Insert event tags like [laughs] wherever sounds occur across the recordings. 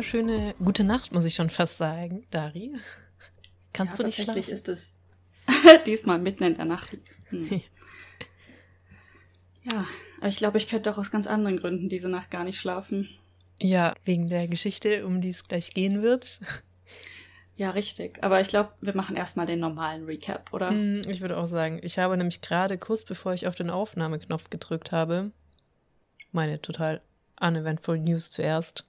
wunderschöne gute Nacht, muss ich schon fast sagen, Dari. Kannst ja, du nicht tatsächlich schlafen? ist es [laughs] diesmal mitten in der Nacht. Hm. [laughs] ja, aber ich glaube, ich könnte auch aus ganz anderen Gründen diese Nacht gar nicht schlafen. Ja, wegen der Geschichte, um die es gleich gehen wird. Ja, richtig. Aber ich glaube, wir machen erstmal den normalen Recap, oder? Hm, ich würde auch sagen, ich habe nämlich gerade kurz bevor ich auf den Aufnahmeknopf gedrückt habe, meine total uneventful News zuerst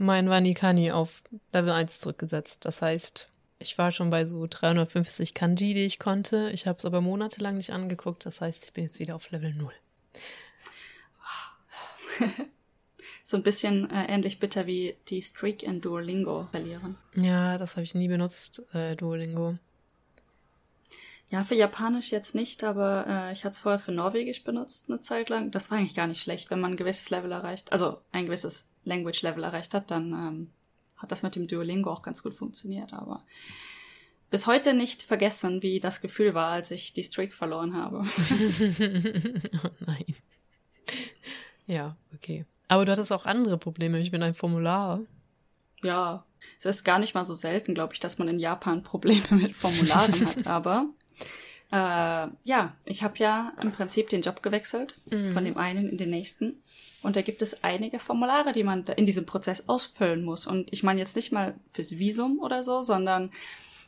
mein Vanikani auf Level 1 zurückgesetzt. Das heißt, ich war schon bei so 350 Kanji, die ich konnte. Ich habe es aber monatelang nicht angeguckt. Das heißt, ich bin jetzt wieder auf Level 0. [laughs] so ein bisschen äh, ähnlich bitter wie die Streak in Duolingo verlieren. Ja, das habe ich nie benutzt, äh, Duolingo. Ja, für Japanisch jetzt nicht, aber äh, ich hatte es vorher für Norwegisch benutzt eine Zeit lang. Das war eigentlich gar nicht schlecht, wenn man ein gewisses Level erreicht, also ein gewisses Language Level erreicht hat, dann ähm, hat das mit dem Duolingo auch ganz gut funktioniert. Aber bis heute nicht vergessen, wie das Gefühl war, als ich die Streak verloren habe. [laughs] oh nein. Ja, okay. Aber du hattest auch andere Probleme. Ich bin ein Formular. Ja, es ist gar nicht mal so selten, glaube ich, dass man in Japan [laughs] Probleme mit Formularen hat. Aber äh, ja, ich habe ja im Prinzip den Job gewechselt, mhm. von dem einen in den nächsten. Und da gibt es einige Formulare, die man in diesem Prozess ausfüllen muss. Und ich meine jetzt nicht mal fürs Visum oder so, sondern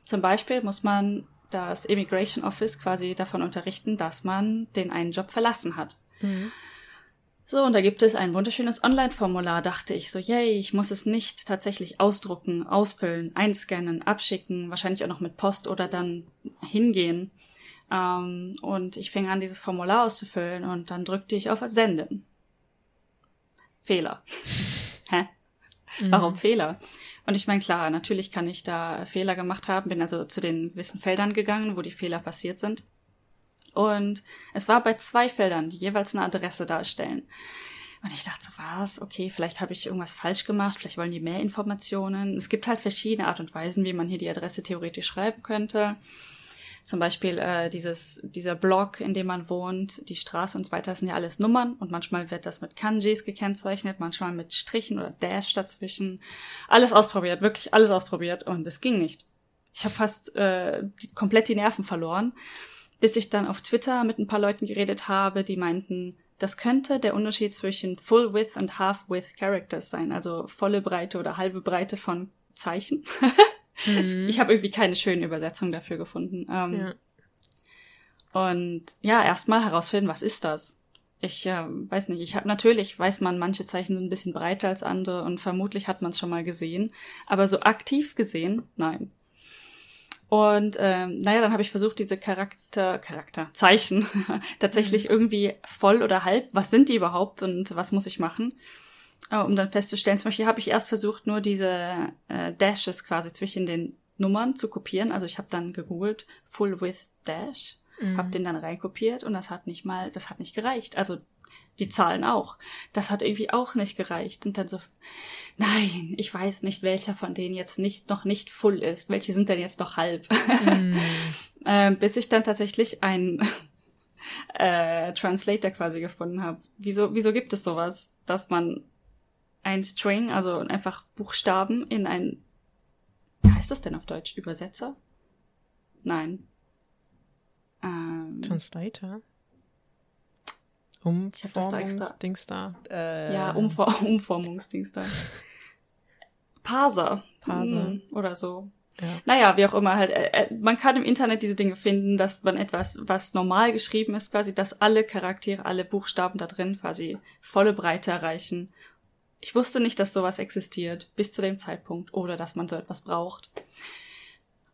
zum Beispiel muss man das Immigration Office quasi davon unterrichten, dass man den einen Job verlassen hat. Mhm. So, und da gibt es ein wunderschönes Online-Formular, dachte ich so, yay, ich muss es nicht tatsächlich ausdrucken, ausfüllen, einscannen, abschicken, wahrscheinlich auch noch mit Post oder dann hingehen. Ähm, und ich fing an, dieses Formular auszufüllen und dann drückte ich auf Senden. Fehler. [laughs] Hä? Mhm. Warum Fehler? Und ich meine, klar, natürlich kann ich da Fehler gemacht haben, bin also zu den gewissen Feldern gegangen, wo die Fehler passiert sind. Und es war bei zwei Feldern, die jeweils eine Adresse darstellen. Und ich dachte so, was? Okay, vielleicht habe ich irgendwas falsch gemacht, vielleicht wollen die mehr Informationen. Es gibt halt verschiedene Art und Weisen, wie man hier die Adresse theoretisch schreiben könnte. Zum Beispiel äh, dieses, dieser Block, in dem man wohnt, die Straße und so weiter, das sind ja alles Nummern und manchmal wird das mit Kanjis gekennzeichnet, manchmal mit Strichen oder Dash dazwischen. Alles ausprobiert, wirklich alles ausprobiert und es ging nicht. Ich habe fast äh, die, komplett die Nerven verloren, bis ich dann auf Twitter mit ein paar Leuten geredet habe, die meinten, das könnte der Unterschied zwischen Full Width und Half Width Characters sein, also volle Breite oder halbe Breite von Zeichen. [laughs] Mhm. Ich habe irgendwie keine schöne Übersetzung dafür gefunden. Ähm, ja. Und ja, erstmal herausfinden, was ist das? Ich äh, weiß nicht, ich habe natürlich, weiß man, manche Zeichen sind ein bisschen breiter als andere und vermutlich hat man es schon mal gesehen, aber so aktiv gesehen, nein. Und ähm, naja, dann habe ich versucht, diese Charakter, Charakter, Zeichen [laughs] tatsächlich mhm. irgendwie voll oder halb, was sind die überhaupt und was muss ich machen? Äh, um dann festzustellen, zum Beispiel habe ich erst versucht, nur diese äh, Dashes quasi zwischen den Nummern zu kopieren. Also ich habe dann gegoogelt Full with Dash, mhm. habe den dann reinkopiert und das hat nicht mal, das hat nicht gereicht. Also die Zahlen auch. Das hat irgendwie auch nicht gereicht. Und dann so, nein, ich weiß nicht, welcher von denen jetzt nicht noch nicht full ist. Welche sind denn jetzt noch halb? Mm. [laughs] äh, bis ich dann tatsächlich ein [laughs] äh, Translator quasi gefunden habe. Wieso, wieso gibt es sowas, dass man ein String, also einfach Buchstaben in ein, wie heißt das denn auf Deutsch? Übersetzer? Nein. Ähm, Translator? Umformungsdings da. Äh, ja, Umfor [laughs] Umformungsdings da. Parser. Parser. Hm, oder so. Ja. Naja, wie auch immer halt. Äh, äh, man kann im Internet diese Dinge finden, dass man etwas, was normal geschrieben ist, quasi, dass alle Charaktere, alle Buchstaben da drin quasi volle Breite erreichen ich wusste nicht, dass sowas existiert bis zu dem Zeitpunkt oder dass man so etwas braucht.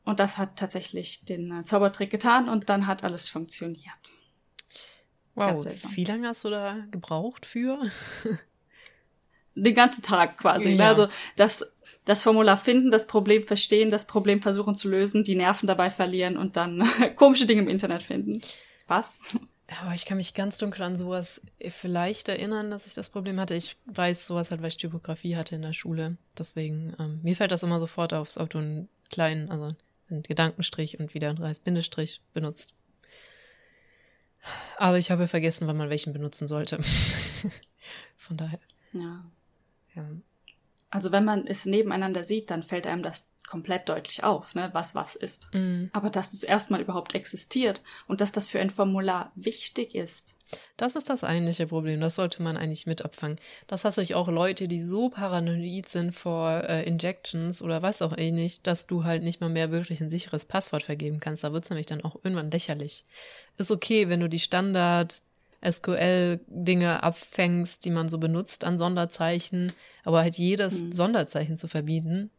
Und das hat tatsächlich den äh, Zaubertrick getan und dann hat alles funktioniert. Wow, wie lange hast du da gebraucht für? [laughs] Den ganzen Tag quasi. Ne? Ja. Also das, das Formular finden, das Problem verstehen, das Problem versuchen zu lösen, die Nerven dabei verlieren und dann [laughs] komische Dinge im Internet finden. Was? Aber ich kann mich ganz dunkel an sowas vielleicht erinnern, dass ich das Problem hatte. Ich weiß sowas halt, weil ich Typografie hatte in der Schule. Deswegen, ähm, mir fällt das immer sofort auf, ob du einen kleinen, also einen Gedankenstrich und wieder einen Reißbindestrich benutzt. Aber ich habe vergessen, wann man welchen benutzen sollte. [laughs] Von daher. Ja. ja. Also wenn man es nebeneinander sieht, dann fällt einem das komplett deutlich auf, ne, was was ist. Mhm. Aber dass es erstmal überhaupt existiert und dass das für ein Formular wichtig ist. Das ist das eigentliche Problem. Das sollte man eigentlich mit abfangen. Das hasse ich auch Leute, die so paranoid sind vor äh, Injections oder was auch eh nicht, dass du halt nicht mal mehr wirklich ein sicheres Passwort vergeben kannst. Da wird es nämlich dann auch irgendwann lächerlich. Ist okay, wenn du die Standard SQL-Dinge abfängst, die man so benutzt an Sonderzeichen, aber halt jedes hm. Sonderzeichen zu verbieten,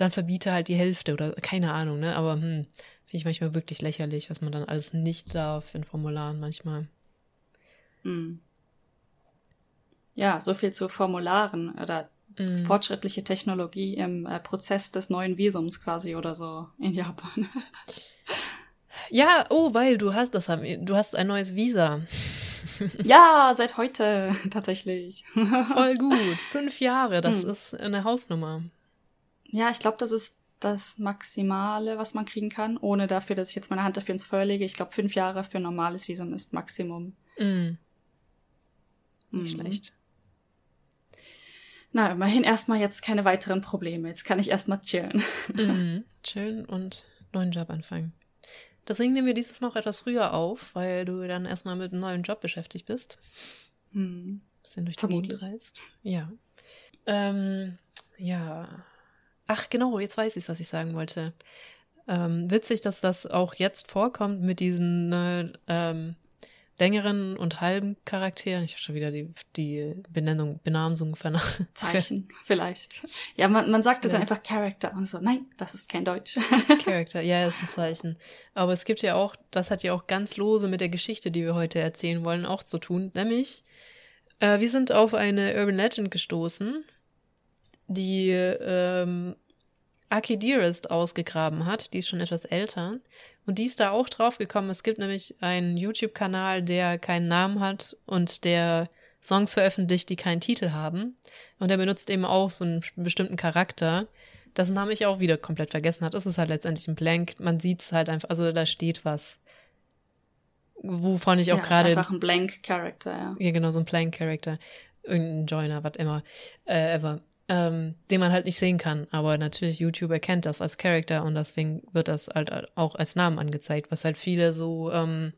dann verbiete halt die Hälfte oder keine Ahnung, ne? Aber hm, finde ich manchmal wirklich lächerlich, was man dann alles nicht darf in Formularen manchmal. Hm. Ja, so viel zu Formularen oder hm. fortschrittliche Technologie im äh, Prozess des neuen Visums quasi oder so in Japan. [laughs] ja, oh, weil du hast das du hast ein neues Visa. [laughs] ja, seit heute [laughs] tatsächlich. Voll gut. Fünf Jahre, das hm. ist eine Hausnummer. Ja, ich glaube, das ist das Maximale, was man kriegen kann, ohne dafür, dass ich jetzt meine Hand dafür ins Feuer lege. Ich glaube, fünf Jahre für ein normales Visum ist Maximum. Mm. Nicht mhm. schlecht. Na, immerhin erstmal jetzt keine weiteren Probleme. Jetzt kann ich erstmal chillen. [laughs] Mhm. Chillen und neuen Job anfangen. Deswegen nehmen wir dieses auch etwas früher auf, weil du dann erstmal mit einem neuen Job beschäftigt bist. Hm. Bisschen durch die Gegend reist. Ja. Ähm, ja. Ach, genau, jetzt weiß ich, was ich sagen wollte. Ähm, witzig, dass das auch jetzt vorkommt mit diesen äh, ähm, längeren und halben Charakteren. Ich habe schon wieder die, die Benennung, Benamsung vernachlässigt. [laughs] Zeichen, vielleicht. Ja, man, man sagte ja. dann einfach Character und so, nein, das ist kein Deutsch. Character, ja, ist ein Zeichen. Aber es gibt ja auch, das hat ja auch ganz lose mit der Geschichte, die wir heute erzählen wollen, auch zu tun. Nämlich, äh, wir sind auf eine Urban Legend gestoßen, die ähm, Aki Dearest ausgegraben hat. Die ist schon etwas älter. Und die ist da auch drauf gekommen. Es gibt nämlich einen YouTube-Kanal, der keinen Namen hat und der Songs veröffentlicht, die keinen Titel haben. Und der benutzt eben auch so einen bestimmten Charakter, dessen Namen ich auch wieder komplett vergessen hat. Es ist halt letztendlich ein Blank. Man sieht es halt einfach, also da steht was. Wovon ich auch ja, gerade. Einfach ein Blank Character, ja. Ja, genau, so ein Blank Character. Irgendein Joiner, was immer. Äh, ever ähm, den man halt nicht sehen kann. Aber natürlich, YouTube erkennt das als Charakter und deswegen wird das halt auch als Namen angezeigt, was halt viele so, ähm,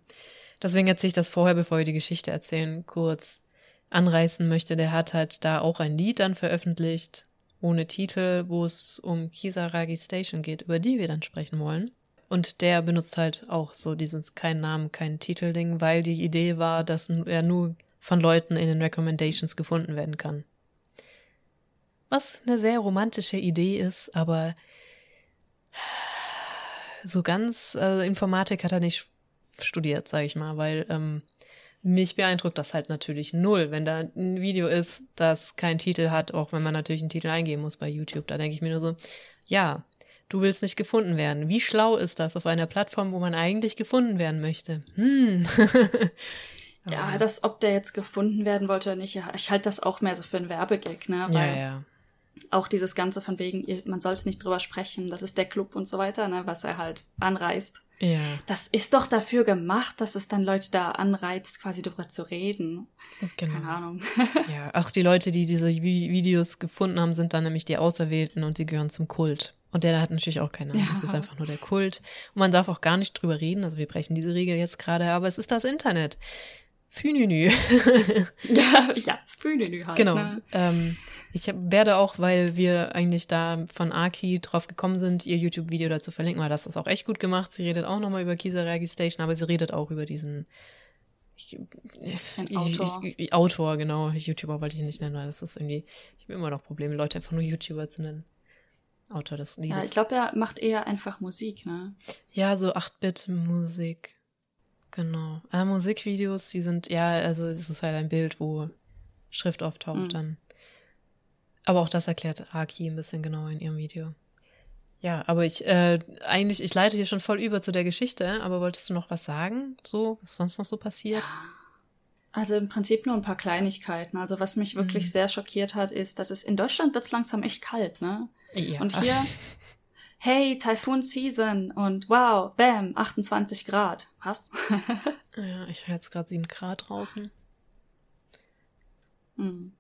deswegen erzähle ich das vorher, bevor wir die Geschichte erzählen, kurz anreißen möchte. Der hat halt da auch ein Lied dann veröffentlicht, ohne Titel, wo es um Kisaragi Station geht, über die wir dann sprechen wollen. Und der benutzt halt auch so dieses kein Namen, kein Titel-Ding, weil die Idee war, dass er nur von Leuten in den Recommendations gefunden werden kann was eine sehr romantische Idee ist, aber so ganz also Informatik hat er nicht studiert, sage ich mal, weil ähm, mich beeindruckt das halt natürlich null, wenn da ein Video ist, das keinen Titel hat, auch wenn man natürlich einen Titel eingeben muss bei YouTube. Da denke ich mir nur so, ja, du willst nicht gefunden werden. Wie schlau ist das auf einer Plattform, wo man eigentlich gefunden werden möchte? Hm. [laughs] ja, das, ob der jetzt gefunden werden wollte oder nicht, ich halte das auch mehr so für einen Werbegag, ne? Weil ja, ja auch dieses Ganze von wegen, man sollte nicht drüber sprechen, das ist der Club und so weiter, ne, was er halt anreißt. Ja. Das ist doch dafür gemacht, dass es dann Leute da anreizt, quasi darüber zu reden. Genau. Keine Ahnung. [laughs] ja, auch die Leute, die diese Videos gefunden haben, sind dann nämlich die Auserwählten und die gehören zum Kult. Und der hat natürlich auch keine Ahnung. Ja. Das ist einfach nur der Kult. Und man darf auch gar nicht drüber reden. Also wir brechen diese Regel jetzt gerade, aber es ist das Internet. Fününü. [laughs] ja, [laughs] ja, Fününü halt. Genau. Ne? Ähm, ich hab, werde auch, weil wir eigentlich da von Aki drauf gekommen sind, ihr YouTube-Video dazu verlinken, weil das ist auch echt gut gemacht. Sie redet auch nochmal über Kisaragi Station, aber sie redet auch über diesen ich, ich, Autor. Ich, Autor, genau. YouTuber wollte ich nicht nennen, weil das ist irgendwie, ich habe immer noch Probleme, Leute einfach nur YouTuber zu nennen. Autor des Liedes. Ja, ich glaube, er macht eher einfach Musik, ne? Ja, so 8-Bit-Musik. Genau. Ah, Musikvideos, die sind, ja, also es ist halt ein Bild, wo Schrift auftaucht mhm. dann. Aber auch das erklärt Aki ein bisschen genauer in ihrem Video. Ja, aber ich, äh, eigentlich, ich leite hier schon voll über zu der Geschichte, aber wolltest du noch was sagen? So, was sonst noch so passiert? Also im Prinzip nur ein paar Kleinigkeiten. Also was mich wirklich Mhm. sehr schockiert hat, ist, dass es in Deutschland wird's langsam echt kalt, ne? Ja. Und hier, [laughs] hey, Typhoon Season und wow, bam, 28 Grad. Was? [laughs] Ja, ich habe jetzt gerade sieben Grad draußen. Hm.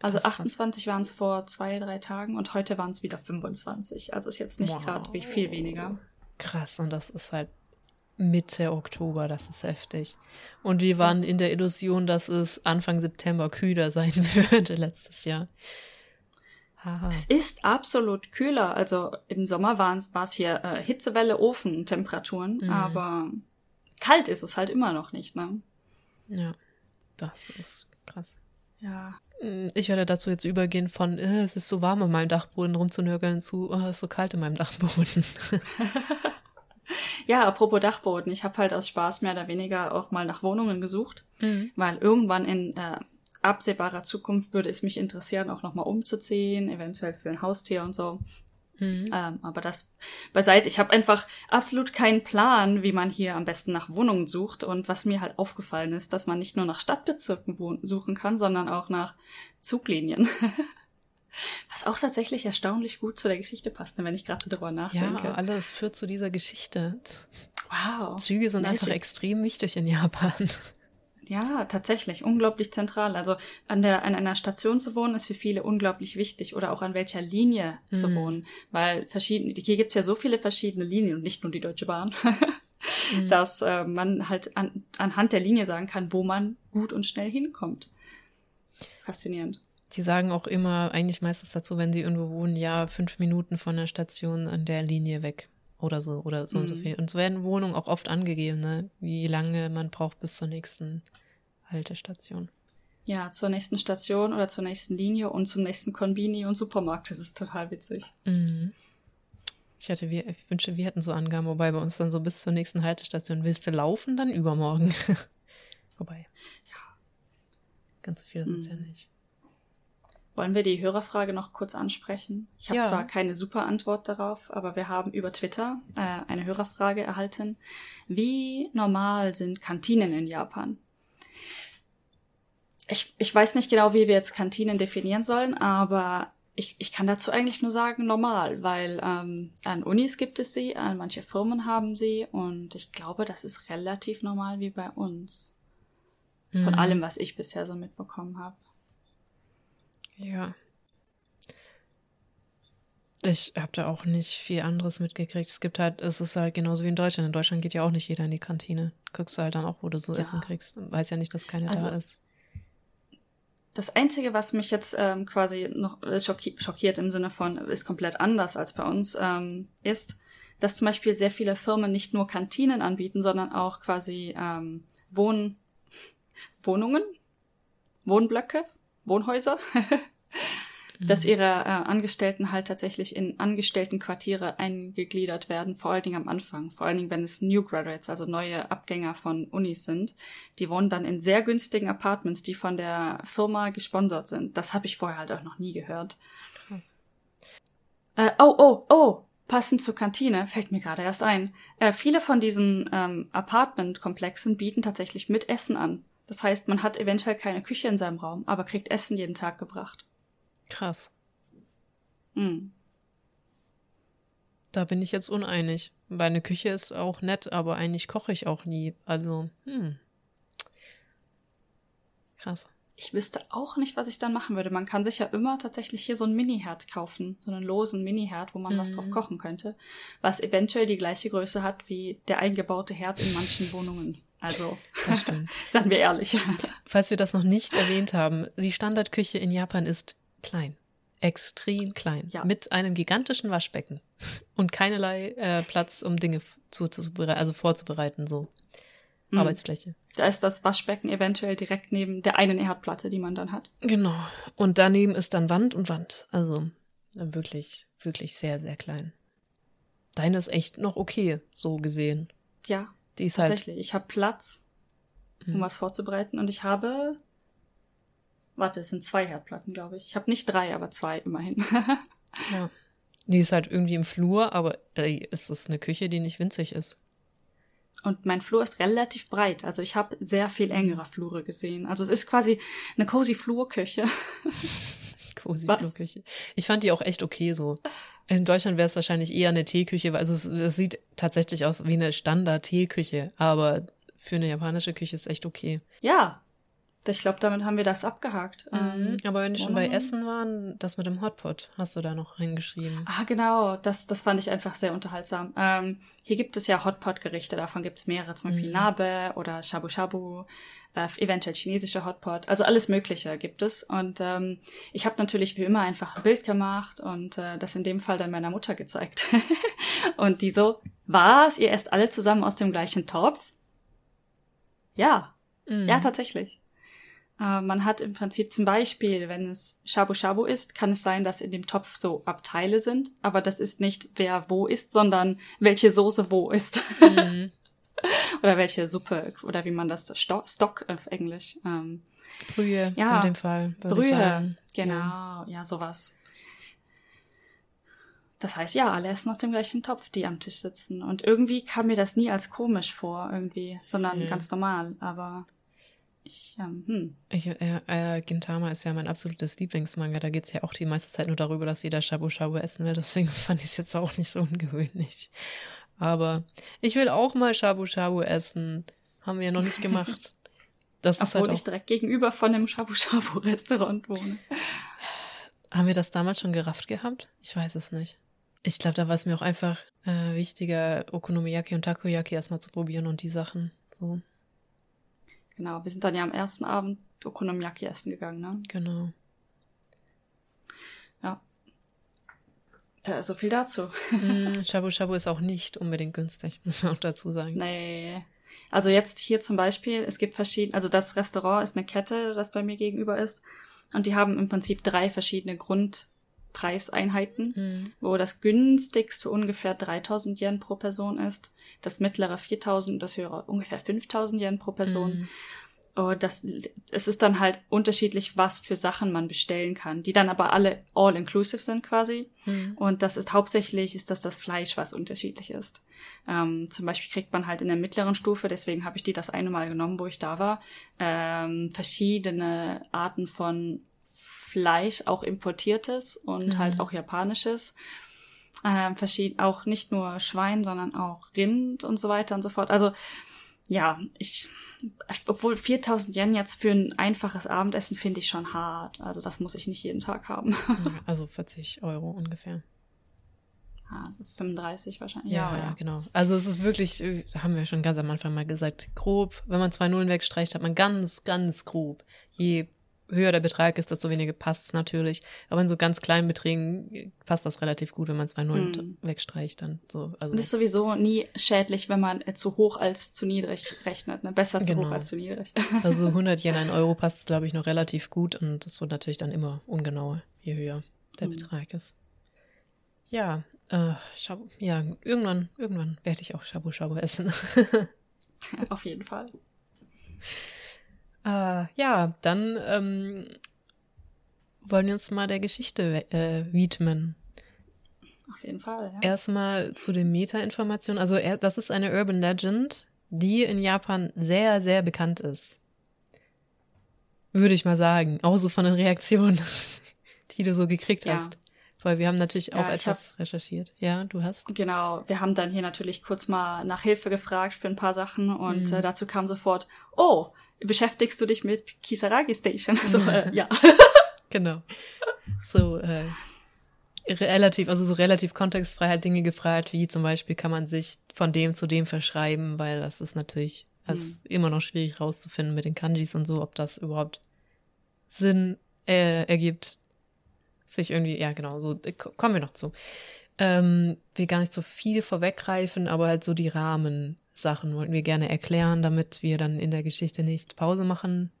Also Krass, krass. 28 waren es vor zwei, drei Tagen und heute waren es wieder 25. Also ist jetzt nicht Wow. gerade wie viel weniger. Krass, und das ist halt Mitte Oktober, das ist heftig. Und wir waren in der Illusion, dass es Anfang September kühler [laughs] sein würde letztes Jahr. Haha. Es ist absolut kühler. Also im Sommer war es hier äh, Hitzewelle, Ofentemperaturen, Mhm. aber kalt ist es halt immer noch nicht, ne? Ja, das ist krass. Ja. Mm, Ich werde dazu jetzt übergehen von, äh, es ist so warm an meinem Dachboden rumzunörgeln zu, oh, es ist so kalt in meinem Dachboden. [laughs] Ja, apropos Dachboden. Ich habe halt aus Spaß mehr oder weniger auch mal nach Wohnungen gesucht, weil irgendwann in äh, absehbarer Zukunft würde es mich interessieren, auch nochmal umzuziehen, eventuell für ein Haustier und so. Mhm. Ähm, aber das beiseite. Ich habe einfach absolut keinen Plan, wie man hier am besten nach Wohnungen sucht. Und was mir halt aufgefallen ist, dass man nicht nur nach Stadtbezirken suchen kann, sondern auch nach Zuglinien. [laughs] was auch tatsächlich erstaunlich gut zu der Geschichte passt, ne, wenn ich gerade so drüber Ja, nachdenke. alles führt zu dieser Geschichte. wow. Züge sind Magic. einfach extrem wichtig in Japan. Ja, tatsächlich, unglaublich zentral. Also an der an einer Station zu wohnen ist für viele unglaublich wichtig oder auch an welcher Linie zu Mhm. wohnen, weil verschiedene hier gibt's ja so viele verschiedene Linien und nicht nur die Deutsche Bahn, Mhm. dass äh, man halt an, anhand der Linie sagen kann, wo man gut und schnell hinkommt. Faszinierend. Die sagen auch immer, eigentlich meistens dazu, wenn sie irgendwo wohnen, ja, fünf Minuten von der Station an der Linie weg. Oder so, oder so und so Mhm. viel. Und so werden Wohnungen auch oft angegeben, ne? Wie lange man braucht bis zur nächsten Haltestation. Ja, zur nächsten Station oder zur nächsten Linie und zum nächsten Konbini und Supermarkt. Das ist total witzig. Mhm. Ich hatte, wir, ich wünschte, wir hätten so Angaben, wobei bei uns dann so bis zur nächsten Haltestation willst du laufen, dann übermorgen. [laughs] wobei. Ja. Ganz so viele sind es ja Mhm. nicht. Wollen wir die Hörerfrage noch kurz ansprechen? Ich habe Ja. zwar keine super Antwort darauf, aber wir haben über Twitter äh, eine Hörerfrage erhalten. Wie normal sind Kantinen in Japan? Ich, ich weiß nicht genau, wie wir jetzt Kantinen definieren sollen, aber ich, ich kann dazu eigentlich nur sagen normal, weil ähm, an Unis gibt es sie, an manche Firmen haben sie und ich glaube, das ist relativ normal wie bei uns. Von Mhm. allem, was ich bisher so mitbekommen habe. Ja. Ich habe da auch nicht viel anderes mitgekriegt. Es gibt halt, es ist halt genauso wie in Deutschland. In Deutschland geht ja auch nicht jeder in die Kantine. Kriegst du halt dann auch, wo du so Ja. Essen kriegst. Weiß ja nicht, dass keine Also, da ist. Das Einzige, was mich jetzt ähm, quasi noch äh, schocki schockiert im Sinne von, ist komplett anders als bei uns, ähm, ist, dass zum Beispiel sehr viele Firmen nicht nur Kantinen anbieten, sondern auch quasi ähm, Wohn Wohnungen, Wohnblöcke, Wohnhäuser, [laughs] dass ihre äh, Angestellten halt tatsächlich in Angestelltenquartiere eingegliedert werden, vor allen Dingen am Anfang, vor allen Dingen, wenn es New Graduates, also neue Abgänger von Unis sind. Die wohnen dann in sehr günstigen Apartments, die von der Firma gesponsert sind. Das habe ich vorher halt auch noch nie gehört. Krass. Äh, oh, oh, oh, passend zur Kantine, fällt mir gerade erst ein. Äh, viele von diesen ähm, Apartment-Komplexen bieten tatsächlich mit Essen an. Das heißt, man hat eventuell keine Küche in seinem Raum, aber kriegt Essen jeden Tag gebracht. Krass. Mm. Da bin ich jetzt uneinig. Weil eine Küche ist auch nett, aber eigentlich koche ich auch nie. Also, hm. Krass. Ich wüsste auch nicht, was ich dann machen würde. Man kann sich ja immer tatsächlich hier so einen Mini-Herd kaufen. So einen losen Mini-Herd, wo man was Mhm. drauf kochen könnte. Was eventuell die gleiche Größe hat wie der eingebaute Herd in manchen Wohnungen. Also, Das stimmt. [laughs] seien wir ehrlich. Falls wir das noch nicht erwähnt haben, die Standardküche in Japan ist klein. Extrem klein. Ja. Mit einem gigantischen Waschbecken. [laughs] Und keinerlei äh, Platz, um Dinge zu, zu, also vorzubereiten, so. Mhm. Arbeitsfläche. Da ist das Waschbecken eventuell direkt neben der einen Herdplatte, die man dann hat. Genau. Und daneben ist dann Wand und Wand. Also wirklich, wirklich sehr, sehr klein. Deine ist echt noch okay, so gesehen. Ja, Die ist halt. tatsächlich. Ich habe Platz, um Mhm. was vorzubereiten. Und ich habe. Warte, es sind zwei Herdplatten, glaube ich. Ich habe nicht drei, aber zwei immerhin. [laughs] Ja. Die ist halt irgendwie im Flur, aber ey, ist das eine Küche, die nicht winzig ist. Und mein Flur ist relativ breit. Also ich habe sehr viel engere Flure gesehen. Also es ist quasi eine cozy Flurküche. [laughs] cozy Was? Flurküche. Ich fand die auch echt okay so. In Deutschland wäre es wahrscheinlich eher eine Teeküche, also es, es sieht tatsächlich aus wie eine Standard-Teeküche, aber für eine japanische Küche ist echt okay. Ja, ich glaube, damit haben wir das abgehakt. Mhm. Ähm, Aber wenn wir schon bei Essen waren, das mit dem Hotpot hast du da noch hingeschrieben. Ah, genau. Das, das fand ich einfach sehr unterhaltsam. Ähm, hier gibt es ja Hotpot-Gerichte, davon gibt es mehrere, zum Beispiel mhm. Nabe oder Shabu Shabu, äh, eventuell chinesische Hotpot. Also alles Mögliche gibt es. Und ähm, ich habe natürlich wie immer einfach ein Bild gemacht und äh, das in dem Fall dann meiner Mutter gezeigt. [laughs] und die so, was? Ihr esst alle zusammen aus dem gleichen Topf? Ja. Mhm. Ja, tatsächlich. Äh, man hat im Prinzip zum Beispiel, wenn es Shabu Shabu ist, kann es sein, dass in dem Topf so Abteile sind, aber das ist nicht wer wo ist, sondern welche Soße wo ist. Mhm. [laughs] oder welche Suppe oder wie man das Sto Stock auf Englisch. Ähm, Brühe ja, in dem Fall. Brühe, genau, ja. ja, sowas. Das heißt, ja, alle essen aus dem gleichen Topf, die am Tisch sitzen. Und irgendwie kam mir das nie als komisch vor, irgendwie, sondern mhm. ganz normal. Aber ich, ähm, hm. Ich, äh, äh, Gintama ist ja mein absolutes Lieblingsmanga. Da geht es ja auch die meiste Zeit nur darüber, dass jeder Shabu Shabu essen will. Deswegen [laughs] fand ich es jetzt auch nicht so ungewöhnlich. Aber ich will auch mal Shabu Shabu essen. Haben wir ja noch nicht gemacht. Das Obwohl ist halt auch... ich direkt gegenüber von einem Shabu Shabu [laughs] Restaurant wohne. Haben wir das damals schon gerafft gehabt? Ich weiß es nicht. Ich glaube, da war es mir auch einfach äh, wichtiger, Okonomiyaki und Takoyaki erstmal zu probieren und die Sachen so. Genau, wir sind dann ja am ersten Abend Okonomiyaki essen gegangen, ne? Genau. Ja. Da, so viel dazu. Mm, [laughs] Shabu Shabu ist auch nicht unbedingt günstig, muss man auch dazu sagen. Nee. Also jetzt hier zum Beispiel, es gibt verschiedene, also das Restaurant ist eine Kette, das bei mir gegenüber ist. Und die haben im Prinzip drei verschiedene Grund, Preiseinheiten, mhm. wo das günstigste ungefähr 3000 Yen pro Person ist, das mittlere 4000 und das höhere ungefähr 5000 Yen pro Person. Mhm. Und das, es ist dann halt unterschiedlich, was für Sachen man bestellen kann, die dann aber alle all inclusive sind quasi. Mhm. Und das ist hauptsächlich, ist das das Fleisch, was unterschiedlich ist. Ähm, zum Beispiel kriegt man halt in der mittleren Stufe, deswegen habe ich die das eine Mal genommen, wo ich da war, ähm, verschiedene Arten von Fleisch, auch importiertes und mhm. halt auch japanisches. Ähm, verschieden, auch nicht nur Schwein, sondern auch Rind und so weiter und so fort. Also ja, ich, obwohl 4000 Yen jetzt für ein einfaches Abendessen finde ich schon hart. Also das muss ich nicht jeden Tag haben. [laughs] also 40 Euro ungefähr. Also 35 wahrscheinlich. Ja, ja, ja, genau. Also es ist wirklich, äh, haben wir schon ganz am Anfang mal gesagt, grob, wenn man zwei Nullen wegstreicht, hat man ganz, ganz grob je höher der Betrag ist, desto weniger passt es natürlich. Aber in so ganz kleinen Beträgen passt das relativ gut, wenn man zwei Nullen hm. wegstreicht. Dann so, also. Und ist sowieso nie schädlich, wenn man zu hoch als zu niedrig rechnet. Ne? Besser zu genau. hoch als zu niedrig. [laughs] also 100 Yen, ein Euro passt, glaube ich, noch relativ gut. Und das wird natürlich dann immer ungenau, je höher der hm. Betrag ist. Ja, äh, Shabu, ja, irgendwann, irgendwann werde ich auch Shabu Shabu essen. [laughs] Auf jeden Fall. Äh, ja, dann ähm, wollen wir uns mal der Geschichte äh, widmen. Auf jeden Fall, ja. Erstmal zu den Meta-Informationen. Also, er, das ist eine Urban Legend, die in Japan sehr, sehr bekannt ist. Würde ich mal sagen. Auch so von den Reaktionen, [laughs] die du so gekriegt ja. hast. Weil wir haben natürlich auch ja, etwas hab, recherchiert. Ja, du hast. Genau, wir haben dann hier natürlich kurz mal nach Hilfe gefragt für ein paar Sachen und mhm. äh, dazu kam sofort, oh, beschäftigst du dich mit Kisaragi Station? Also, äh, [laughs] ja. genau. So, äh, relativ, also so relativ kontextfrei halt Dinge gefragt, wie zum Beispiel kann man sich von dem zu dem verschreiben, weil das ist natürlich also hm. immer noch schwierig rauszufinden mit den Kanjis und so, ob das überhaupt Sinn äh, ergibt, sich irgendwie, ja genau, so äh, kommen wir noch zu. Ähm, will gar nicht so viel vorweggreifen, aber halt so die Rahmensachen wollten wir gerne erklären, damit wir dann in der Geschichte nicht Pause machen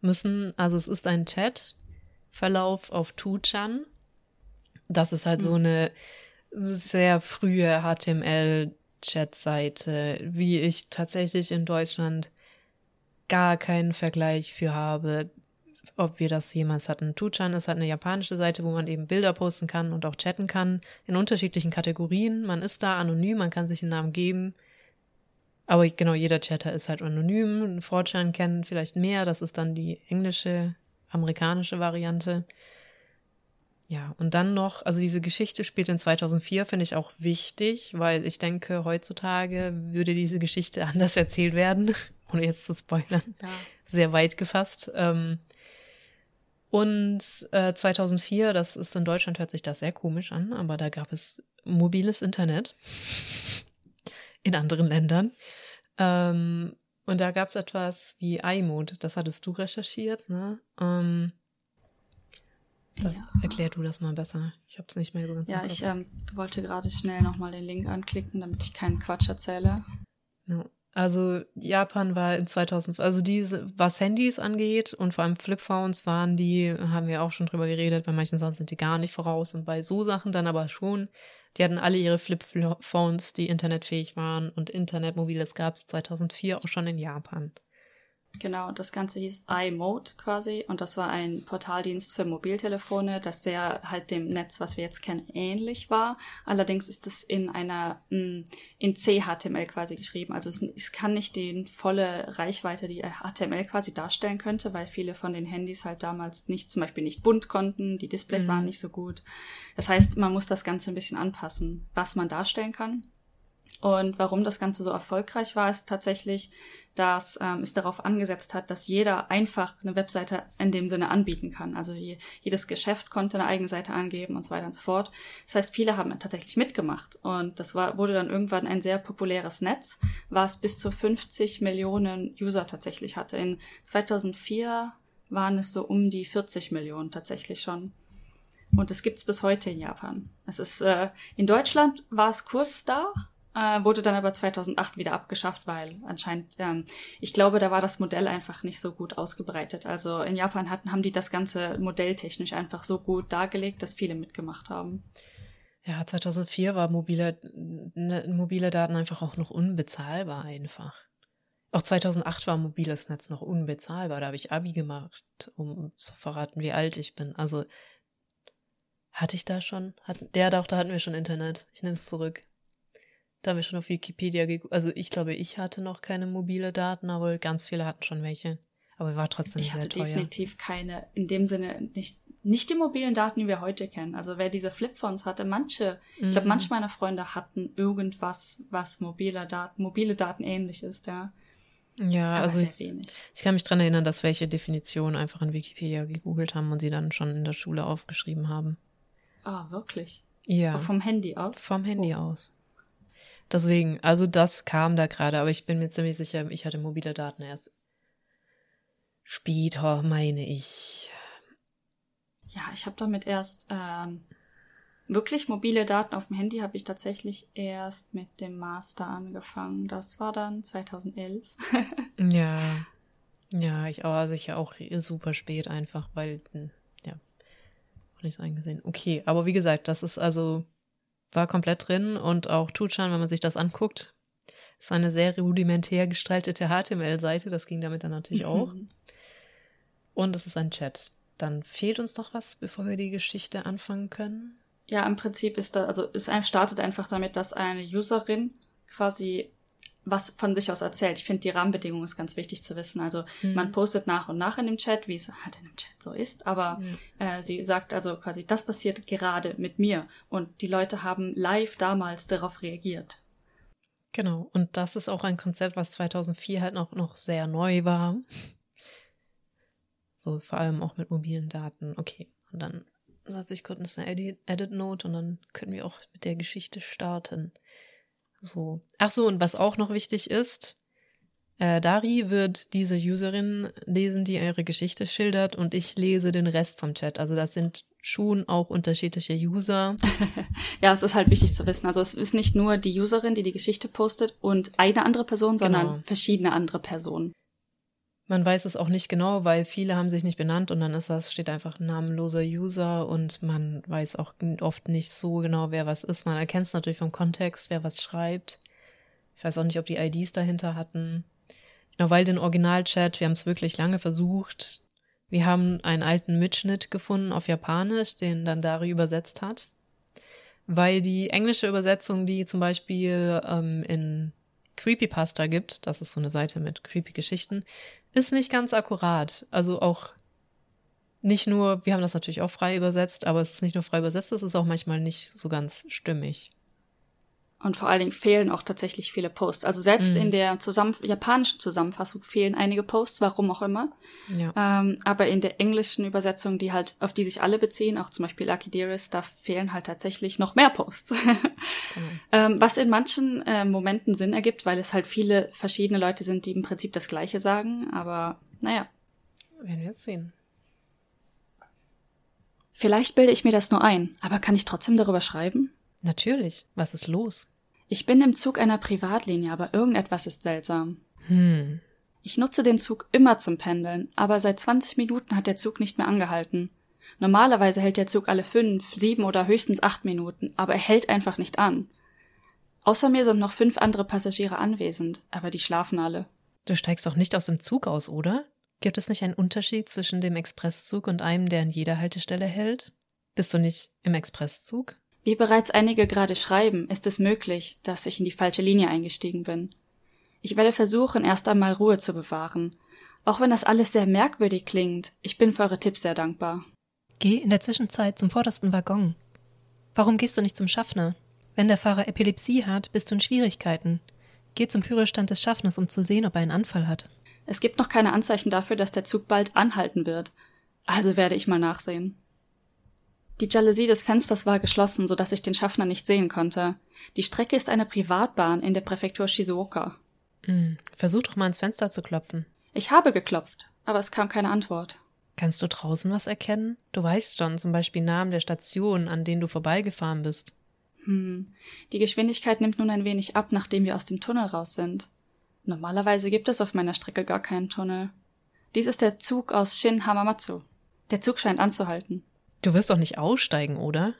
müssen. Also es ist ein Chat-Verlauf auf Tuchan. Das ist halt mhm. so eine sehr frühe HTML-Chat-Seite, wie ich tatsächlich in Deutschland gar keinen Vergleich für habe ob wir das jemals hatten. Tuchan ist halt eine japanische Seite, wo man eben Bilder posten kann und auch chatten kann in unterschiedlichen Kategorien. Man ist da anonym, man kann sich einen Namen geben. Aber genau, jeder Chatter ist halt anonym. 4chan kennt vielleicht mehr, das ist dann die englische, amerikanische Variante. Ja, und dann noch, also diese Geschichte spielt in 2004, finde ich auch wichtig, weil ich denke, heutzutage würde diese Geschichte [laughs] anders erzählt werden, ohne jetzt zu spoilern. Ja. Sehr weit gefasst. Ähm, und äh, 2004, das ist in Deutschland, hört sich das sehr komisch an, aber da gab es mobiles Internet in anderen Ländern. Ähm, und da gab es etwas wie iMode, das hattest du recherchiert, ne? Ähm, das, ja. Erklär du das mal besser. Ich habe es nicht mehr so ganz Ja, ich ähm, wollte gerade schnell nochmal den Link anklicken, damit ich keinen Quatsch erzähle. No. Also Japan war in 2000, also diese, was Handys angeht und vor allem Flipphones waren die, haben wir auch schon drüber geredet, bei manchen Sachen sind die gar nicht voraus und bei so Sachen dann aber schon. Die hatten alle ihre Flipphones, die internetfähig waren und Internetmobiles gab es 2004 auch schon in Japan. Genau, das Ganze hieß iMode quasi und das war ein Portaldienst für Mobiltelefone, das sehr halt dem Netz, was wir jetzt kennen, ähnlich war. Allerdings ist es in einer mm, in CHTML quasi geschrieben. Also es, es kann nicht die volle Reichweite, die HTML quasi darstellen könnte, weil viele von den Handys halt damals nicht, zum Beispiel nicht bunt konnten, die Displays mhm. waren nicht so gut. Das heißt, man muss das Ganze ein bisschen anpassen, was man darstellen kann. Und warum das Ganze so erfolgreich war, ist tatsächlich, dass ähm, es darauf angesetzt hat, dass jeder einfach eine Webseite in dem Sinne anbieten kann. Also je, jedes Geschäft konnte eine eigene Seite angeben und so weiter und so fort. Das heißt, viele haben tatsächlich mitgemacht und das war, wurde dann irgendwann ein sehr populäres Netz, was bis zu 50 Millionen User tatsächlich hatte. In 2004 waren es so um die 40 Millionen tatsächlich schon. Und es gibt's bis heute in Japan. Es ist äh, in Deutschland war es kurz da, äh, wurde dann aber 2008 wieder abgeschafft, weil anscheinend, ähm, ich glaube, da war das Modell einfach nicht so gut ausgebreitet. Also in Japan hatten, haben die das ganze modelltechnisch einfach so gut dargelegt, dass viele mitgemacht haben. Ja, 2004 war mobile, ne, mobile Daten einfach auch noch unbezahlbar einfach. Auch 2008 war mobiles Netz noch unbezahlbar. Da habe ich Abi gemacht, um zu verraten, wie alt ich bin. Also hatte ich da schon? Hat, der doch, da hatten wir schon Internet. Ich nehme es zurück. Da haben wir schon auf Wikipedia geguckt. Also ich glaube, ich hatte noch keine mobile Daten, aber ganz viele hatten schon welche. Aber war trotzdem ich sehr teuer. Hatte definitiv keine, in dem Sinne nicht, nicht die mobilen Daten, die wir heute kennen. Also wer diese Flipphones hatte, manche, mhm. ich glaube, manche meiner Freunde hatten irgendwas, was mobile Daten, mobile Daten ähnlich ist, ja. Ja, aber also ich, ich, kann mich dran erinnern, dass welche Definitionen einfach in Wikipedia gegoogelt haben und sie dann schon in der Schule aufgeschrieben haben. Ah, wirklich? Ja. Aber vom Handy aus? Vom Handy oh. aus. Deswegen, also das kam da gerade, aber ich bin mir ziemlich sicher, ich hatte mobile Daten erst später, meine ich. Ja, ich habe damit erst ähm, wirklich mobile Daten auf dem Handy habe ich tatsächlich erst mit dem Master angefangen. Das war dann 2011. [laughs] ja, ja, ich aber sicher auch super spät einfach, weil hm, ja, nicht so eingesehen. Okay, aber wie gesagt, das ist also war komplett drin und auch Tuchan, wenn man sich das anguckt, ist eine sehr rudimentär gestaltete HTML-Seite. Das ging damit dann natürlich mhm. auch. Und es ist ein Chat. Dann fehlt uns noch was, bevor wir die Geschichte anfangen können. Ja, im Prinzip ist da, also es startet einfach damit, dass eine Userin quasi was von sich aus erzählt. Ich finde, die Rahmenbedingungen ist ganz wichtig zu wissen. Also mhm. man postet nach und nach in dem Chat, wie es halt in dem Chat so ist, aber mhm. äh, sie sagt also quasi, das passiert gerade mit mir und die Leute haben live damals darauf reagiert. Genau, und das ist auch ein Konzept, was 2004 halt noch, noch sehr neu war. So vor allem auch mit mobilen Daten. Okay, und dann setze ich kurz eine Edit-Note und dann können wir auch mit der Geschichte starten. So. Ach so, und was auch noch wichtig ist, äh, Dari wird diese Userin lesen, die ihre Geschichte schildert, und ich lese den Rest vom Chat. Also das sind schon auch unterschiedliche User. [laughs] ja, es ist halt wichtig zu wissen. Also es ist nicht nur die Userin, die die Geschichte postet und eine andere Person, sondern genau. verschiedene andere Personen. Man weiß es auch nicht genau, weil viele haben sich nicht benannt und dann ist das, steht einfach namenloser User und man weiß auch oft nicht so genau, wer was ist. Man erkennt es natürlich vom Kontext, wer was schreibt. Ich weiß auch nicht, ob die IDs dahinter hatten. Genau, weil den Originalchat, wir haben es wirklich lange versucht, Wir haben einen alten Mitschnitt gefunden auf Japanisch, den dann Dari übersetzt hat. Weil die englische Übersetzung, die zum Beispiel ähm, in Creepypasta gibt, das ist so eine Seite mit creepy Geschichten, ist nicht ganz akkurat. Also auch nicht nur, wir haben das natürlich auch frei übersetzt, aber es ist nicht nur frei übersetzt, es ist auch manchmal nicht so ganz stimmig. Und vor allen Dingen fehlen auch tatsächlich viele Posts. Also selbst mhm. in der zusammen japanischen Zusammenfassung fehlen einige Posts, warum auch immer. Ja. Ähm, aber in der englischen Übersetzung, die halt, auf die sich alle beziehen, auch zum Beispiel Lucky Dearest, da fehlen halt tatsächlich noch mehr Posts. mhm. [laughs] ähm, was in manchen äh, Momenten Sinn ergibt, weil es halt viele verschiedene Leute sind, die im Prinzip das Gleiche sagen. Aber naja. Werden wir jetzt sehen. Vielleicht bilde ich mir das nur ein, aber kann ich trotzdem darüber schreiben? Natürlich. Was ist los? Ich bin im Zug einer Privatlinie, aber irgendetwas ist seltsam. Hm. Ich nutze den Zug immer zum Pendeln, aber seit 20 Minuten hat der Zug nicht mehr angehalten. Normalerweise hält der Zug alle fünf, sieben oder höchstens acht Minuten, aber er hält einfach nicht an. Außer mir sind noch fünf andere Passagiere anwesend, aber die schlafen alle. Du steigst doch nicht aus dem Zug aus, oder? Gibt es nicht einen Unterschied zwischen dem Expresszug und einem, der an jeder Haltestelle hält? Bist du nicht im Expresszug? Wie bereits einige gerade schreiben, ist es möglich, dass ich in die falsche Linie eingestiegen bin. Ich werde versuchen, erst einmal Ruhe zu bewahren. Auch wenn das alles sehr merkwürdig klingt, ich bin für eure Tipps sehr dankbar. Geh in der Zwischenzeit zum vordersten Waggon. Warum gehst du nicht zum Schaffner? Wenn der Fahrer Epilepsie hat, bist du in Schwierigkeiten. Geh zum Führerstand des Schaffners, um zu sehen, ob er einen Anfall hat. Es gibt noch keine Anzeichen dafür, dass der Zug bald anhalten wird. Also werde ich mal nachsehen. Die Jalousie des Fensters war geschlossen, so dass ich den Schaffner nicht sehen konnte. Die Strecke ist eine Privatbahn in der Präfektur Shizuoka. Hm, versuch doch mal ins Fenster zu klopfen. Ich habe geklopft, aber es kam keine Antwort. Kannst du draußen was erkennen? Du weißt schon, zum Beispiel Namen der Stationen, an denen du vorbeigefahren bist. Hm. Die Geschwindigkeit nimmt nun ein wenig ab, nachdem wir aus dem Tunnel raus sind. Normalerweise gibt es auf meiner Strecke gar keinen Tunnel. Dies ist der Zug aus Shin Hamamatsu. Der Zug scheint anzuhalten. Du wirst doch nicht aussteigen, oder?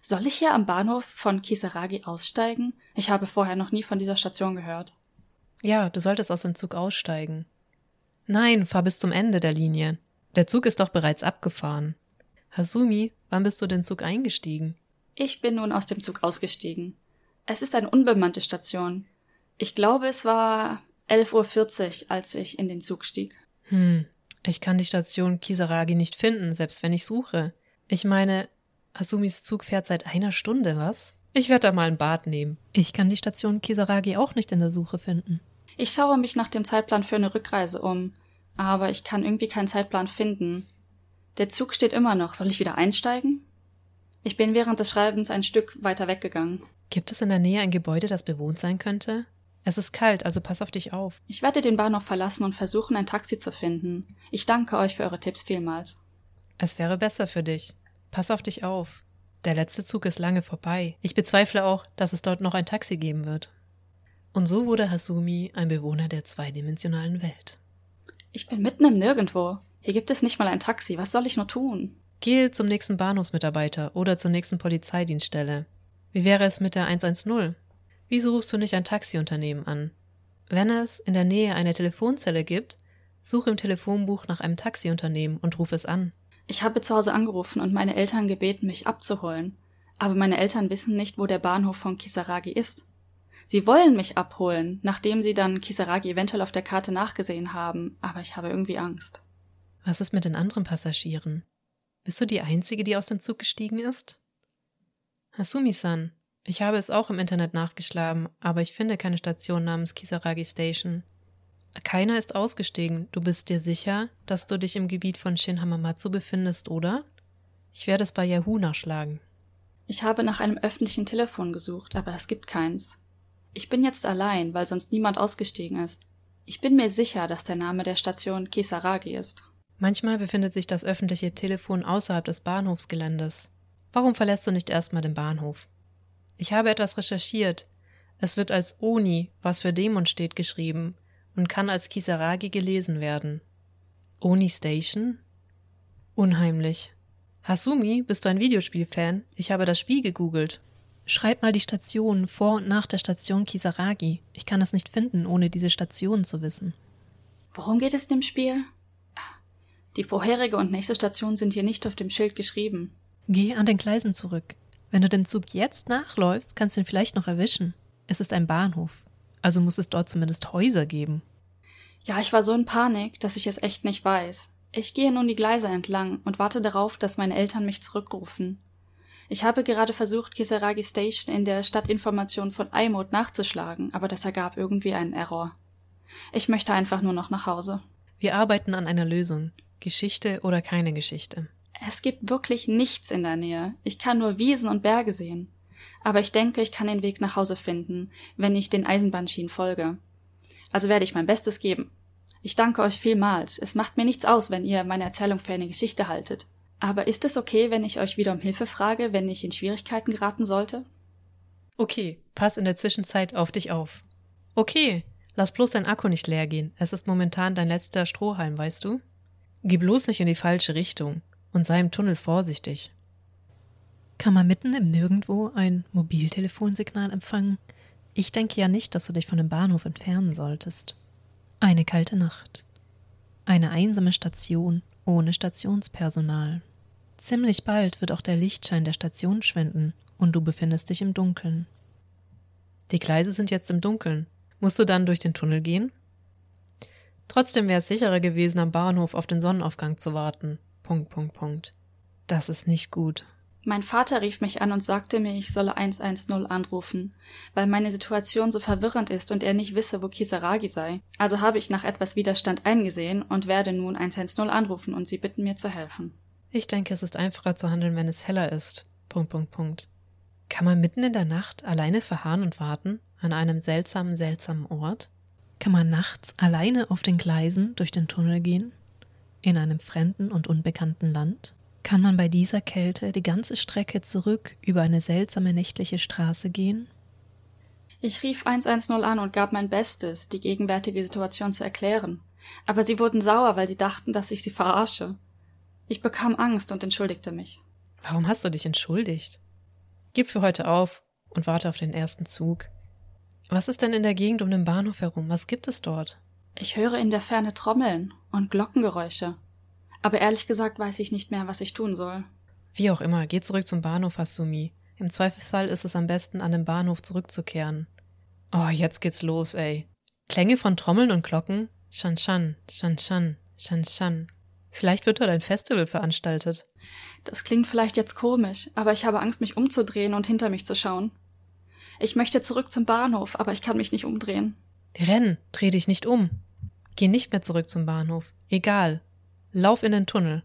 Soll ich hier am Bahnhof von Kisaragi aussteigen? Ich habe vorher noch nie von dieser Station gehört. Ja, du solltest aus dem Zug aussteigen. Nein, fahr bis zum Ende der Linie. Der Zug ist doch bereits abgefahren. Hasumi, wann bist du den Zug eingestiegen? Ich bin nun aus dem Zug ausgestiegen. Es ist eine unbemannte Station. Ich glaube, es war 11.40 Uhr, als ich in den Zug stieg. Hm, ich kann die Station Kisaragi nicht finden, selbst wenn ich suche. Ich meine, Asumis Zug fährt seit einer Stunde, was? Ich werde da mal ein Bad nehmen. Ich kann die Station Kisaragi auch nicht in der Suche finden. Ich schaue mich nach dem Zeitplan für eine Rückreise um, aber ich kann irgendwie keinen Zeitplan finden. Der Zug steht immer noch. Soll ich wieder einsteigen? Ich bin während des Schreibens ein Stück weiter weggegangen. Gibt es in der Nähe ein Gebäude, das bewohnt sein könnte? Es ist kalt, also pass auf dich auf. Ich werde den Bahnhof verlassen und versuchen, ein Taxi zu finden. Ich danke euch für eure Tipps vielmals. Es wäre besser für dich. Pass auf dich auf. Der letzte Zug ist lange vorbei. Ich bezweifle auch, dass es dort noch ein Taxi geben wird. Und so wurde Hasumi ein Bewohner der zweidimensionalen Welt. Ich bin mitten im Nirgendwo. Hier gibt es nicht mal ein Taxi. Was soll ich nur tun? Gehe zum nächsten Bahnhofsmitarbeiter oder zur nächsten Polizeidienststelle. Wie wäre es mit der 110? Wieso rufst du nicht ein Taxiunternehmen an? Wenn es in der Nähe eine Telefonzelle gibt, suche im Telefonbuch nach einem Taxiunternehmen und ruf es an. Ich habe zu Hause angerufen und meine Eltern gebeten, mich abzuholen. Aber meine Eltern wissen nicht, wo der Bahnhof von Kisaragi ist. Sie wollen mich abholen, nachdem sie dann Kisaragi eventuell auf der Karte nachgesehen haben, aber ich habe irgendwie Angst. Was ist mit den anderen Passagieren? Bist du die Einzige, die aus dem Zug gestiegen ist? Hasumi-san, ich habe es auch im Internet nachgeschlagen, aber ich finde keine Station namens Kisaragi Station. Keiner ist ausgestiegen. Du bist dir sicher, dass du dich im Gebiet von Shin Hamamatsu befindest, oder? Ich werde es bei Yahoo nachschlagen. Ich habe nach einem öffentlichen Telefon gesucht, aber es gibt keins. Ich bin jetzt allein, weil sonst niemand ausgestiegen ist. Ich bin mir sicher, dass der Name der Station Kisaragi ist. Manchmal befindet sich das öffentliche Telefon außerhalb des Bahnhofsgeländes. Warum verlässt du nicht erstmal den Bahnhof? Ich habe etwas recherchiert. Es wird als Oni, was für Dämon steht, geschrieben und kann als Kisaragi gelesen werden. Oni Station? Unheimlich. Hasumi, bist du ein Videospielfan? Ich habe das Spiel gegoogelt. Schreib mal die Station vor und nach der Station Kisaragi. Ich kann es nicht finden, ohne diese Station zu wissen. Worum geht es in dem Spiel? Die vorherige und nächste Station sind hier nicht auf dem Schild geschrieben. Geh an den Gleisen zurück. Wenn du dem Zug jetzt nachläufst, kannst du ihn vielleicht noch erwischen. Es ist ein Bahnhof. Also muss es dort zumindest Häuser geben. Ja, ich war so in Panik, dass ich es echt nicht weiß. Ich gehe nun die Gleise entlang und warte darauf, dass meine Eltern mich zurückrufen. Ich habe gerade versucht, Kisaragi Station in der Stadtinformation von iMode nachzuschlagen, aber das ergab irgendwie einen Error. Ich möchte einfach nur noch nach Hause. Wir arbeiten an einer Lösung. Geschichte oder keine Geschichte. Es gibt wirklich nichts in der Nähe. Ich kann nur Wiesen und Berge sehen. Aber ich denke, ich kann den Weg nach Hause finden, wenn ich den Eisenbahnschienen folge. Also werde ich mein Bestes geben. Ich danke euch vielmals. Es macht mir nichts aus, wenn ihr meine Erzählung für eine Geschichte haltet. Aber ist es okay, wenn ich euch wieder um Hilfe frage, wenn ich in Schwierigkeiten geraten sollte? Okay, pass in der Zwischenzeit auf dich auf. Okay, lass bloß dein Akku nicht leer gehen. Es ist momentan dein letzter Strohhalm, weißt du? Geh bloß nicht in die falsche Richtung und sei im Tunnel vorsichtig. Kann man mitten im Nirgendwo ein Mobiltelefonsignal empfangen? Ich denke ja nicht, dass du dich von dem Bahnhof entfernen solltest. Eine kalte Nacht. Eine einsame Station ohne Stationspersonal. Ziemlich bald wird auch der Lichtschein der Station schwinden und du befindest dich im Dunkeln. Die Gleise sind jetzt im Dunkeln. Musst du dann durch den Tunnel gehen? Trotzdem wäre es sicherer gewesen, am Bahnhof auf den Sonnenaufgang zu warten. Punkt, Punkt, Punkt. Das ist nicht gut. Mein Vater rief mich an und sagte mir, ich solle 110 anrufen, weil meine Situation so verwirrend ist und er nicht wisse, wo Kisaragi sei. Also habe ich nach etwas Widerstand eingesehen und werde nun 110 anrufen und sie bitten mir zu helfen. Ich denke, es ist einfacher zu handeln, wenn es heller ist. Punkt, Punkt, Punkt. Kann man mitten in der Nacht alleine verharren und warten an einem seltsamen, seltsamen Ort? Kann man nachts alleine auf den Gleisen durch den Tunnel gehen? In einem fremden und unbekannten Land? Kann man bei dieser Kälte die ganze Strecke zurück über eine seltsame nächtliche Straße gehen? Ich rief 110 an und gab mein Bestes, die gegenwärtige Situation zu erklären. Aber sie wurden sauer, weil sie dachten, dass ich sie verarsche. Ich bekam Angst und entschuldigte mich. Warum hast du dich entschuldigt? Gib für heute auf und warte auf den ersten Zug. Was ist denn in der Gegend um den Bahnhof herum? Was gibt es dort? Ich höre in der Ferne Trommeln und Glockengeräusche. Aber ehrlich gesagt weiß ich nicht mehr, was ich tun soll. Wie auch immer, geh zurück zum Bahnhof, Hasumi. Im Zweifelsfall ist es am besten, an den Bahnhof zurückzukehren. Oh, jetzt geht's los, ey. Klänge von Trommeln und Glocken? Shan Shan, Shan Shan, Shan Shan. Vielleicht wird dort ein Festival veranstaltet. Das klingt vielleicht jetzt komisch, aber ich habe Angst, mich umzudrehen und hinter mich zu schauen. Ich möchte zurück zum Bahnhof, aber ich kann mich nicht umdrehen. Renn, dreh dich nicht um. Geh nicht mehr zurück zum Bahnhof. Egal, Lauf in den Tunnel.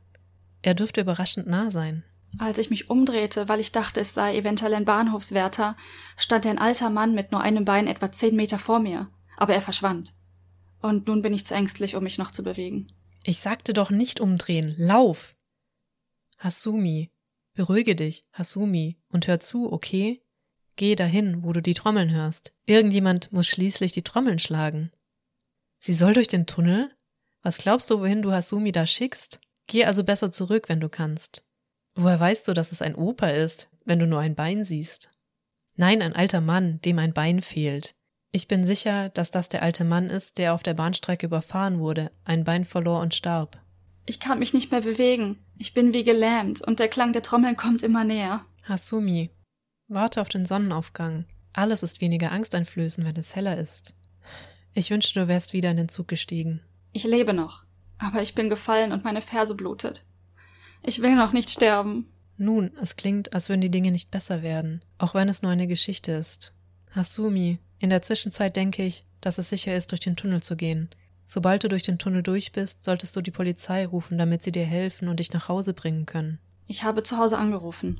Er dürfte überraschend nah sein. Als ich mich umdrehte, weil ich dachte, es sei eventuell ein Bahnhofswärter, stand ein alter Mann mit nur einem Bein etwa zehn Meter vor mir, aber er verschwand. Und nun bin ich zu ängstlich, um mich noch zu bewegen. Ich sagte doch nicht umdrehen. Lauf! Hasumi, beruhige dich, Hasumi, und hör zu, okay? Geh dahin, wo du die Trommeln hörst. Irgendjemand muss schließlich die Trommeln schlagen. Sie soll durch den Tunnel? Was glaubst du, wohin du Hasumi da schickst? Geh also besser zurück, wenn du kannst. Woher weißt du, dass es ein Opa ist, wenn du nur ein Bein siehst? Nein, ein alter Mann, dem ein Bein fehlt. Ich bin sicher, dass das der alte Mann ist, der auf der Bahnstrecke überfahren wurde, ein Bein verlor und starb. Ich kann mich nicht mehr bewegen. Ich bin wie gelähmt und der Klang der Trommeln kommt immer näher. Hasumi, warte auf den Sonnenaufgang. Alles ist weniger angsteinflößend, wenn es heller ist. Ich wünschte, du wärst wieder in den Zug gestiegen. Ich lebe noch, aber ich bin gefallen und meine Ferse blutet. Ich will noch nicht sterben. Nun, es klingt, als würden die Dinge nicht besser werden, auch wenn es nur eine Geschichte ist. Hasumi, in der Zwischenzeit denke ich, dass es sicher ist, durch den Tunnel zu gehen. Sobald du durch den Tunnel durch bist, solltest du die Polizei rufen, damit sie dir helfen und dich nach Hause bringen können. Ich habe zu Hause angerufen.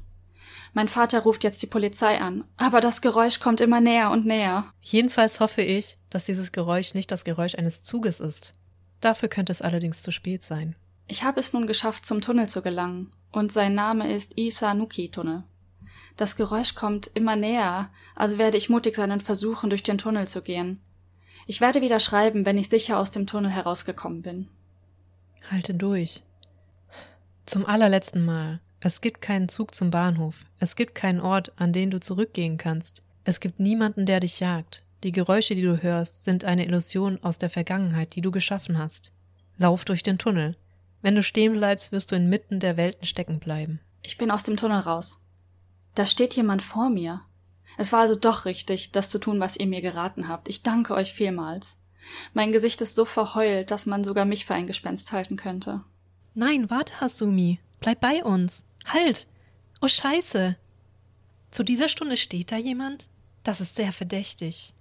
Mein Vater ruft jetzt die Polizei an, aber das Geräusch kommt immer näher und näher. Jedenfalls hoffe ich, dass dieses Geräusch nicht das Geräusch eines Zuges ist. Dafür könnte es allerdings zu spät sein. Ich habe es nun geschafft, zum Tunnel zu gelangen, und sein Name ist Isanuki-Tunnel. Das Geräusch kommt immer näher, also werde ich mutig sein und versuchen, durch den Tunnel zu gehen. Ich werde wieder schreiben, wenn ich sicher aus dem Tunnel herausgekommen bin. Halte durch. Zum allerletzten Mal. Es gibt keinen Zug zum Bahnhof. Es gibt keinen Ort, an den du zurückgehen kannst. Es gibt niemanden, der dich jagt. Die Geräusche, die du hörst, sind eine Illusion aus der Vergangenheit, die du geschaffen hast. Lauf durch den Tunnel. Wenn du stehen bleibst, wirst du inmitten der Welten stecken bleiben. Ich bin aus dem Tunnel raus. Da steht jemand vor mir. Es war also doch richtig, das zu tun, was ihr mir geraten habt. Ich danke euch vielmals. Mein Gesicht ist so verheult, dass man sogar mich für ein Gespenst halten könnte. Nein, warte, Hasumi. Bleib bei uns. Halt! Oh Scheiße. Zu dieser Stunde steht da jemand? Das ist sehr verdächtig.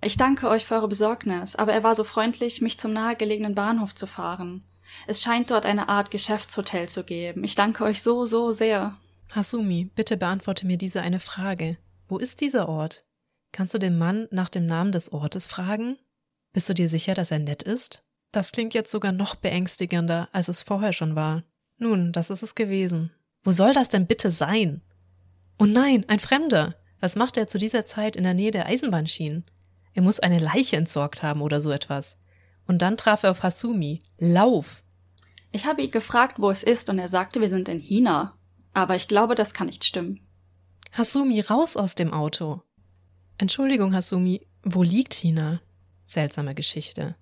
Ich danke euch für eure Besorgnis, aber er war so freundlich, mich zum nahegelegenen Bahnhof zu fahren. Es scheint dort eine Art Geschäftshotel zu geben. Ich danke euch so, so sehr. Hasumi, bitte beantworte mir diese eine Frage. Wo ist dieser Ort? Kannst du den Mann nach dem Namen des Ortes fragen? Bist du dir sicher, dass er nett ist? Das klingt jetzt sogar noch beängstigender, als es vorher schon war. Nun, das ist es gewesen. Wo soll das denn bitte sein? Oh nein, ein Fremder. Was macht er zu dieser Zeit in der Nähe der Eisenbahnschienen? Er muss eine Leiche entsorgt haben oder so etwas. Und dann traf er auf Hasumi. Lauf! Ich habe ihn gefragt, wo es ist, und er sagte, wir sind in China. Aber ich glaube, das kann nicht stimmen. Hasumi, raus aus dem Auto. Entschuldigung, Hasumi, wo liegt China? Seltsame Geschichte.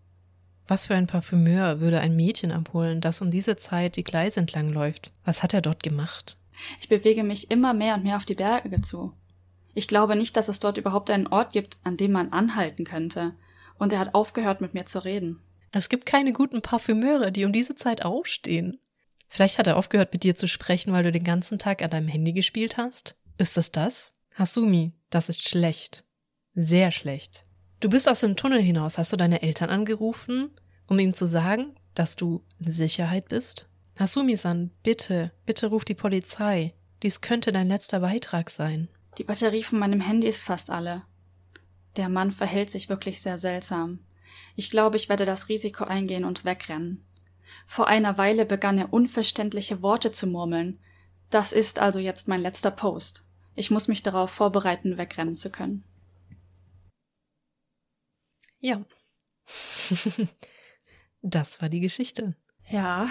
Was für ein Parfümeur würde ein Mädchen abholen, das um diese Zeit die Gleise entlang läuft? Was hat er dort gemacht? Ich bewege mich immer mehr und mehr auf die Berge zu. Ich glaube nicht, dass es dort überhaupt einen Ort gibt, an dem man anhalten könnte. Und er hat aufgehört, mit mir zu reden. Es gibt keine guten Parfümeure, die um diese Zeit aufstehen. Vielleicht hat er aufgehört, mit dir zu sprechen, weil du den ganzen Tag an deinem Handy gespielt hast? Ist es das? Hasumi, das ist schlecht. Sehr schlecht. Du bist aus dem Tunnel hinaus. Hast du deine Eltern angerufen, um ihnen zu sagen, dass du in Sicherheit bist? Hasumi-san, bitte, bitte ruf die Polizei. Dies könnte dein letzter Beitrag sein. Die Batterie von meinem Handy ist fast alle. Der Mann verhält sich wirklich sehr seltsam. Ich glaube, ich werde das Risiko eingehen und wegrennen. Vor einer Weile begann er unverständliche Worte zu murmeln. Das ist also jetzt mein letzter Post. Ich muss mich darauf vorbereiten, wegrennen zu können. Ja. [laughs] das war die Geschichte. Ja.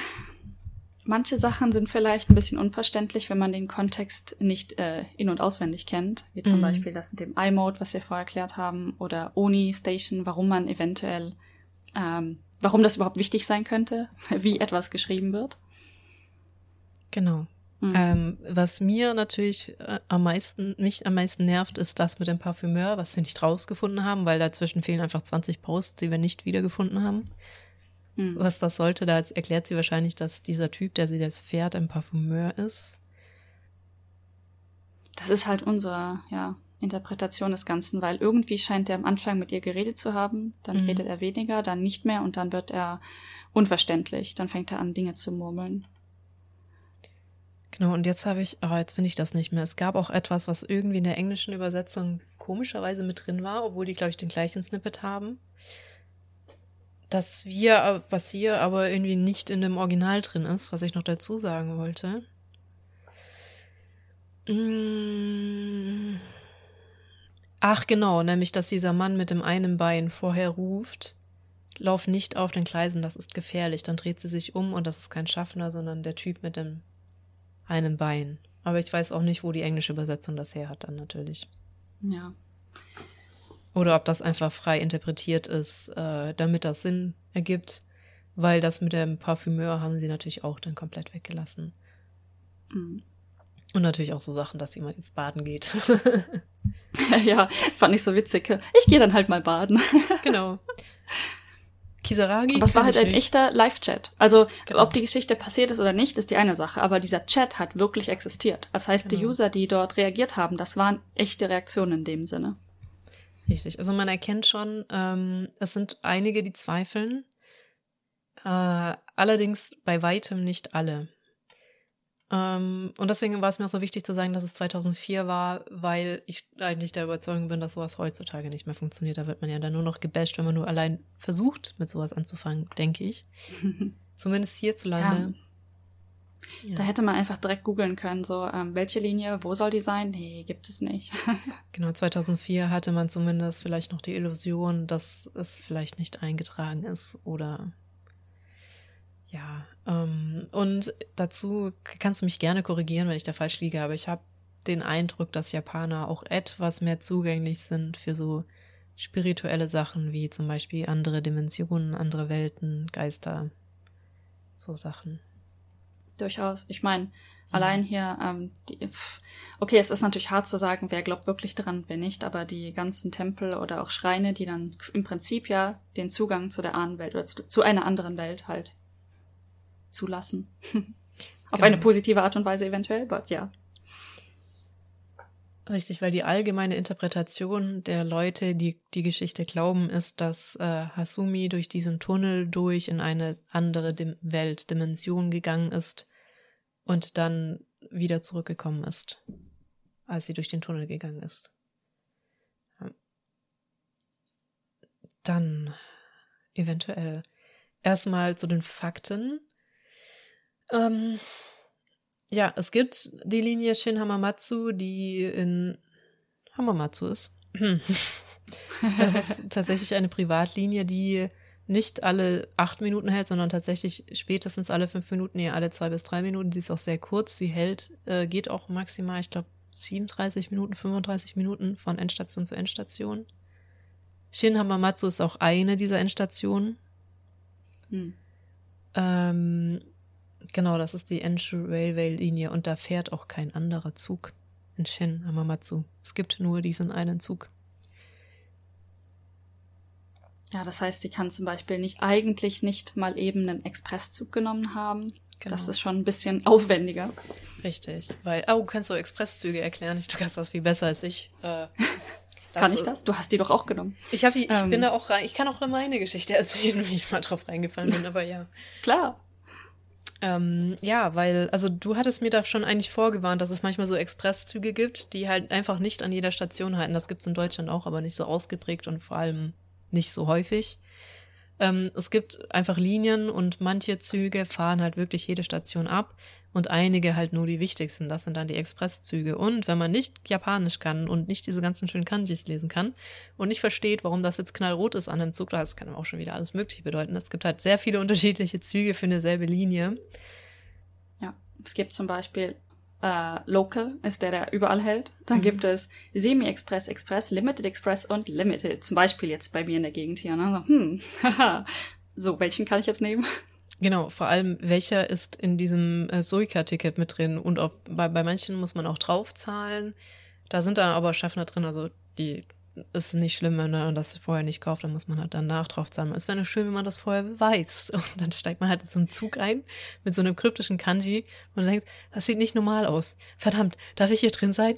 Manche Sachen sind vielleicht ein bisschen unverständlich, wenn man den Kontext nicht äh, in- und auswendig kennt. Wie zum mhm. Beispiel das mit dem iMode, was wir vorher erklärt haben, oder Oni Station, warum man eventuell, ähm, warum das überhaupt wichtig sein könnte, [laughs] wie etwas geschrieben wird. Genau. Mhm. Ähm, was mir natürlich äh, am meisten, mich am meisten nervt, ist das mit dem Parfümeur, was wir nicht rausgefunden haben, weil dazwischen fehlen einfach 20 Posts, die wir nicht wiedergefunden haben. Mhm. Was das sollte, da erklärt sie wahrscheinlich, dass dieser Typ, der sie das Pferd, ein Parfümeur ist. Das ist halt unsere, ja, Interpretation des Ganzen, weil irgendwie scheint er am Anfang mit ihr geredet zu haben, dann mhm. redet er weniger, dann nicht mehr und dann wird er unverständlich, dann fängt er an, Dinge zu murmeln. Genau, und jetzt habe ich, oh, jetzt finde ich das nicht mehr. Es gab auch etwas, was irgendwie in der englischen Übersetzung komischerweise mit drin war, obwohl die, glaube ich, den gleichen Snippet haben. Das wir, was hier aber irgendwie nicht in dem Original drin ist, was ich noch dazu sagen wollte. Mm. Ach, genau, nämlich, dass dieser Mann mit dem einen Bein vorher ruft, lauf nicht auf den Gleisen, das ist gefährlich. Dann dreht sie sich um und das ist kein Schaffner, sondern der Typ mit dem einem Bein. Aber ich weiß auch nicht, wo die englische Übersetzung das her hat dann natürlich. Ja. Oder ob das einfach frei interpretiert ist, äh, damit das Sinn ergibt. Weil das mit dem Parfümeur haben sie natürlich auch dann komplett weggelassen. Mhm. Und natürlich auch so Sachen, dass jemand ins Baden geht. [laughs] ja, fand ich so witzig. Ich gehe dann halt mal baden. [laughs] genau. Kisaragi. Aber es war halt ein nicht. echter Live-Chat. Also, genau. ob die Geschichte passiert ist oder nicht, ist die eine Sache. Aber dieser Chat hat wirklich existiert. Das heißt, genau. die User, die dort reagiert haben, das waren echte Reaktionen in dem Sinne. Richtig. Also man erkennt schon, ähm, es sind einige, die zweifeln. Äh, allerdings bei weitem nicht alle. Ähm, und deswegen war es mir auch so wichtig zu sagen, dass es 2004 war, weil ich eigentlich der Überzeugung bin, dass sowas heutzutage nicht mehr funktioniert. Da wird man ja dann nur noch gebasht, wenn man nur allein versucht, mit sowas anzufangen, denke ich. [laughs] Zumindest hierzulande. Ja. Ja. Da hätte man einfach direkt googeln können, so, ähm, welche Linie, wo soll die sein? Nee, gibt es nicht. [laughs] genau, 2004 hatte man zumindest vielleicht noch die Illusion, dass es vielleicht nicht eingetragen ist oder ja, ähm, und dazu kannst du mich gerne korrigieren, wenn ich da falsch liege, aber ich habe den Eindruck, dass Japaner auch etwas mehr zugänglich sind für so spirituelle Sachen wie zum Beispiel andere Dimensionen, andere Welten, Geister, so Sachen. Durchaus. Ich meine, allein hier, ähm, die, pff, okay, es ist natürlich hart zu sagen, wer glaubt wirklich dran, wer nicht, aber die ganzen Tempel oder auch Schreine, die dann im Prinzip ja den Zugang zu der Ahnenwelt oder zu, zu einer anderen Welt halt zulassen. [laughs] Auf Genau. eine positive Art und Weise eventuell, but ja. Richtig, weil die allgemeine Interpretation der Leute, die die Geschichte glauben, ist, dass äh, Hasumi durch diesen Tunnel durch in eine andere Dim Welt, Dimension gegangen ist und dann wieder zurückgekommen ist, als sie durch den Tunnel gegangen ist. Dann eventuell erstmal zu den Fakten. Ähm, ja, es gibt die Linie Shin Hamamatsu, die in Hamamatsu ist. [laughs] Das ist tatsächlich eine Privatlinie, die nicht alle acht Minuten hält, sondern tatsächlich spätestens alle fünf Minuten, eher alle zwei bis drei Minuten. Sie ist auch sehr kurz. Sie hält, äh, geht auch maximal, ich glaube, 37 Minuten, 35 Minuten von Endstation zu Endstation. Shin Hamamatsu ist auch eine dieser Endstationen. Hm. Ähm, genau, das ist die Enshu Railway Linie und da fährt auch kein anderer Zug in Shin Hamamatsu. Es gibt nur diesen einen Zug. Ja, das heißt, sie kann zum Beispiel nicht eigentlich nicht mal eben einen Expresszug genommen haben. Das Genau. ist schon ein bisschen aufwendiger. Richtig, weil, oh, kannst du Expresszüge erklären? Du kannst das viel besser als ich. Äh, [laughs] kann ich das? Du hast die doch auch genommen. Ich habe die, ich Ähm. bin da auch rein, ich kann auch meine Geschichte erzählen, [laughs] wie ich mal drauf reingefallen bin, [laughs] aber ja. Klar. Ähm, ja, weil, also du hattest mir da schon eigentlich vorgewarnt, dass es manchmal so Expresszüge gibt, die halt einfach nicht an jeder Station halten. Das gibt's in Deutschland auch, aber nicht so ausgeprägt und vor allem nicht so häufig. Ähm, es gibt einfach Linien und manche Züge fahren halt wirklich jede Station ab und einige halt nur die wichtigsten. Das sind dann die Expresszüge. Und wenn man nicht Japanisch kann und nicht diese ganzen schönen Kanjis lesen kann und nicht versteht, warum das jetzt knallrot ist an einem Zug, das kann auch schon wieder alles Mögliche bedeuten. Es gibt halt sehr viele [laughs] unterschiedliche Züge für eine selbe Linie. Ja. Es gibt zum Beispiel äh, Local, ist der, der überall hält. Dann Mhm. gibt es Semi-Express, Express, Limited Express und Limited. Zum Beispiel jetzt bei mir in der Gegend hier. Ne? So, hm, [laughs] haha. So, welchen kann ich jetzt nehmen? Genau, vor allem welcher ist in diesem äh, Suica-Ticket mit drin und auf, bei, bei manchen muss man auch draufzahlen. Da sind dann aber Schaffner drin, also die ist nicht schlimm, wenn man das vorher nicht kauft, dann muss man halt danach draufzahlen. Es wäre nur schön, wenn man das vorher weiß. [laughs] Und dann steigt man halt in so einen Zug ein mit so einem kryptischen Kanji und denkt, das sieht nicht normal aus. Verdammt, darf ich hier drin sein?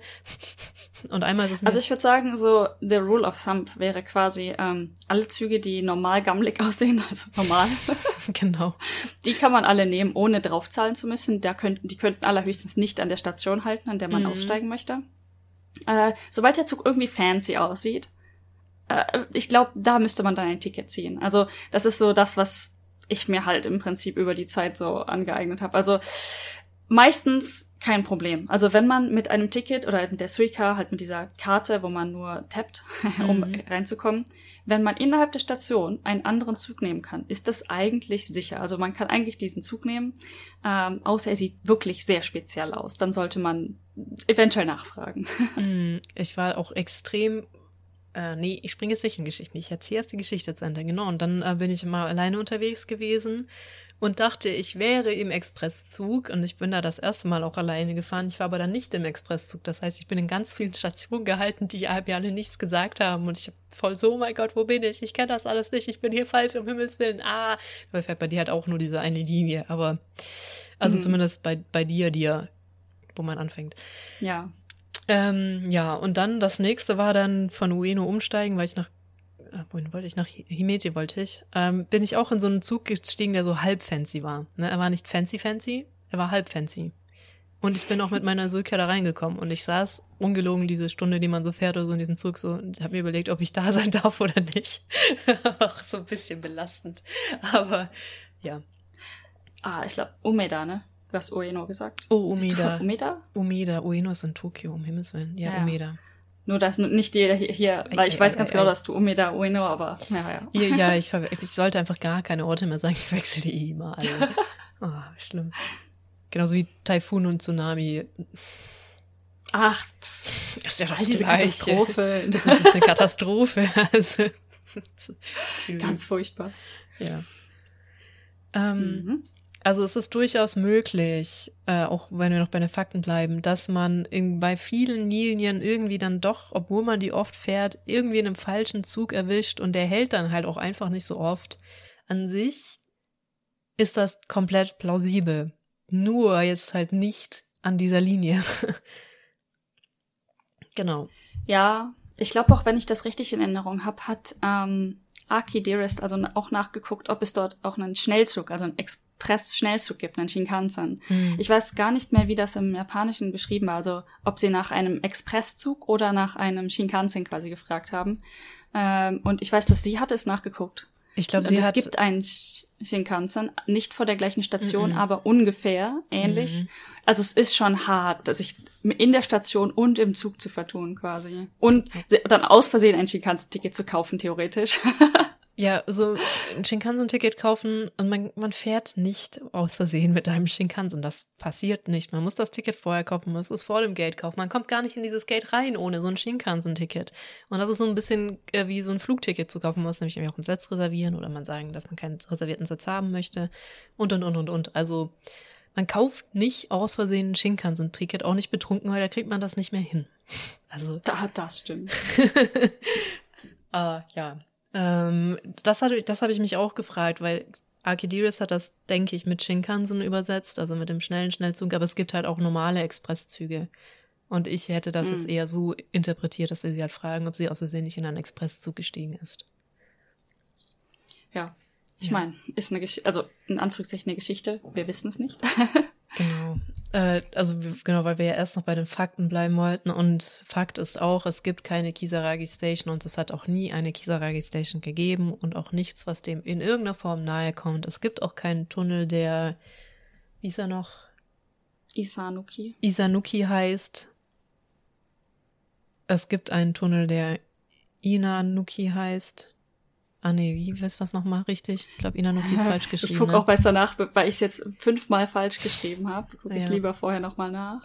[laughs] Und einmal ist es Also ich würde sagen, so the rule of thumb wäre quasi ähm, alle Züge, die normal gammelig [laughs] aussehen, also normal, genau. die kann man alle nehmen, ohne draufzahlen zu müssen. Da könnten, die könnten allerhöchstens nicht an der Station halten, an der man Mhm. aussteigen möchte. Äh, sobald der Zug irgendwie fancy aussieht, äh, ich glaube, da müsste man dann ein Ticket ziehen. Also das ist so das, was ich mir halt im Prinzip über die Zeit so angeeignet habe. Also meistens kein Problem. Also wenn man mit einem Ticket oder mit der Suica, halt mit dieser Karte, wo man nur tappt, [laughs] um Mhm. reinzukommen, wenn man innerhalb der Station einen anderen Zug nehmen kann, ist das eigentlich sicher. Also man kann eigentlich diesen Zug nehmen, ähm, außer er sieht wirklich sehr speziell aus. Dann sollte man eventuell nachfragen. [laughs] Mm, Ich war auch extrem. Äh, nee, ich springe jetzt nicht in Geschichten. Ich erzähle erst die Geschichte zu Ende. Genau. Und dann äh, bin ich mal alleine unterwegs gewesen und dachte, ich wäre im Expresszug. Und ich bin da das erste Mal auch alleine gefahren. Ich war aber dann nicht im Expresszug. Das heißt, ich bin in ganz vielen Stationen gehalten, die halb ja alle nichts gesagt haben. Und ich habe voll so, oh mein Gott, wo bin ich? Ich kenne das alles nicht. Ich bin hier falsch, um Himmels Willen. Ah, dabei fährt bei dir halt auch nur diese eine Linie. Aber, also Mhm. zumindest bei, bei dir, dir, wo man anfängt. Ja. Ähm, ja, und dann das nächste war dann von Ueno umsteigen, weil ich nach, äh, wohin wollte ich? Nach Hi- Himeji wollte ich. Ähm, bin ich auch in so einen Zug gestiegen, der so halb fancy war. Ne? Er war nicht fancy fancy, er war halb fancy. Und ich bin auch mit meiner Suica da reingekommen und ich saß ungelogen diese Stunde, die man so fährt oder so in diesem Zug so und ich habe mir überlegt, ob ich da [laughs] sein darf oder nicht. [laughs] auch so ein bisschen belastend. Aber ja. Ah, ich glaube, Umeda, ne? Du hast Ueno gesagt. Oh, Umeda. Umeda? Umeda. Ueno ist in Tokio, um Himmels Willen. Ja, Ja. Umeda. Nur, dass nicht jeder hier, hier weil ich Ei, weiß ei, ganz ei, genau, ei. dass du Umeda, Ueno, aber ja, ja. Ja, [laughs] ich, ich sollte einfach gar keine Orte mehr sagen. Ich wechsle die eh immer alle. Oh, schlimm. Genauso wie Taifun und Tsunami. Ach, Das ist ja all diese Katastrophe. Das ist eine Katastrophe. [laughs] Also, [laughs] Ganz furchtbar. ja. Ähm, Mhm. Also es ist durchaus möglich, äh, auch wenn wir noch bei den Fakten bleiben, dass man in, bei vielen Linien irgendwie dann doch, obwohl man die oft fährt, irgendwie in einem falschen Zug erwischt und der hält dann halt auch einfach nicht so oft. An sich ist das komplett plausibel. Nur jetzt halt nicht an dieser Linie. [laughs] genau. Ja, ich glaube auch, wenn ich das richtig in Erinnerung habe, hat ähm, Aki Dearest also auch nachgeguckt, ob es dort auch einen Schnellzug, also einen Express-Schnellzug gibt, einen Shinkansen. Hm. Ich weiß gar nicht mehr, wie das im Japanischen beschrieben war, also ob sie nach einem Expresszug oder nach einem Shinkansen quasi gefragt haben. Ähm, und ich weiß, dass sie hat es nachgeguckt. Ich glaube, sie es hat. Es gibt einen Shinkansen, nicht vor der gleichen Station, -mm. aber ungefähr ähnlich. Mm also es ist schon hart, dass ich in der Station und im Zug zu vertun quasi. Und dann aus Versehen ein Shinkansen-Ticket zu kaufen, theoretisch. [laughs] Ja, so ein Shinkansen-Ticket kaufen und man, man fährt nicht aus Versehen mit einem Shinkansen. Das passiert nicht. Man muss das Ticket vorher kaufen, man muss es vor dem Gate kaufen. Man kommt gar nicht in dieses Gate rein ohne so ein Shinkansen-Ticket. Und das ist so ein bisschen äh, wie so ein Flugticket zu kaufen. Man muss nämlich auch einen Sitz reservieren oder man sagen, dass man keinen reservierten Sitz haben möchte. Und, und, und, und, und. Also man kauft nicht aus Versehen ein Shinkansen-Ticket, auch nicht betrunken, weil da kriegt man das nicht mehr hin. Also. Da, das stimmt. uh, [laughs] ja, ähm, das hatte, das habe ich mich auch gefragt, weil Archidiris hat das, denke ich, mit Shinkansen übersetzt, also mit dem schnellen Schnellzug, aber es gibt halt auch normale Expresszüge. Und ich hätte das mhm. jetzt eher so interpretiert, dass sie sie halt fragen, ob sie aus Versehen nicht in einen Expresszug gestiegen ist. Ja, ich ja. meine, ist eine Geschichte, also in Anführungszeichen eine Geschichte, wir wissen es nicht. [laughs] genau. Äh, also genau, weil wir ja erst noch bei den Fakten bleiben wollten. Und Fakt ist auch, es gibt keine Kisaragi Station und es hat auch nie eine Kisaragi Station gegeben und auch nichts, was dem in irgendeiner Form nahe kommt. Es gibt auch keinen Tunnel, der, wie ist er noch? Isanuki. Isanuki heißt. Es gibt einen Tunnel, der Inanuki heißt. Ah nee, wie ist was nochmal richtig? Ich glaube, Inanuki [laughs] ist falsch geschrieben. Ich gucke ne? auch besser nach, weil ich es jetzt fünfmal falsch geschrieben habe. Gucke ja. ich lieber vorher nochmal nach.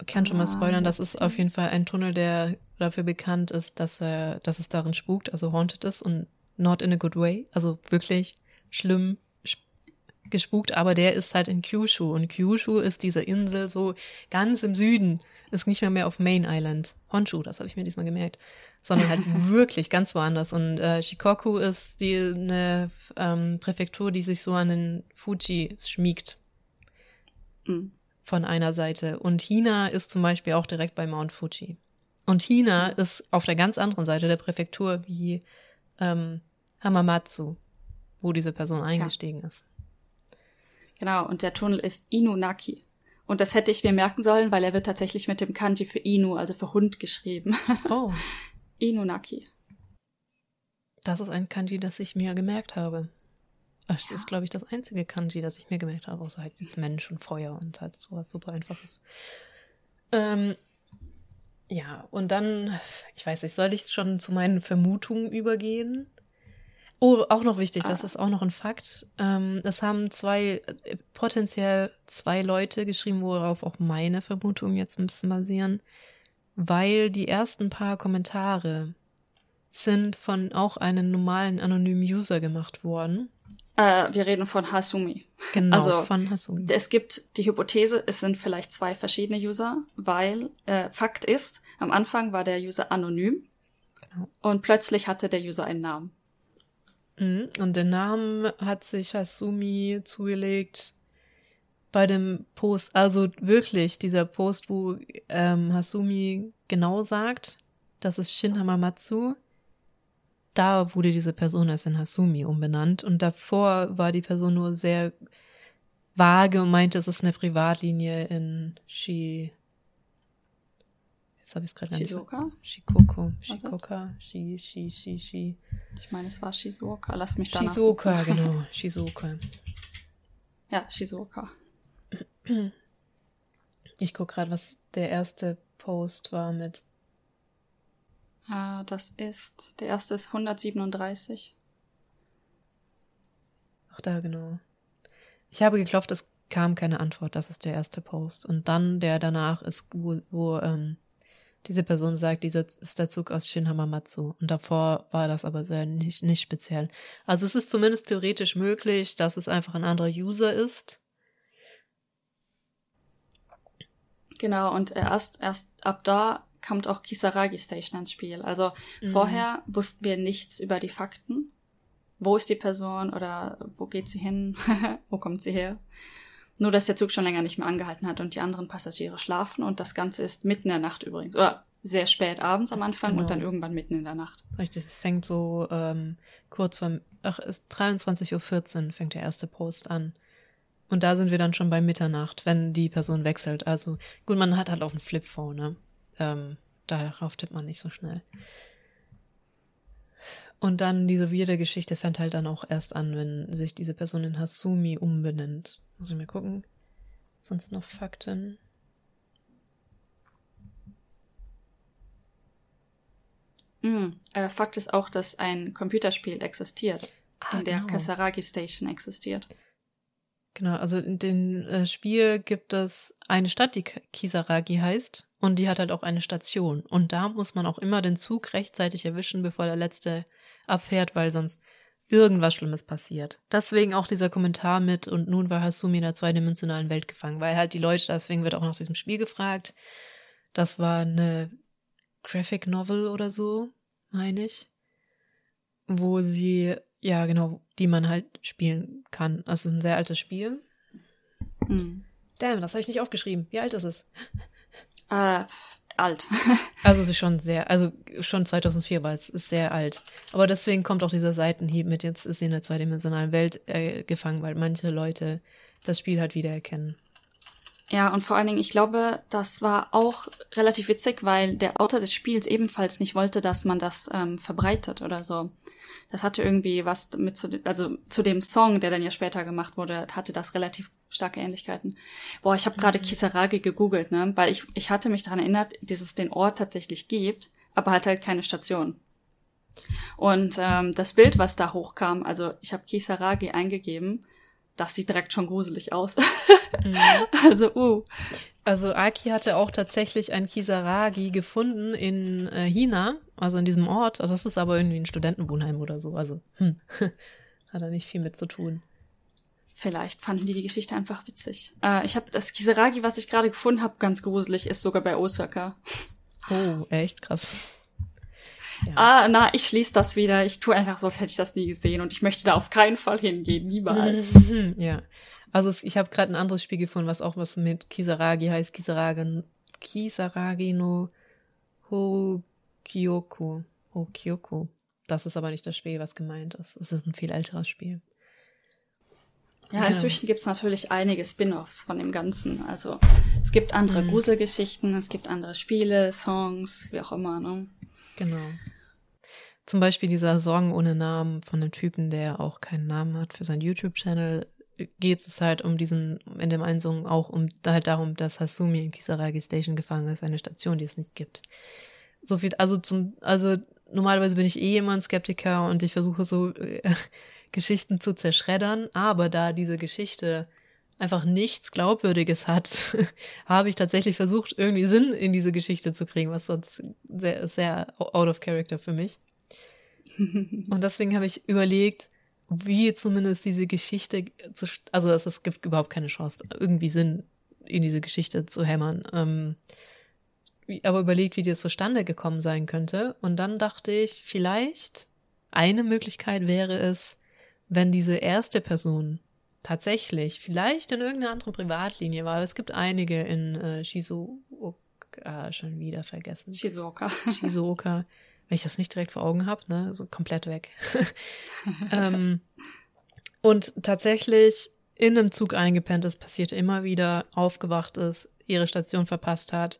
Ich kann schon mal ah, spoilern, das ist auf jeden Fall ein Tunnel, der dafür bekannt ist, dass er, dass es darin spukt, also haunted ist und not in a good way. Also wirklich schlimm gespukt, aber der ist halt in Kyushu und Kyushu ist diese Insel so ganz im Süden, ist nicht mehr mehr auf Main Island. Honshu, das habe ich mir diesmal gemerkt sondern halt [laughs] wirklich ganz woanders. Und äh, Shikoku ist die eine ähm, Präfektur, die sich so an den Fuji schmiegt. Mhm. Von einer Seite. Und China ist zum Beispiel auch direkt bei Mount Fuji. Und China ist auf der ganz anderen Seite der Präfektur wie ähm, Hamamatsu, wo diese Person eingestiegen ja. ist. Genau, und der Tunnel ist Inunaki. Und das hätte ich mir merken sollen, weil er wird tatsächlich mit dem Kanji für Inu, also für Hund, geschrieben. [laughs] Oh. Inunaki. Das ist ein Kanji, das ich mir gemerkt habe. Das ja. ist, glaube ich, das einzige Kanji, das ich mir gemerkt habe, außer halt jetzt Mensch und Feuer und halt sowas super einfaches. Ähm, ja, und dann, ich weiß nicht, soll ich schon zu meinen Vermutungen übergehen? Oh, auch noch wichtig, ah. das ist auch noch ein Fakt. Ähm, es haben zwei, äh, potenziell zwei Leute geschrieben, worauf auch meine Vermutungen jetzt ein bisschen basieren weil die ersten paar Kommentare sind von auch einem normalen anonymen User gemacht worden. Äh, wir reden von Hasumi. Genau, also, von Hasumi. Es gibt die Hypothese, es sind vielleicht zwei verschiedene User, weil äh, Fakt ist, am Anfang war der User anonym genau. und plötzlich hatte der User einen Namen. Mhm, und den Namen hat sich Hasumi zugelegt bei dem Post, also wirklich dieser Post, wo ähm, Hasumi genau sagt, das ist Shin Hamamatsu, da wurde diese Person erst in Hasumi umbenannt und davor war die Person nur sehr vage und meinte, es ist eine Privatlinie in Shi. Jetzt habe ich es gerade. Shizuoka? Shikoko. Shikoka. Shi, Shi, Shi, Shi. Ich meine, es war Shizuoka. Lass mich da Shizuoka, genau. [laughs] Shizuoka. Ja, Shizuoka. Ich gucke gerade, was der erste Post war mit. Ah, das ist, der erste ist 137. Ach, da, genau. Ich habe geklopft, es kam keine Antwort. Das ist der erste Post. Und dann der danach ist, wo, wo ähm, Diese Person sagt, dieser ist der Zug aus Shin Hamamatsu. Und davor war das aber sehr nicht, nicht speziell. Also es ist zumindest theoretisch möglich, dass es einfach ein anderer User ist. Genau, und erst, erst ab da kommt auch Kisaragi Station ins Spiel. Also mhm. vorher wussten wir nichts über die Fakten. Wo ist die Person oder wo geht sie hin? [laughs] wo kommt sie her? Nur, dass der Zug schon länger nicht mehr angehalten hat und die anderen Passagiere schlafen und das Ganze ist mitten in der Nacht übrigens. Oder sehr spät abends am Anfang genau. und dann irgendwann mitten in der Nacht. Richtig, es fängt so ähm, kurz vor, ach, 23.14 Uhr fängt der erste Post an. Und da sind wir dann schon bei Mitternacht, wenn die Person wechselt. Also gut, man hat halt auch ein Flipphone, ne? Ähm, darauf tippt man nicht so schnell. Und dann diese weirde Geschichte fängt halt dann auch erst an, wenn sich diese Person in Hasumi umbenennt. Muss ich mal gucken. Sonst noch Fakten. Mm, äh, Fakt ist auch, dass ein Computerspiel existiert, ah, in der genau. Kasaragi Station existiert. Genau, also in dem äh, Spiel gibt es eine Stadt, die Kisaragi heißt, und die hat halt auch eine Station. Und da muss man auch immer den Zug rechtzeitig erwischen, bevor der letzte abfährt, weil sonst irgendwas Schlimmes passiert. Deswegen auch dieser Kommentar mit, und nun war Hasumi in der zweidimensionalen Welt gefangen, weil halt die Leute, deswegen wird auch nach diesem Spiel gefragt. Das war eine Graphic Novel oder so, meine ich. Wo sie ja, genau, die man halt spielen kann. Das ist ein sehr altes Spiel. Hm. Damn, das habe ich nicht aufgeschrieben. Wie alt ist es? Äh, alt. [laughs] also es ist schon sehr, also schon 2004 war es, ist sehr alt. Aber deswegen kommt auch dieser Seitenhieb mit, jetzt ist sie in der zweidimensionalen Welt äh, gefangen, weil manche Leute das Spiel halt wiedererkennen. Ja, und vor allen Dingen, ich glaube, das war auch relativ witzig, weil der Autor des Spiels ebenfalls nicht wollte, dass man das ähm, verbreitet oder so das hatte irgendwie was mit zu, also zu dem Song, der dann ja später gemacht wurde, hatte das relativ starke Ähnlichkeiten. Boah, ich habe mhm. gerade Kisaragi gegoogelt, ne, weil ich ich hatte mich daran erinnert, dass es den Ort tatsächlich gibt, aber hat halt keine Station. Und ähm, das Bild, was da hochkam, also ich habe Kisaragi eingegeben, das sieht direkt schon gruselig aus. mhm. [laughs] Also, uh. Also Aki hatte auch tatsächlich ein Kisaragi gefunden in äh, China, also in diesem Ort. Das ist aber irgendwie ein Studentenwohnheim oder so. Also hm, [laughs] hat er nicht viel mit zu tun. Vielleicht fanden die die Geschichte einfach witzig. Äh, ich habe das Kisaragi, was ich gerade gefunden habe, ganz gruselig, ist sogar bei Osaka. Oh, echt krass. Ja. [laughs] Ah, na, ich schließe das wieder. Ich tue einfach so, als hätte ich das nie gesehen und ich möchte da auf keinen Fall hingehen, niemals. [laughs] ja. Also ich habe gerade ein anderes Spiel gefunden, was auch was mit Kisaragi heißt. Kisaragi, Kisaragi no Hokyoku. Hokyoku. Das ist aber nicht das Spiel, was gemeint ist. Es ist ein viel älteres Spiel. Ja, inzwischen gibt es natürlich einige Spin-offs von dem Ganzen. Also es gibt andere mhm. Gruselgeschichten, es gibt andere Spiele, Songs, wie auch immer. Ne? Genau. Zum Beispiel dieser Song ohne Namen von einem Typen, der auch keinen Namen hat für seinen YouTube-Channel, geht es halt um diesen, in dem einen Song auch um halt darum, dass Hasumi in Kisaragi Station gefangen ist, eine Station, die es nicht gibt. So viel, also zum, also normalerweise bin ich eh immer ein Skeptiker und ich versuche so äh, Geschichten zu zerschreddern, aber da diese Geschichte einfach nichts Glaubwürdiges hat, [laughs] habe ich tatsächlich versucht, irgendwie Sinn in diese Geschichte zu kriegen, was sonst sehr, sehr out of character für mich. [laughs] Und deswegen habe ich überlegt, wie zumindest diese Geschichte zu, also es, es gibt überhaupt keine Chance, irgendwie Sinn in diese Geschichte zu hämmern. Ähm, aber überlegt, wie die zustande gekommen sein könnte. Und dann dachte ich, vielleicht eine Möglichkeit wäre es, wenn diese erste Person tatsächlich vielleicht in irgendeiner anderen Privatlinie war. Es gibt einige in äh, Shizuoka, schon wieder vergessen. Shizuoka. Shizuoka wenn ich das nicht direkt vor Augen habe, ne, so komplett weg. [laughs] ähm, und tatsächlich in einem Zug eingepennt ist, passiert immer wieder, aufgewacht ist, ihre Station verpasst hat,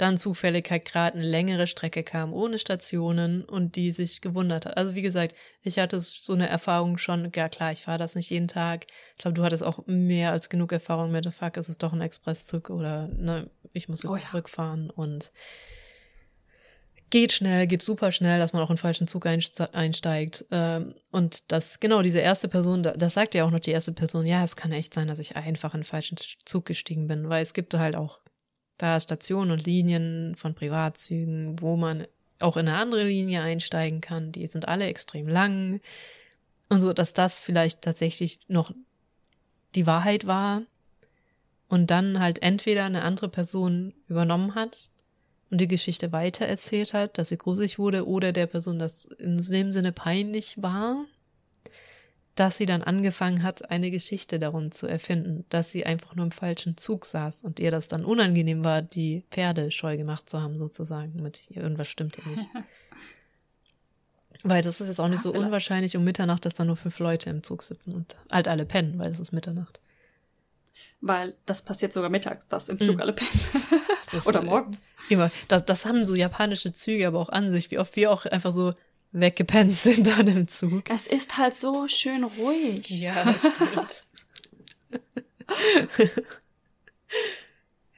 dann zufällig halt gerade eine längere Strecke kam ohne Stationen und die sich gewundert hat. Also wie gesagt, ich hatte so eine Erfahrung schon, ja klar, ich fahre das nicht jeden Tag. Ich glaube, du hattest auch mehr als genug Erfahrung mit, fuck, ist es doch ein Expresszug oder ne, ich muss jetzt oh ja. zurückfahren und geht schnell, geht super schnell, dass man auch in den falschen Zug einsteigt. Ähm, und das, genau, diese erste Person, das sagt ja auch noch die erste Person, ja, es kann echt sein, dass ich einfach in den falschen Zug gestiegen bin, weil es gibt halt auch da Stationen und Linien von Privatzügen, wo man auch in eine andere Linie einsteigen kann. Die sind alle extrem lang. Und so, dass das vielleicht tatsächlich noch die Wahrheit war und dann halt entweder eine andere Person übernommen hat und die Geschichte weitererzählt hat, dass sie gruselig wurde oder der Person das in dem Sinne peinlich war, dass sie dann angefangen hat, eine Geschichte darum zu erfinden, dass sie einfach nur im falschen Zug saß und ihr das dann unangenehm war, die Pferde scheu gemacht zu haben, sozusagen. Mit irgendwas stimmte nicht. [laughs] weil das ist jetzt auch nicht ja, so vielleicht. unwahrscheinlich um Mitternacht, dass da nur fünf Leute im Zug sitzen und halt alle pennen, weil es ist Mitternacht. Weil das passiert sogar mittags, dass im Zug mhm. alle pennen. [laughs] Oder morgens. Immer. Das, das haben so japanische Züge aber auch an sich, wie oft wir auch einfach so weggepennt [laughs] sind dann im Zug. Es ist halt so schön ruhig. Ja, das [laughs] stimmt.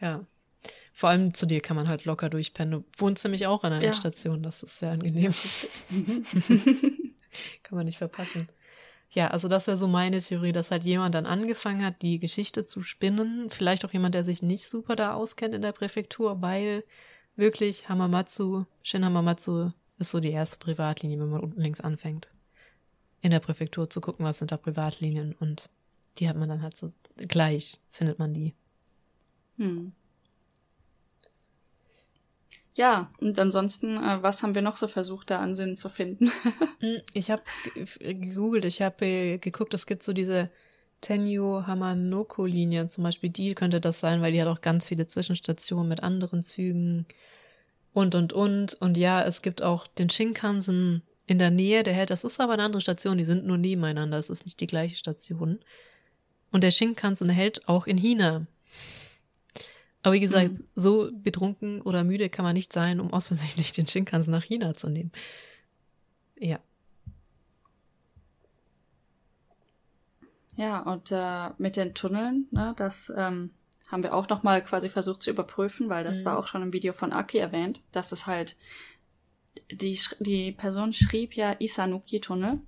ja. Vor allem zu dir kann man halt locker durchpennen. Du wohnst nämlich auch an einer ja. Station, das ist sehr angenehm. [laughs] kann man nicht verpassen. Ja, also das wäre so meine Theorie, dass halt jemand dann angefangen hat, die Geschichte zu spinnen. Vielleicht auch jemand, der sich nicht super da auskennt in der Präfektur, weil wirklich Hamamatsu, Shin Hamamatsu ist so die erste Privatlinie, wenn man unten links anfängt. In der Präfektur zu gucken, was sind da Privatlinien und die hat man dann halt so gleich, findet man die. Hm. Ja, und ansonsten, äh, was haben wir noch so versucht, da Ansinnen zu finden? [laughs] Hm, ich habe gegoogelt, ich habe äh, geguckt, es gibt so diese Tenyo Hamanoko-Linie zum Beispiel, die könnte das sein, weil die hat auch ganz viele Zwischenstationen mit anderen Zügen und, und, und. Und ja, es gibt auch den Shinkansen in der Nähe, der hält, das ist aber eine andere Station, die sind nur nebeneinander, es ist nicht die gleiche Station. Und der Shinkansen hält auch in China. Aber wie gesagt, mhm. so betrunken oder müde kann man nicht sein, um aus Versehen den Shinkansen nach China zu nehmen. Ja. Ja, und äh, mit den Tunneln, ne, das ähm, haben wir auch nochmal quasi versucht zu überprüfen, weil das mhm. war auch schon im Video von Aki erwähnt, dass es halt, die, die Person schrieb ja Isanuki-Tunnel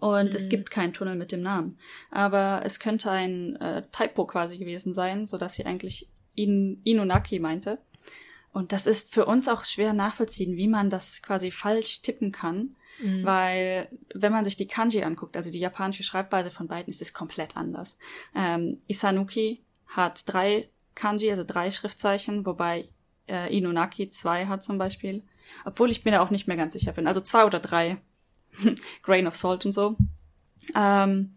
und mhm. es gibt keinen Tunnel mit dem Namen. Aber es könnte ein äh, Typo quasi gewesen sein, so dass sie eigentlich In Inunaki meinte. Und das ist für uns auch schwer nachvollziehen, wie man das quasi falsch tippen kann. Mhm. Weil, wenn man sich die Kanji anguckt, also die japanische Schreibweise von beiden, ist es komplett anders. Ähm, Isanuki hat drei Kanji, also drei Schriftzeichen, wobei äh, Inunaki zwei hat zum Beispiel. Obwohl ich mir da auch nicht mehr ganz sicher bin. Also zwei oder drei. [laughs] Grain of Salt und so. Ähm,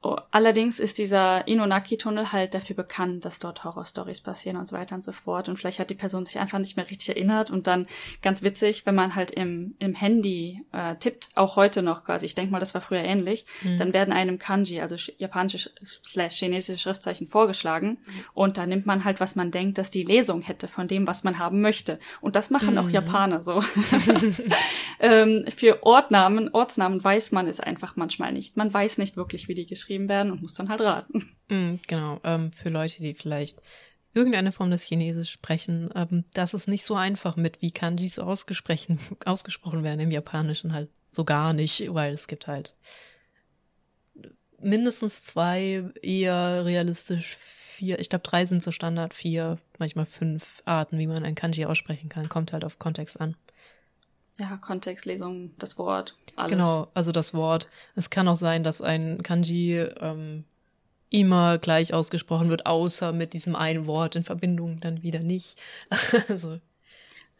allerdings ist dieser Inonaki-Tunnel halt dafür bekannt, dass dort Horrorstories passieren und so weiter und so fort. Und vielleicht hat die Person sich einfach nicht mehr richtig erinnert. Und dann ganz witzig, wenn man halt im, im Handy äh, tippt, auch heute noch quasi, ich denke mal, das war früher ähnlich, mhm. dann werden einem Kanji, also japanische slash chinesische Schriftzeichen vorgeschlagen. Mhm. Und da nimmt man halt, was man denkt, dass die Lesung hätte von dem, was man haben möchte. Und das machen mhm. auch Japaner so. [laughs] [laughs] ähm, für Ortnamen, Ortsnamen weiß man es einfach manchmal nicht. Man weiß nicht wirklich, wie die geschrieben geschrieben werden und muss dann halt raten. Mm, genau, ähm, für Leute, die vielleicht irgendeine Form des Chinesisch sprechen, ähm, das ist nicht so einfach mit, wie Kanjis ausgesprochen, ausgesprochen werden im Japanischen halt so gar nicht, weil es gibt halt mindestens zwei eher realistisch vier, ich glaube drei sind so Standard, vier, manchmal fünf Arten, wie man ein Kanji aussprechen kann. Kommt halt auf Kontext an. Ja, Kontextlesung, das Wort, alles. Genau, also das Wort. Es kann auch sein, dass ein Kanji ähm, immer gleich ausgesprochen wird, außer mit diesem einen Wort in Verbindung dann wieder nicht. [laughs] also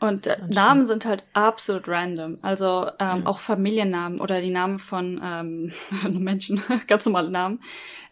und äh, Namen sind halt absolut random. Also ähm, mhm. auch Familiennamen oder die Namen von ähm, [laughs] Menschen, [laughs] ganz normale Namen.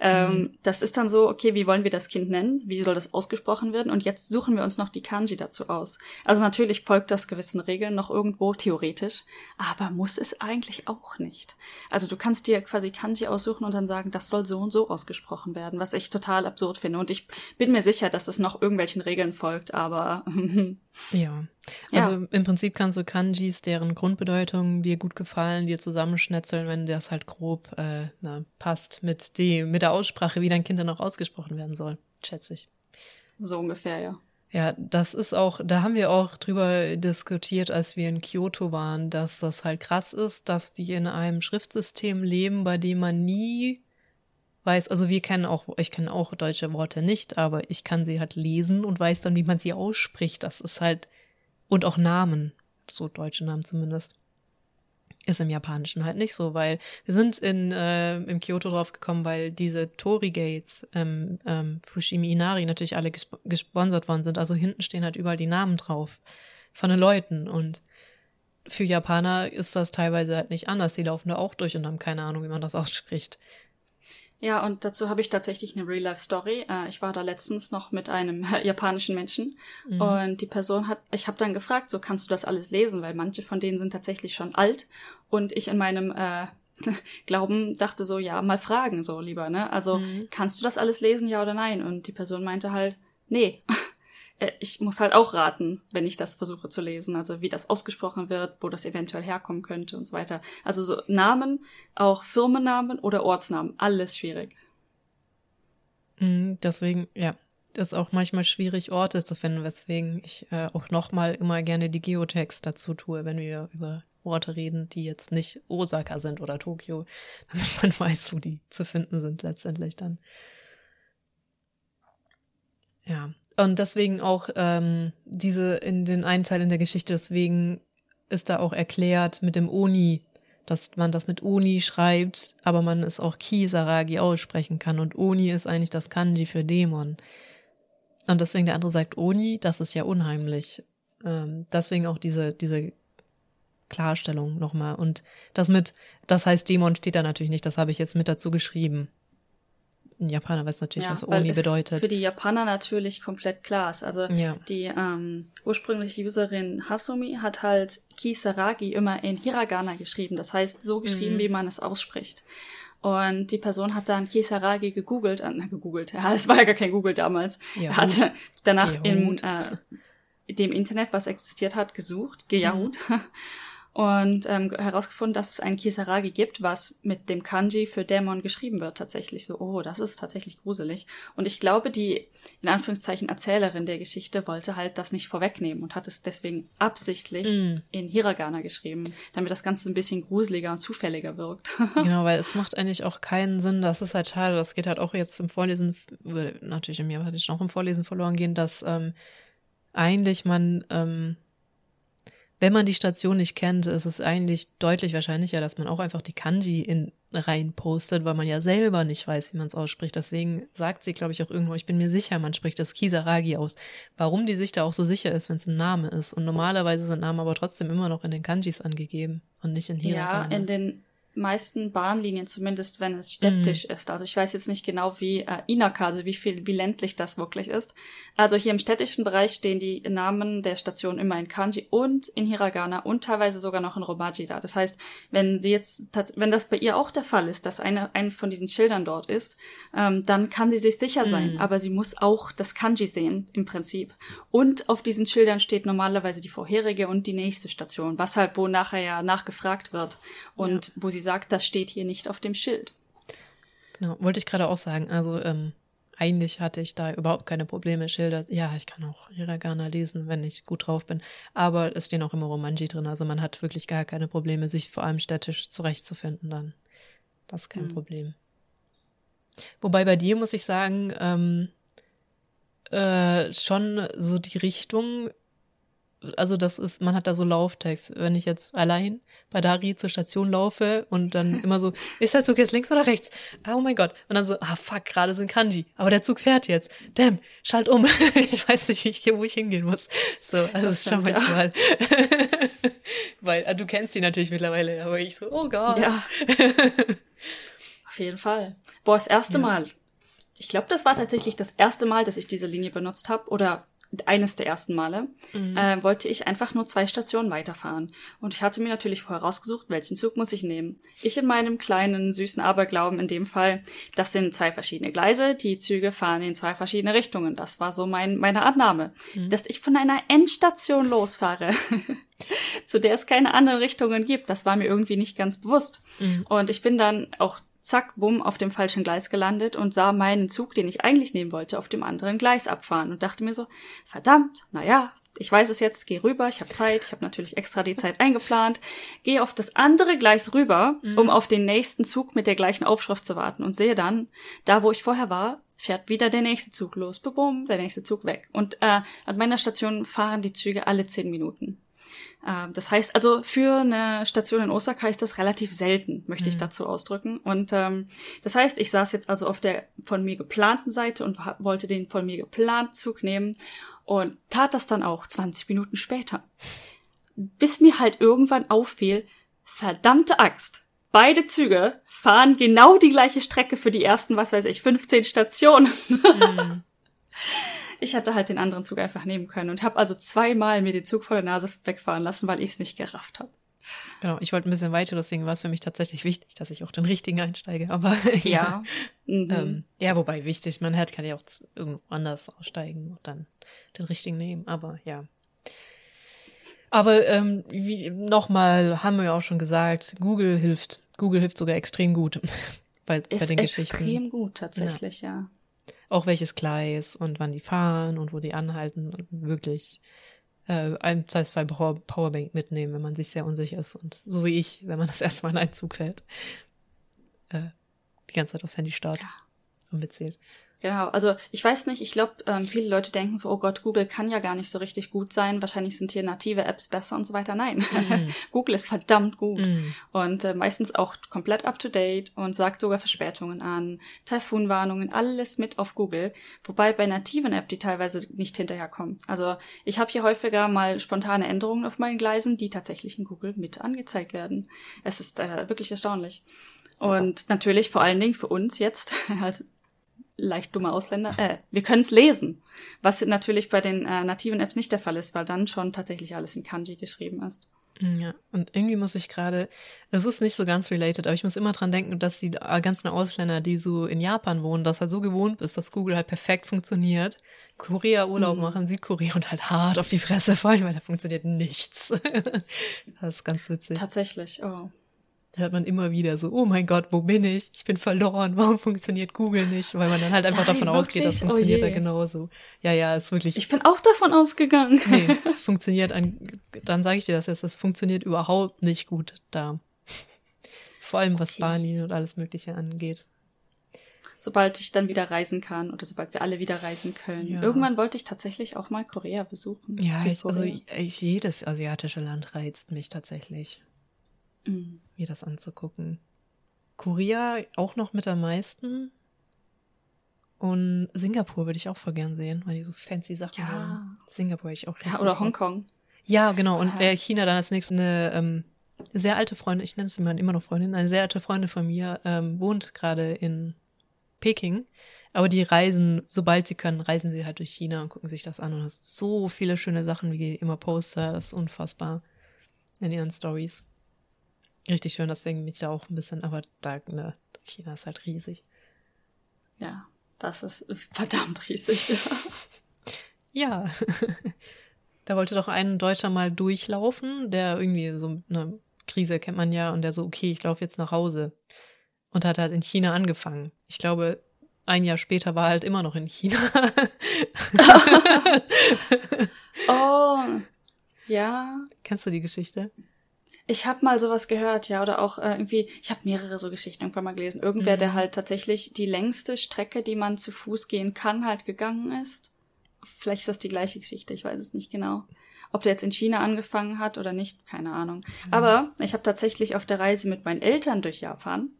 Ähm, mhm. Das ist dann so, okay, wie wollen wir das Kind nennen? Wie soll das ausgesprochen werden? Und jetzt suchen wir uns noch die Kanji dazu aus. Also natürlich folgt das gewissen Regeln noch irgendwo theoretisch, aber muss es eigentlich auch nicht. Also du kannst dir quasi Kanji aussuchen und dann sagen, das soll so und so ausgesprochen werden, was ich total absurd finde. Und ich bin mir sicher, dass es noch irgendwelchen Regeln folgt, aber [laughs] ja. Also ja. im Prinzip kannst du Kanjis, deren Grundbedeutung dir gut gefallen, dir zusammenschnetzeln, wenn das halt grob äh, na, passt mit, die, mit der Aussprache, wie dein Kind dann auch ausgesprochen werden soll, schätze ich. So ungefähr, ja. Ja, das ist auch, da haben wir auch drüber diskutiert, als wir in Kyoto waren, dass das halt krass ist, dass die in einem Schriftsystem leben, bei dem man nie weiß, also wir kennen auch, ich kenne auch deutsche Worte nicht, aber ich kann sie halt lesen und weiß dann, wie man sie ausspricht. Das ist halt, und auch Namen, so deutsche Namen zumindest. Ist im Japanischen halt nicht so, weil wir sind in äh, im Kyoto drauf gekommen, weil diese Tori Gates, ähm, ähm, Fushimi Inari natürlich alle gesp gesponsert worden sind. Also hinten stehen halt überall die Namen drauf von den Leuten und für Japaner ist das teilweise halt nicht anders. Die laufen da auch durch und haben keine Ahnung, wie man das ausspricht. Ja, und dazu habe ich tatsächlich eine Real-Life-Story. Äh, ich war da letztens noch mit einem [laughs] japanischen Menschen mhm. und die Person hat, ich habe dann gefragt, so kannst du das alles lesen, weil manche von denen sind tatsächlich schon alt und ich in meinem äh, [laughs] Glauben dachte so, ja, mal fragen so lieber, ne? Also mhm. kannst du das alles lesen, ja oder nein? Und die Person meinte halt, nee. [laughs] Äh, ich muss halt auch raten, wenn ich das versuche zu lesen, also wie das ausgesprochen wird, wo das eventuell herkommen könnte und so weiter. Also so Namen, auch Firmennamen oder Ortsnamen, alles schwierig. Mhm, deswegen, ja, ist auch manchmal schwierig, Orte zu finden, weswegen ich äh, auch nochmal immer gerne die Geotext dazu tue, wenn wir über Orte reden, die jetzt nicht Osaka sind oder Tokio, [laughs] damit man weiß, wo die zu finden sind letztendlich dann. Ja, und deswegen auch ähm, diese in den einen Teil in der Geschichte, deswegen ist da auch erklärt mit dem Oni, dass man das mit Oni schreibt, aber man es auch Kisaragi aussprechen kann. Und Oni ist eigentlich das Kanji für Dämon. Und deswegen der andere sagt Oni, das ist ja unheimlich. Ähm, deswegen auch diese, diese Klarstellung nochmal. Und das mit, das heißt Dämon steht da natürlich nicht, das habe ich jetzt mit dazu geschrieben ein Japaner weiß natürlich, ja, was Oni bedeutet. Für die Japaner natürlich komplett klar ist. Also ja. die ähm, ursprüngliche Userin Hasumi hat halt Kisaragi immer in Hiragana geschrieben. Das heißt, so geschrieben, mhm. wie man es ausspricht. Und die Person hat dann Kisaragi gegoogelt, äh, gegoogelt, [laughs] ja, es war ja gar kein Google damals. Ja, er hatte danach in äh, dem Internet, was existiert hat, gesucht, gejahut. Mhm. [laughs] und ähm, herausgefunden, dass es ein Kisaragi gibt, was mit dem Kanji für Dämon geschrieben wird tatsächlich. So, oh, das ist tatsächlich gruselig. Und ich glaube, die in Anführungszeichen Erzählerin der Geschichte wollte halt das nicht vorwegnehmen und hat es deswegen absichtlich mm. in Hiragana geschrieben, damit das Ganze ein bisschen gruseliger und zufälliger wirkt. [laughs] genau, weil es macht eigentlich auch keinen Sinn. Das ist halt schade. Das geht halt auch jetzt im Vorlesen, natürlich im Japanischen auch im Vorlesen verloren gehen, dass ähm, eigentlich man ähm, wenn man die Station nicht kennt, ist es eigentlich deutlich wahrscheinlicher, dass man auch einfach die Kanji in rein postet, weil man ja selber nicht weiß, wie man es ausspricht. Deswegen sagt sie, glaube ich, auch irgendwo, ich bin mir sicher, man spricht das Kisaragi aus. Warum die sich da auch so sicher ist, wenn es ein Name ist. Und normalerweise sind Namen aber trotzdem immer noch in den Kanjis angegeben und nicht in Hiragana. Ja, in den meisten Bahnlinien, zumindest wenn es städtisch mhm. ist. Also ich weiß jetzt nicht genau, wie äh, Inaka, also wie viel, wie ländlich das wirklich ist. Also hier im städtischen Bereich stehen die Namen der Station immer in Kanji und in Hiragana und teilweise sogar noch in Romaji da. Das heißt, wenn sie jetzt, wenn das bei ihr auch der Fall ist, dass eine, eines von diesen Schildern dort ist, ähm, dann kann sie sich sicher sein. Mhm. Aber sie muss auch das Kanji sehen, im Prinzip. Und auf diesen Schildern steht normalerweise die vorherige und die nächste Station, was halt wo nachher ja nachgefragt wird und ja. wo sie sagt, das steht hier nicht auf dem Schild. Genau, wollte ich gerade auch sagen. Also ähm, eigentlich hatte ich da überhaupt keine Probleme. Schilder, ja, ich kann auch Hiragana lesen, wenn ich gut drauf bin. Aber es stehen auch immer Romanji drin. Also man hat wirklich gar keine Probleme, sich vor allem städtisch zurechtzufinden dann. Das ist kein mhm. Problem. Wobei bei dir muss ich sagen, ähm, äh, schon so die Richtung also das ist, man hat da so Lauftext. Wenn ich jetzt allein bei Dari zur Station laufe und dann [laughs] immer so, ist der Zug jetzt links oder rechts? Oh mein Gott. Und dann so, ah fuck, gerade sind Kanji. Aber der Zug fährt jetzt. Damn, schalt um. [laughs] ich weiß nicht, wo ich hingehen muss. So, also das ist schon manchmal. [laughs] Weil, also du kennst die natürlich mittlerweile, aber ich so, oh Gott. Ja. Auf jeden Fall. Boah, das erste ja. Mal. Ich glaube, das war tatsächlich das erste Mal, dass ich diese Linie benutzt habe. Oder eines der ersten Male, mhm. äh, wollte ich einfach nur zwei Stationen weiterfahren. Und ich hatte mir natürlich vorher rausgesucht, welchen Zug muss ich nehmen. Ich in meinem kleinen, süßen Aberglauben in dem Fall, das sind zwei verschiedene Gleise, die Züge fahren in zwei verschiedene Richtungen. Das war so mein, meine Annahme. Mhm. Dass ich von einer Endstation losfahre, [laughs] zu der es keine anderen Richtungen gibt, das war mir irgendwie nicht ganz bewusst. Mhm. Und ich bin dann auch zack, bumm, auf dem falschen Gleis gelandet und sah meinen Zug, den ich eigentlich nehmen wollte, auf dem anderen Gleis abfahren und dachte mir so, verdammt, na ja, ich weiß es jetzt, gehe rüber, ich habe Zeit, ich habe natürlich extra die Zeit eingeplant, gehe auf das andere Gleis rüber, mhm. um auf den nächsten Zug mit der gleichen Aufschrift zu warten und sehe dann, da wo ich vorher war, fährt wieder der nächste Zug los, bebum, der nächste Zug weg. Und äh, an meiner Station fahren die Züge alle zehn Minuten. Äh, das heißt also, für eine Station in Osaka ist das relativ selten, möchte mhm. ich dazu ausdrücken. Und ähm, das heißt, ich saß jetzt also auf der von mir geplanten Seite und wollte den von mir geplanten Zug nehmen und tat das dann auch 20 Minuten später. Bis mir halt irgendwann auffiel, verdammte Axt. Beide Züge fahren genau die gleiche Strecke für die ersten, was weiß ich, 15 Stationen. Mhm. [laughs] Ich hätte halt den anderen Zug einfach nehmen können und habe also zweimal mir den Zug vor der Nase wegfahren lassen, weil ich es nicht gerafft habe. Genau, ich wollte ein bisschen weiter, deswegen war es für mich tatsächlich wichtig, dass ich auch den richtigen einsteige. Aber [laughs] ja, ja. Mhm. Ähm, ja wobei wichtig, man hat, kann ja auch irgendwo anders aussteigen und dann den richtigen nehmen. Aber ja. Aber ähm, wie nochmal haben wir ja auch schon gesagt, Google hilft. Google hilft sogar extrem gut [laughs] bei, bei den Geschichten. Extrem gut tatsächlich, ja. ja. Auch welches Gleis und wann die fahren und wo die anhalten. Wirklich äh, ein Zweifelsfall Powerbank mitnehmen, wenn man sich sehr unsicher ist. Und so wie ich, wenn man das [laughs] erste Mal in einen Zug fällt, äh, die ganze Zeit aufs Handy starten ja. und mitzählt. Genau, also ich weiß nicht, ich glaube, ähm, viele Leute denken so, oh Gott, Google kann ja gar nicht so richtig gut sein, wahrscheinlich sind hier native Apps besser und so weiter. Nein, mm. [laughs] Google ist verdammt gut mm. und äh, meistens auch komplett up-to-date und sagt sogar Verspätungen an, Taifunwarnungen, alles mit auf Google, wobei bei nativen Apps die teilweise nicht hinterherkommen. Also ich habe hier häufiger mal spontane Änderungen auf meinen Gleisen, die tatsächlich in Google mit angezeigt werden. Es ist äh, wirklich erstaunlich. Und natürlich vor allen Dingen für uns jetzt [laughs] als leicht dumme Ausländer, äh, wir können es lesen. Was natürlich bei den äh, nativen Apps nicht der Fall ist, weil dann schon tatsächlich alles in Kanji geschrieben ist. Mm, ja, und irgendwie muss ich gerade, es ist nicht so ganz related, aber ich muss immer dran denken, dass die äh, ganzen Ausländer, die so in Japan wohnen, dass er so gewohnt ist, dass Google halt perfekt funktioniert. Korea Urlaub mhm. machen, Südkorea und halt hart auf die Fresse fallen, weil da funktioniert nichts. [laughs] das ist ganz witzig. Tatsächlich, oh hört man immer wieder so, oh mein Gott, wo bin ich? Ich bin verloren, [laughs] warum funktioniert Google nicht? Weil man dann halt einfach Nein, davon wirklich? ausgeht, das oh funktioniert oh da genauso. Ja, ja, ist wirklich. Ich bin auch davon ausgegangen. nee, [laughs] es funktioniert an, dann sage ich dir das jetzt, das funktioniert überhaupt nicht gut da. Vor allem was okay. Bali und alles Mögliche angeht. Sobald ich dann wieder reisen kann oder sobald wir alle wieder reisen können. Ja. Irgendwann wollte ich tatsächlich auch mal Korea besuchen. Ja, ich, also ich, jedes asiatische Land reizt mich tatsächlich mhm. mir das anzugucken. Korea auch noch mit am meisten. Und Singapur würde ich auch voll gern sehen, weil die so fancy Sachen ja. haben. Singapur ich auch Ja, oder Hongkong. Ja, genau. Und der China dann als nächstes eine ähm, sehr alte Freundin, ich nenne es immer, immer noch Freundin, eine sehr alte Freundin von mir ähm, wohnt gerade in Peking. Aber die reisen, sobald sie können, reisen sie halt durch China und gucken sich das an. Und hast so viele schöne Sachen, wie immer Poster. Das ist unfassbar in ihren Stories richtig schön, deswegen mich da auch ein bisschen, aber da, ne, China ist halt riesig. Ja, das ist verdammt riesig. ja. [laughs] [laughs] da wollte doch ein Deutscher mal durchlaufen, der irgendwie so eine Krise kennt man ja und der so, okay, ich laufe jetzt nach Hause. Und hat halt in China angefangen. Ich glaube, ein Jahr später war er halt immer noch in China. [laughs] oh, ja. Kennst du die Geschichte? Ich habe mal sowas gehört, ja, oder auch äh, irgendwie, ich habe mehrere so Geschichten irgendwann mal gelesen. Irgendwer, mhm. der halt tatsächlich die längste Strecke, die man zu Fuß gehen kann, halt gegangen ist. Vielleicht ist das die gleiche Geschichte, ich weiß es nicht genau. Ob der jetzt in China angefangen hat oder nicht, keine Ahnung. Mhm. Aber ich habe tatsächlich auf der Reise mit meinen Eltern durch Japan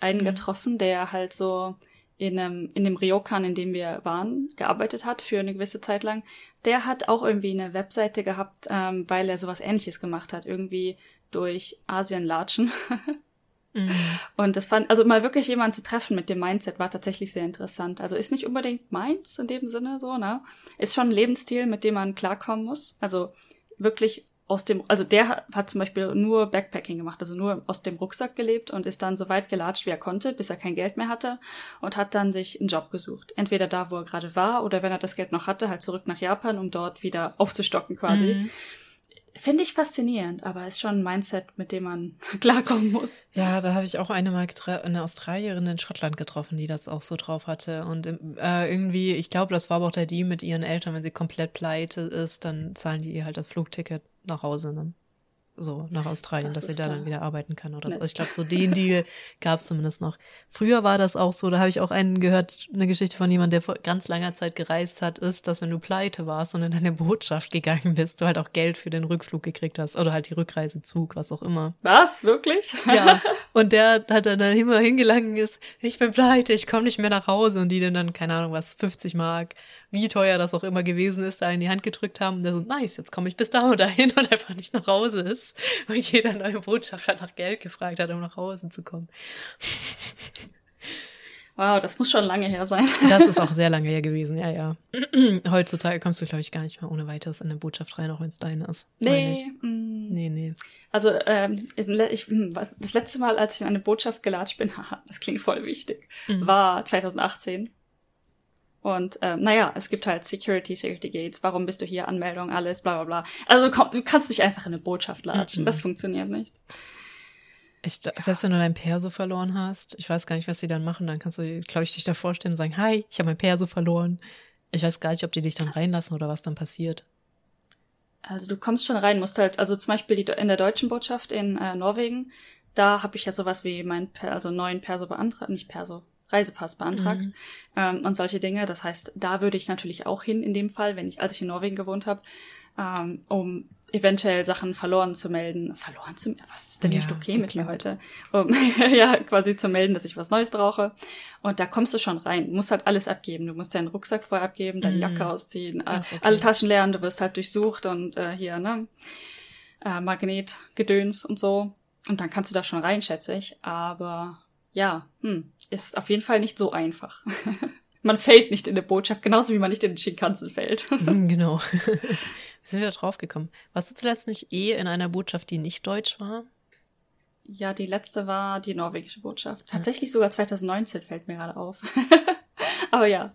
einen mhm. getroffen, der halt so in, einem, in dem Ryokan, in dem wir waren, gearbeitet hat für eine gewisse Zeit lang, der hat auch irgendwie eine Webseite gehabt, ähm, weil er sowas ähnliches gemacht hat. Irgendwie durch Asien latschen. [laughs] mhm. Und das fand, also mal wirklich jemanden zu treffen mit dem Mindset war tatsächlich sehr interessant. Also ist nicht unbedingt meins in dem Sinne so, ne? Ist schon ein Lebensstil, mit dem man klarkommen muss. Also wirklich aus dem, also der hat zum Beispiel nur Backpacking gemacht, also nur aus dem Rucksack gelebt und ist dann so weit gelatscht, wie er konnte, bis er kein Geld mehr hatte und hat dann sich einen Job gesucht. Entweder da, wo er gerade war oder wenn er das Geld noch hatte, halt zurück nach Japan, um dort wieder aufzustocken quasi. Mhm Finde ich faszinierend, aber ist schon ein Mindset, mit dem man [laughs] klarkommen muss. Ja, da habe ich auch eine mal eine Australierin in Schottland getroffen, die das auch so drauf hatte. Und äh, irgendwie, ich glaube, das war aber auch der Deal mit ihren Eltern, wenn sie komplett pleite ist, dann zahlen die ihr halt das Flugticket nach Hause. Ne? So nach Australien, das dass sie da, da dann wieder arbeiten kann oder so. Also ich glaube, so den Deal [laughs] gab es zumindest noch. Früher war das auch so, da habe ich auch einen gehört, eine Geschichte von jemandem, der vor ganz langer Zeit gereist hat, ist, dass wenn du pleite warst und in deine Botschaft gegangen bist, du halt auch Geld für den Rückflug gekriegt hast oder halt die Rückreisezug, was auch immer. Was? Wirklich? Ja. [laughs] Und der hat dann immer hingelangen ist, ich bin pleite, ich komme nicht mehr nach Hause und die dann, keine Ahnung was, 50 Mark wie teuer das auch immer gewesen ist, da in die Hand gedrückt haben. Und der so, nice, jetzt komme ich bis da und dahin [laughs] und einfach nicht nach Hause ist. Und jeder neue Botschafter nach Geld gefragt hat, um nach Hause zu kommen. Wow, das muss schon lange her sein. [laughs] Das ist auch [laughs] sehr lange her gewesen, ja, ja. [clears throat] Heutzutage kommst du, glaube ich, gar nicht mehr ohne weiteres in eine Botschaft rein, auch wenn es deine ist. Nee. Mm. Nee, nee. Also, ähm, ich, hm, das letzte Mal, als ich in eine Botschaft gelatscht bin, haha, das klingt voll wichtig, mhm. war 2018. Und ähm, naja, es gibt halt Security, Security Gates, warum bist du hier, Anmeldung, alles, bla bla bla. Also komm, du kannst nicht einfach in eine Botschaft latschen, mhm. das funktioniert nicht. Ich, selbst wenn du dein Perso verloren hast, ich weiß gar nicht, was sie dann machen, dann kannst du, glaube ich, dich da vorstellen und sagen, hi, ich habe mein Perso verloren. Ich weiß gar nicht, ob die dich dann reinlassen oder was dann passiert. Also du kommst schon rein, musst halt, also zum Beispiel die, in der deutschen Botschaft in äh, Norwegen, da habe ich ja sowas wie mein, also neuen Perso beantragt, nicht Perso, Reisepass beantragt mhm. ähm, und solche Dinge. Das heißt, da würde ich natürlich auch hin in dem Fall, wenn ich, als ich in Norwegen gewohnt habe, ähm, um eventuell Sachen verloren zu melden. Verloren zu Was ist denn ja, nicht okay mit mir heute? Um [laughs] ja, quasi zu melden, dass ich was Neues brauche. Und da kommst du schon rein. Du musst halt alles abgeben. Du musst deinen Rucksack vorher abgeben, deine mhm. Jacke ausziehen, Ach, okay. alle Taschen leeren, du wirst halt durchsucht und äh, hier, ne? Äh, Magnet, Gedöns und so. Und dann kannst du da schon rein, schätze ich. Aber ja, hm, ist auf jeden Fall nicht so einfach. [laughs] man fällt nicht in der Botschaft, genauso wie man nicht in den Shinkansen fällt. [laughs] Hm, genau. [laughs] Wir sind wieder draufgekommen. Warst du zuletzt nicht eh in einer Botschaft, die nicht deutsch war? Ja, die letzte war die norwegische Botschaft. Tatsächlich sogar 2019 fällt mir gerade auf. Aber ja.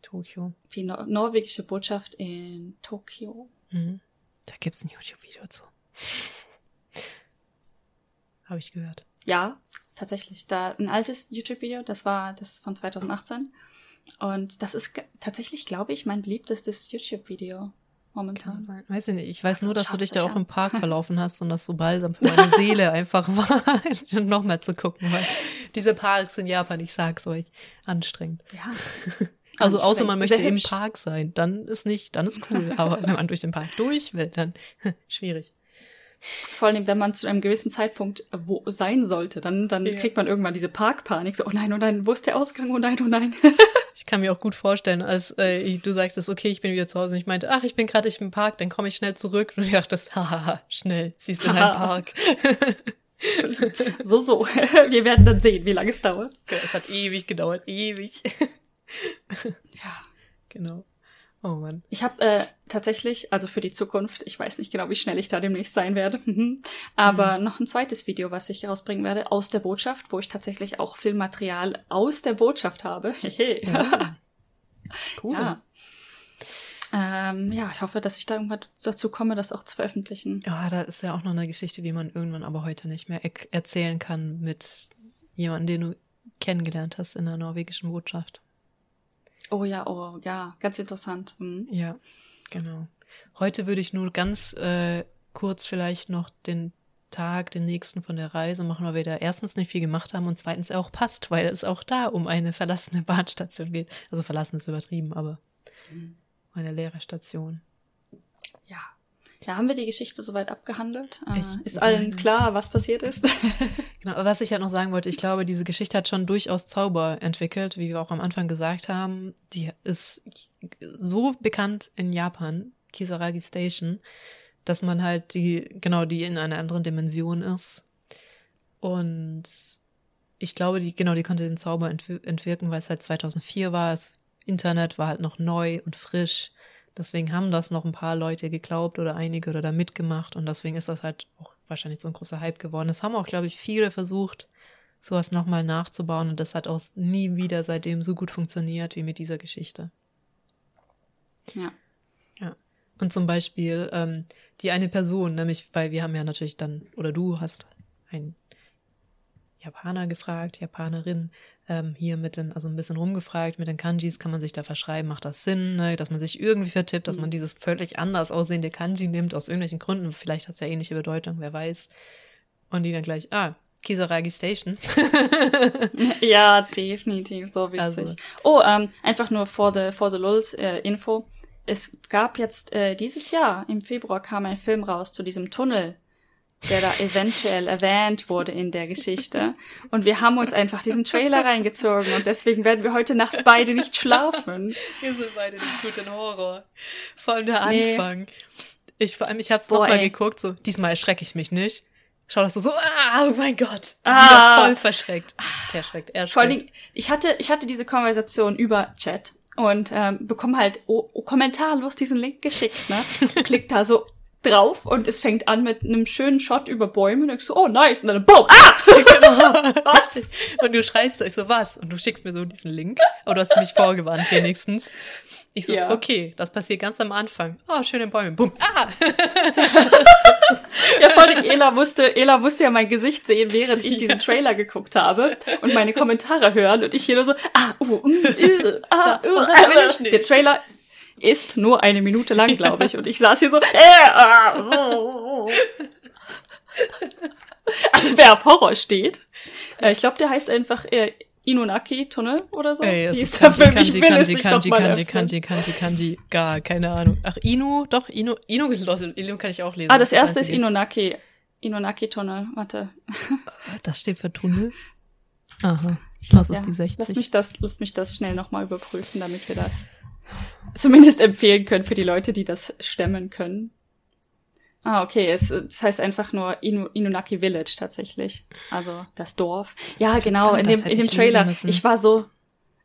Tokio. Die no norwegische Botschaft in Tokio. Mhm. Da gibt's ein YouTube-Video zu. Habe ich gehört. Ja, tatsächlich. Da ein altes YouTube-Video, das war das von 2018. Und das ist tatsächlich, glaube ich, mein beliebtestes YouTube-Video momentan. Weiß ich nicht. Ich weiß also, nur, dass du dich da auch im Park [laughs] verlaufen hast und das so balsam für meine Seele einfach war, [laughs] noch mehr zu gucken, weil diese Parks in Japan, ich sag's euch, anstrengend. Ja. [laughs] Also außer man möchte im Park sein, dann ist nicht, dann ist cool. Aber wenn man durch den Park durch will, dann schwierig. Vor allem, wenn man zu einem gewissen Zeitpunkt wo sein sollte, dann, dann ja. kriegt man irgendwann diese Parkpanik. So, oh nein, oh nein, wo ist der Ausgang? Oh nein, oh nein. [laughs] ich kann mir auch gut vorstellen, als äh, du sagst, ist okay, ich bin wieder zu Hause. Und ich meinte, ach, ich bin gerade im Park, dann komme ich schnell zurück. Und ich dachte, [laughs] haha, schnell, siehst du in einem Park. so, so. [laughs] Wir werden dann sehen, wie lange es dauert. Es hat ewig gedauert, ewig. ja. Genau. Oh Mann. Ich habe äh, tatsächlich, also für die Zukunft, ich weiß nicht genau, wie schnell ich da demnächst sein werde, [laughs] mhm. aber mhm. noch ein zweites Video, was ich rausbringen werde, aus der Botschaft, wo ich tatsächlich auch Filmmaterial aus der Botschaft habe. [laughs] ja. Cool. Ja. Ähm, ja, ich hoffe, dass ich da irgendwann dazu komme, das auch zu veröffentlichen. Ja, da ist ja auch noch eine Geschichte, die man irgendwann aber heute nicht mehr e erzählen kann mit jemandem, den du kennengelernt hast in der norwegischen Botschaft. Oh ja, oh ja, ganz interessant. Mhm. Ja, genau. Heute würde ich nur ganz äh, kurz vielleicht noch den Tag, den nächsten von der Reise machen, weil wir da erstens nicht viel gemacht haben und zweitens auch passt, weil es auch da um eine verlassene Bahnstation geht. Also verlassen ist übertrieben, aber mhm. eine leere Station. Ja, ja, haben wir die Geschichte soweit abgehandelt? Äh, ich, ist allen klar, was passiert ist? [laughs] genau, was ich ja halt noch sagen wollte, ich glaube, diese Geschichte hat schon durchaus Zauber entwickelt, wie wir auch am Anfang gesagt haben. Die ist so bekannt in Japan, Kisaragi Station, dass man halt die, genau, die in einer anderen Dimension ist. Und ich glaube, die, genau, die konnte den Zauber entwirken, weil es halt 2004 war. Das Internet war halt noch neu und frisch. Deswegen haben das noch ein paar Leute geglaubt oder einige oder da mitgemacht und deswegen ist das halt auch wahrscheinlich so ein großer Hype geworden. Es haben auch, glaube ich, viele versucht, sowas nochmal nachzubauen und das hat auch nie wieder seitdem so gut funktioniert wie mit dieser Geschichte. Ja. Ja. Und zum Beispiel ähm, die eine Person, nämlich, weil wir haben ja natürlich dann, oder du hast einen Japaner gefragt, Japanerin, ähm, hier mit den, also ein bisschen rumgefragt, mit den Kanjis kann man sich da verschreiben, macht das Sinn, ne? dass man sich irgendwie vertippt, dass man mhm. dieses völlig anders aussehende Kanji nimmt, aus irgendwelchen Gründen, vielleicht hat es ja ähnliche Bedeutung, wer weiß. Und die dann gleich, ah, Kisaragi Station. [laughs] ja, definitiv, so witzig. Also. Oh, ähm, einfach nur vor the, for the Lulz äh, Info. Es gab jetzt äh, dieses Jahr, im Februar kam ein Film raus zu diesem Tunnel, der da eventuell erwähnt wurde in der Geschichte. Und wir haben uns einfach diesen Trailer reingezogen und deswegen werden wir heute Nacht beide nicht schlafen. Wir sind beide nicht gut in Horror. Vor allem der Anfang. Nee. Ich, vor allem, ich hab's nochmal geguckt, so, diesmal erschrecke ich mich nicht. Schau das so, so, ah, oh mein Gott. Ah. Voll verschreckt. Verschreckt, erschreckt. Vor allem, ich hatte, ich hatte diese Konversation über Chat und ähm, bekomme halt oh, oh, kommentarlos diesen Link geschickt, ne? Klick da so drauf und es fängt an mit einem schönen Shot über Bäume und ich so, oh nice, und dann boom, ah! genau. [laughs] was? Und du schreist so, ich so, was? Und du schickst mir so diesen Link, aber du hast mich vorgewarnt wenigstens. Ich so, ja. okay, das passiert ganz am Anfang. Oh, schöne Bäume, bumm, ah! [laughs] ja, vor allem Ela musste, Ela musste ja mein Gesicht sehen, während ich diesen Trailer geguckt habe und meine Kommentare hören und ich hier nur so, ah, uh, [laughs] uh, uh ah, uh, will ich nicht. Der Trailer ist nur eine Minute lang, glaube ich. Und ich saß hier so. Äh, ah, oh. [laughs] Also wer auf Horror steht, äh, ich glaube, der heißt einfach äh, Inunaki-Tunnel oder so. Ey, Wie ist der Film? Ich will Kanji, es nicht Kanji, Kanji, Kanji, Kanji, Kanji, gar keine Ahnung. Ach, Inu, doch, Inu, Inu, Inu kann ich auch lesen. Ah, das erste ist Inunaki. Inunaki-Tunnel, warte. Das steht für Tunnel? Aha, das ist ja, die 60. Lass mich das, lass mich das schnell nochmal überprüfen, damit wir das zumindest empfehlen können für die Leute, die das stemmen können. Ah, okay. Es, es heißt einfach nur Inu, Inunaki Village tatsächlich. Also das Dorf. Ja, genau, in dem, in dem Trailer. Ich war so,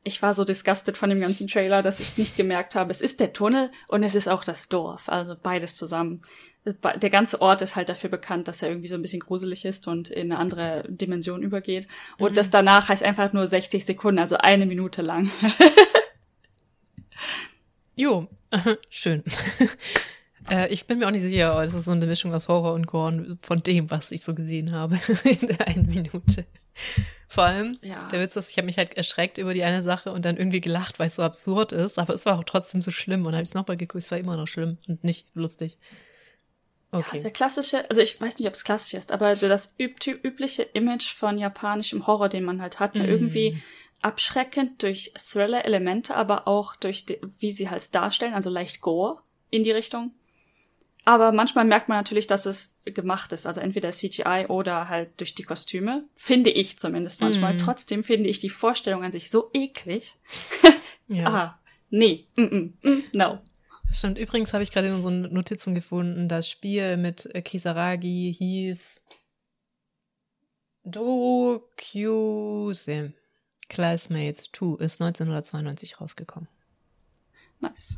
ich war so disgusted von dem ganzen Trailer, dass ich nicht gemerkt habe, es ist der Tunnel und es ist auch das Dorf. Also beides zusammen. Der ganze Ort ist halt dafür bekannt, dass er irgendwie so ein bisschen gruselig ist und in eine andere Dimension übergeht. Und mhm. das danach heißt einfach nur 60 Sekunden, also eine Minute lang. [laughs] [laughs] Jo, [laughs] schön. [laughs] äh, ich bin mir auch nicht sicher, aber das ist so eine Mischung aus Horror und Gore von dem, was ich so gesehen habe in der einen Minute. Vor allem, ja. der Witz ist, ich habe mich halt erschreckt über die eine Sache und dann irgendwie gelacht, weil es so absurd ist, aber es war auch trotzdem so schlimm und habe ich es nochmal geguckt, es war immer noch schlimm und nicht lustig. Okay. Ja, der klassische, also ich weiß nicht, ob es klassisch ist, aber so das üb übliche Image von japanischem Horror, den man halt hat, mm. irgendwie abschreckend durch Thriller-Elemente, aber auch durch, die, wie sie halt darstellen, also leicht Gore in die Richtung. Aber manchmal merkt man natürlich, dass es gemacht ist, also entweder CGI oder halt durch die Kostüme. Finde ich zumindest manchmal. Mm. Trotzdem finde ich die Vorstellung an sich so eklig. [laughs] ja. Ah, nee, mm -mm, mm, no. Stimmt. Übrigens habe ich gerade in unseren Notizen gefunden, das Spiel mit Kisaragi hieß Dokyuse. Classmates 2 ist 1992 rausgekommen. Nice.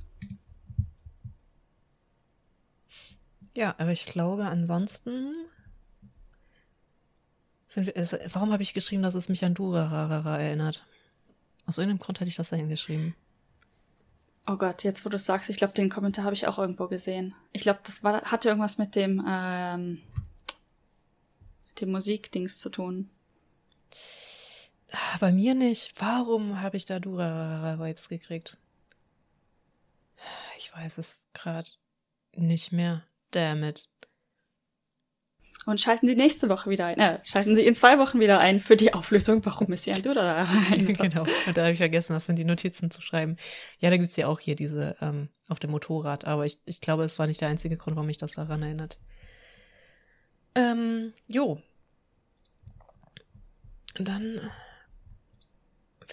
Ja, aber ich glaube, ansonsten sind wir, es, warum habe ich geschrieben, dass es mich an Durarara erinnert? Aus irgendeinem Grund hätte ich das da hingeschrieben. Oh Gott, jetzt wo du sagst, ich glaube, den Kommentar habe ich auch irgendwo gesehen. Ich glaube, das war, hatte irgendwas mit dem, ähm, dem Musikdings zu tun. Bei mir nicht. Warum habe ich da Dura-Vibes gekriegt? Ich weiß es gerade nicht mehr. Damn it. Und schalten Sie nächste Woche wieder ein. Äh, schalten Sie in zwei Wochen wieder ein für die Auflösung, warum ist hier ein Dura [laughs] Genau. Und da habe ich vergessen, das in die Notizen zu schreiben. Ja, da gibt's ja auch hier diese ähm, auf dem Motorrad, aber ich, ich glaube, es war nicht der einzige Grund, warum mich das daran erinnert. Ähm, jo. Dann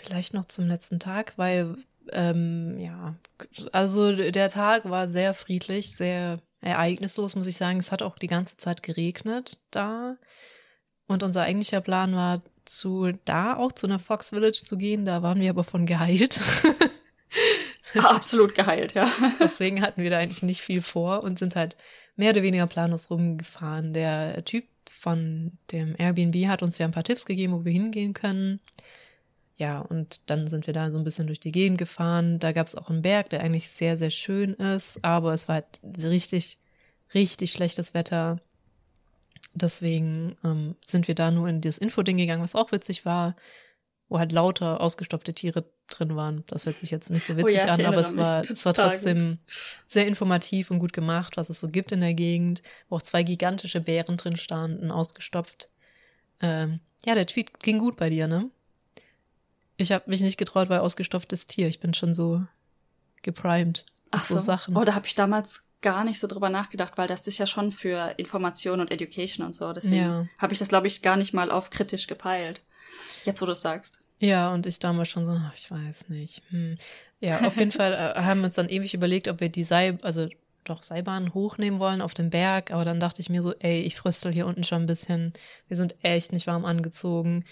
Vielleicht noch zum letzten Tag, weil, ähm, ja, also der Tag war sehr friedlich, sehr ereignislos, muss ich sagen. Es hat auch die ganze Zeit geregnet da. Und unser eigentlicher Plan war, zu da auch zu einer Fox Village zu gehen. Da waren wir aber von geheilt. [laughs] Absolut geheilt, ja. [laughs] Deswegen hatten wir da eigentlich nicht viel vor und sind halt mehr oder weniger planlos rumgefahren. Der Typ von dem Airbnb hat uns ja ein paar Tipps gegeben, wo wir hingehen können. Ja, und dann sind wir da so ein bisschen durch die Gegend gefahren. Da gab es auch einen Berg, der eigentlich sehr, sehr schön ist, aber es war halt richtig, richtig schlechtes Wetter. Deswegen ähm, sind wir da nur in das Infoding gegangen, was auch witzig war, wo halt lauter ausgestopfte Tiere drin waren. Das hört sich jetzt nicht so witzig Oh ja, an, aber es war, es war trotzdem sehr informativ und gut gemacht, was es so gibt in der Gegend, wo auch zwei gigantische Bären drin standen, ausgestopft. Ähm, ja, der Tweet ging gut bei dir, ne? Ich habe mich nicht getraut, weil ausgestopftes Tier. Ich bin schon so geprimed. Ach so, so. Sachen. Oh, da habe ich damals gar nicht so drüber nachgedacht, weil das ist ja schon für Information und Education und so. Deswegen Ja. habe ich das, glaube ich, gar nicht mal auf kritisch gepeilt. Jetzt, wo du es sagst. Ja, und ich damals schon so, ach, ich weiß nicht. Hm. Ja, auf jeden [laughs] Fall äh, haben wir uns dann ewig überlegt, ob wir die Seil, also doch Seilbahn hochnehmen wollen auf den Berg, aber dann dachte ich mir so, ey, ich fröstel hier unten schon ein bisschen. Wir sind echt nicht warm angezogen.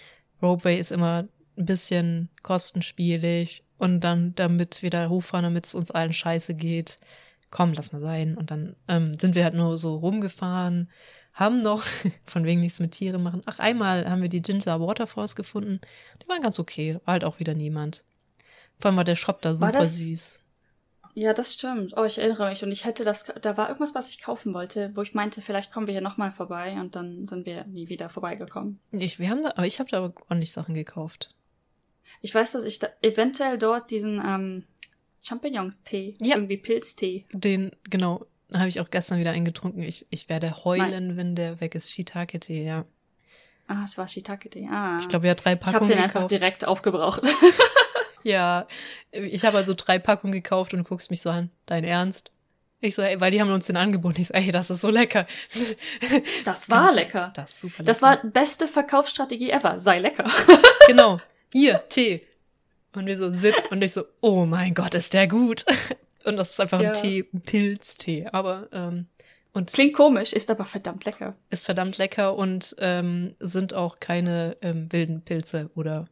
Ropeway ist immer ein bisschen kostenspielig und dann damit wir da hochfahren, damit es uns allen scheiße geht. Komm, lass mal sein. Und dann ähm, sind wir halt nur so rumgefahren, haben noch, [laughs] von wegen nichts mit Tieren machen. Ach, einmal haben wir die Ginger Waterfalls gefunden. Die waren ganz okay. War halt auch wieder niemand. Vor allem war der Shop da super süß. Ja, das stimmt. Oh, ich erinnere mich. Und ich hätte das, da war irgendwas, was ich kaufen wollte, wo ich meinte, vielleicht kommen wir hier nochmal vorbei und dann sind wir nie wieder vorbeigekommen. Ich, wir haben da, aber ich habe da ordentlich Sachen gekauft. Ich weiß, dass ich da eventuell dort diesen ähm, Champignon-Tee, Ja. irgendwie Pilztee. Den, genau, habe ich auch gestern wieder eingetrunken. Ich, ich werde heulen, Nice. wenn der weg ist. Shiitake-Tee, ja. Ah, es war Shiitake-Tee. Ah. Ich glaube, ja, drei ich habe Packungen den einfach gekauft. direkt aufgebraucht. [laughs] [laughs] Ja, ich habe also drei Packungen gekauft und du guckst mich so an. Dein Ernst? Ich so, ey, weil die haben uns den angeboten. Ich so, ey, das ist so lecker. Das war [laughs] lecker. Das ist super lecker. Das war beste Verkaufsstrategie ever. Sei lecker. Genau. Hier, Tee. Und wir so, sip. Und ich so, oh mein Gott, ist der gut. Und das ist einfach Ja. ein Tee, ein Pilztee. Aber, ähm, und Klingt komisch, ist aber verdammt lecker. ist verdammt lecker und ähm, sind auch keine ähm, wilden Pilze oder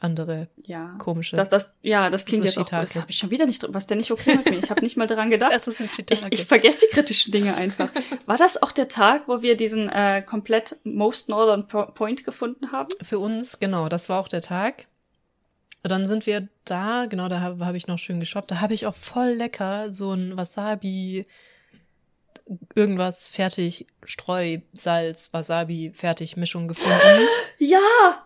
andere Ja. komische. Das, das, ja, das klingt ist jetzt auch, das habe ich schon wieder nicht, drin. was denn nicht okay mit mir? Ich habe nicht mal daran gedacht. Das Ich, ich vergesse die kritischen Dinge einfach. [laughs] War das auch der Tag, wo wir diesen äh, komplett Most Northern Po- Point gefunden haben? Für uns, genau, das war auch der Tag. Dann sind wir da, genau, da habe hab ich noch schön geshoppt. Da habe ich auch voll lecker so ein Wasabi, irgendwas fertig, Streu, Salz, Wasabi, fertig Mischung gefunden. [gasps] Ja,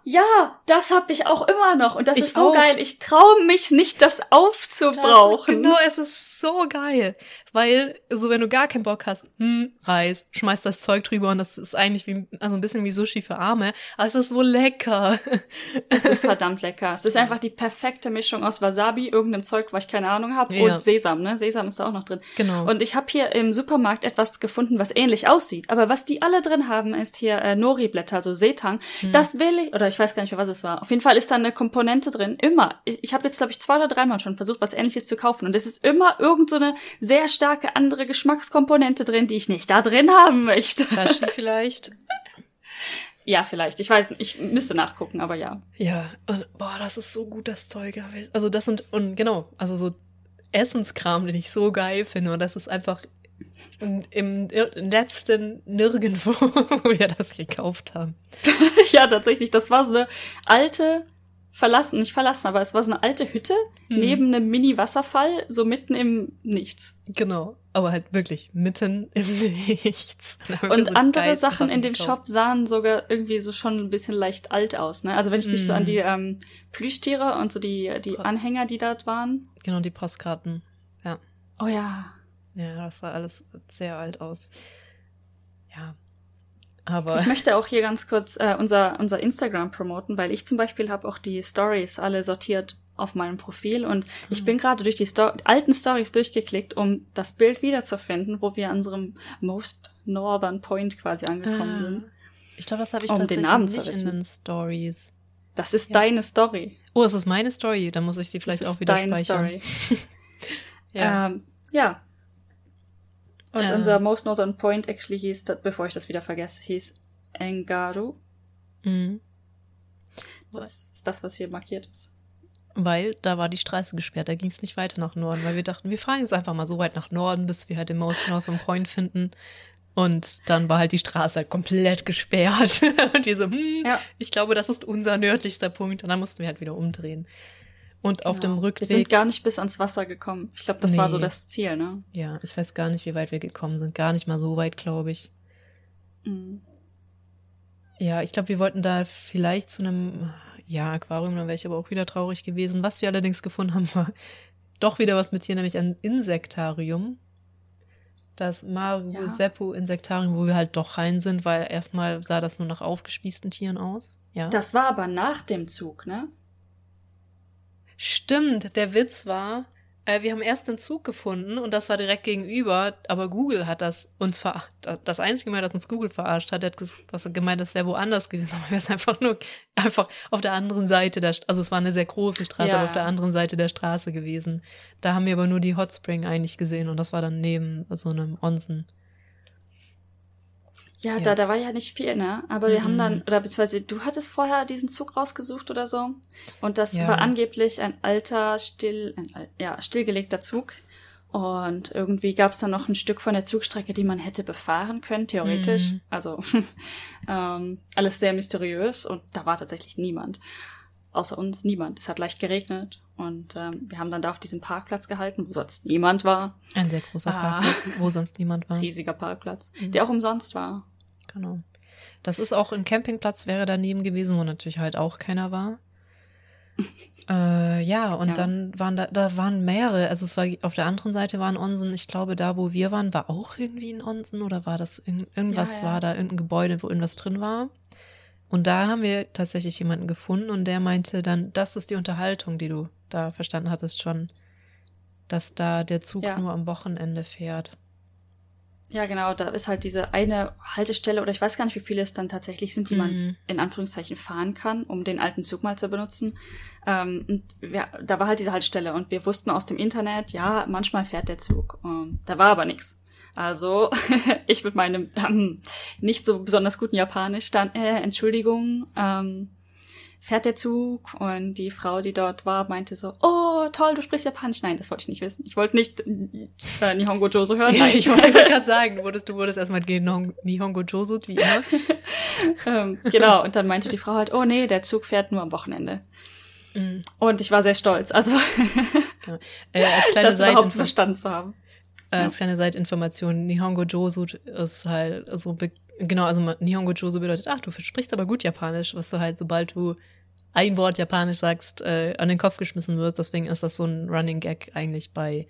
ja, das habe ich auch immer noch. Und das Ich ist so auch. geil. Ich traue mich nicht, das aufzubrauchen. Das, genau, es ist so geil. Weil, so wenn du gar keinen Bock hast, hm, Reis, schmeißt das Zeug drüber und das ist eigentlich wie, also ein bisschen wie Sushi für Arme, aber es ist so lecker. [laughs] Es ist verdammt lecker. Es ist einfach die perfekte Mischung aus Wasabi, irgendeinem Zeug, was ich keine Ahnung habe, Ja. und Sesam. Ne? Sesam ist da auch noch drin. Genau. Und ich habe hier im Supermarkt etwas gefunden, was ähnlich aussieht. Aber was die alle drin haben, ist hier äh, Nori-Blätter, also Seetang. Hm. Das will ich, oder ich weiß gar nicht mehr, was es war. Auf jeden Fall ist da eine Komponente drin. Immer. Ich, ich habe jetzt, glaube ich, zwei oder dreimal schon versucht, was ähnliches zu kaufen. Und es ist immer irgend so eine sehr starke andere Geschmackskomponente drin, die ich nicht da drin haben möchte. Dashi [laughs] vielleicht. ja, vielleicht. Ich weiß nicht. Ich müsste nachgucken, aber ja. Ja, und boah, das ist so gut, das Zeug. Also das sind, und genau, also so Essenskram, den ich so geil finde. Und das ist einfach im, im letzten nirgendwo, [laughs] wo wir das gekauft haben. [laughs] ja, tatsächlich. Das war so eine alte, verlassen, nicht verlassen, aber es war so eine alte Hütte Hm. neben einem Mini-Wasserfall, so mitten im Nichts. Genau, aber halt wirklich mitten im [laughs] Nichts. Und so andere Sachen in dem. Shop sahen sogar irgendwie so schon ein bisschen leicht alt aus. Ne? Also wenn ich mich so Mhm. an die ähm, Plüschtiere und so die, die. Anhänger, die dort waren. Genau, die Postkarten. Ja. Oh ja. Ja, das sah alles sehr alt aus. Ja. Aber. Ich möchte auch hier ganz kurz äh, unser, unser Instagram promoten, weil ich zum Beispiel habe auch die Stories alle sortiert auf meinem Profil und ich Mhm. bin gerade durch die Sto alten Stories durchgeklickt, um das Bild wiederzufinden, wo wir an unserem Most Northern Point quasi angekommen Ah. sind. Ich glaube, das habe ich Um den tatsächlich Namen zu nicht in wissen. den Stories. Das ist Ja. deine Story. Oh, es ist meine Story. Dann muss ich sie vielleicht auch wieder deine speichern. Story. [laughs] Ja. Ähm, ja. Und Ja. unser Most Northern Point actually hieß, bevor ich das wieder vergesse, hieß Engaru. Mhm. Das ist das, was hier markiert ist. Weil da war die Straße gesperrt, da ging es nicht weiter nach Norden, weil wir dachten, wir fahren jetzt einfach mal so weit nach Norden, bis wir halt den Most Northern Point finden. Und dann war halt die Straße halt komplett gesperrt. [laughs] und wir so, hm, Ja. ich glaube, das ist unser nördlichster Punkt. Und dann mussten wir halt wieder umdrehen. Und auf dem Genau. Wir sind Rückweg, gar nicht bis ans Wasser gekommen. Ich glaube, das war so Nee. das Ziel, ne? ja, ich weiß gar nicht, wie weit wir gekommen sind. Gar nicht mal so weit, glaube ich. Mhm. Ja, ich glaube, wir wollten da vielleicht zu einem, ja, Aquarium, dann wäre ich aber auch wieder traurig gewesen. Was wir allerdings gefunden haben, war [laughs] doch wieder was mit hier, nämlich ein Insektarium. Das Maru Ja. Seppo Insektarium, wo wir halt doch rein sind, weil erstmal sah das nur nach aufgespießten Tieren aus. Ja. Das war aber nach dem Zug, ne? Stimmt, der Witz war, äh, wir haben erst einen Zug gefunden und das war direkt gegenüber, aber Google hat das uns verarscht. Das einzige Mal, dass uns Google verarscht hat, hat das gemeint, das wäre woanders gewesen, [laughs] aber wir sind einfach nur einfach auf der anderen Seite der, St- also es war eine sehr große Straße, Ja. aber auf der anderen Seite der Straße gewesen. Da haben wir aber nur die Hot Spring eigentlich gesehen und das war dann neben so einem Onsen. Ja, Ja. Da, da war ja nicht viel, ne? Aber wir haben Mhm. dann, oder beziehungsweise du hattest vorher diesen Zug rausgesucht oder so. Und das Ja. war angeblich ein alter, still, ein, ja, stillgelegter Zug. Und irgendwie gab es dann noch ein Stück von der Zugstrecke, die man hätte befahren können, theoretisch. Mhm. Also [laughs] ähm, alles sehr mysteriös und da war tatsächlich niemand. Außer uns niemand. Es hat leicht geregnet und ähm, wir haben dann da auf diesem Parkplatz gehalten, wo sonst niemand war. Ein sehr großer Ah. Parkplatz, wo sonst niemand war. [laughs] Riesiger Parkplatz, Mhm. der auch umsonst war. Genau. Das ist auch ein Campingplatz, wäre daneben gewesen, wo natürlich halt auch keiner war. [laughs] äh, ja, und Ja. dann waren da, da waren mehrere. Also es war auf der anderen Seite war ein Onsen. Ich glaube, da, wo wir waren, war auch irgendwie ein Onsen oder war das irgend- irgendwas Ja, ja. war da, irgendein Gebäude, wo irgendwas drin war. Und da haben wir tatsächlich jemanden gefunden und der meinte dann, das ist die Unterhaltung, die du da verstanden hattest schon, dass da der Zug nur am Wochenende fährt. Ja, genau, da ist halt diese eine Haltestelle, oder ich weiß gar nicht, wie viele es dann tatsächlich sind, die man Mhm. in Anführungszeichen fahren kann, um den alten Zug mal zu benutzen. Ähm, und wir, da war halt diese Haltestelle und wir wussten aus dem Internet, ja, manchmal fährt der Zug. Ähm, da war aber nichts. Also [laughs] ich mit meinem ähm, nicht so besonders guten Japanisch dann, äh, Entschuldigung, ähm, fährt der Zug und die Frau, die dort war, meinte so, oh toll, du sprichst Japanisch. Nein, das wollte ich nicht wissen. Ich wollte nicht äh, Nihongo Joso hören. Nein, ich wollte [laughs] gerade sagen, du wurdest, du wurdest erstmal Nihon- Nihongo Josut, wie immer. [laughs] ähm, genau, und dann meinte die Frau halt, oh nee, der Zug fährt nur am Wochenende. Mhm. Und ich war sehr stolz, also [laughs] Genau. Äh, als, kleine das überhaupt verstanden zu haben. äh, als kleine Seitinformation, Nihongo Josut ist halt so, genau, also Nihongo Josu bedeutet, ach, du sprichst aber gut Japanisch, was du halt, sobald du ein Wort Japanisch sagst, äh, an den Kopf geschmissen wird. Deswegen ist das so ein Running Gag eigentlich bei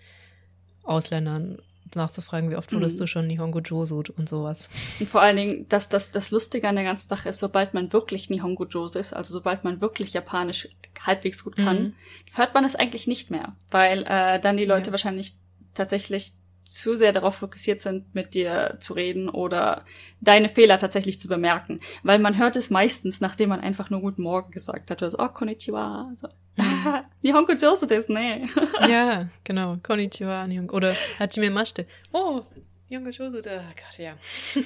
Ausländern, nachzufragen, wie oft wurdest Mhm. du schon Nihongo Josut und sowas. Und vor allen Dingen, dass das, das Lustige an der ganzen Sache ist, sobald man wirklich Nihongo Joso ist, also sobald man wirklich Japanisch halbwegs gut kann, Mhm. hört man es eigentlich nicht mehr, weil äh, dann die Leute Ja. wahrscheinlich tatsächlich zu sehr darauf fokussiert sind, mit dir zu reden oder deine Fehler tatsächlich zu bemerken. Weil man hört es meistens, nachdem man einfach nur Guten Morgen gesagt hat. Also, oh, konnichiwa. So, [laughs] ah, Nihongo Joso desu ne. ja, genau. Konnichiwa, Nihongo. Oder Hajime Mashite. Oh, Nihongo Josut. Oh Gott, ja. [laughs]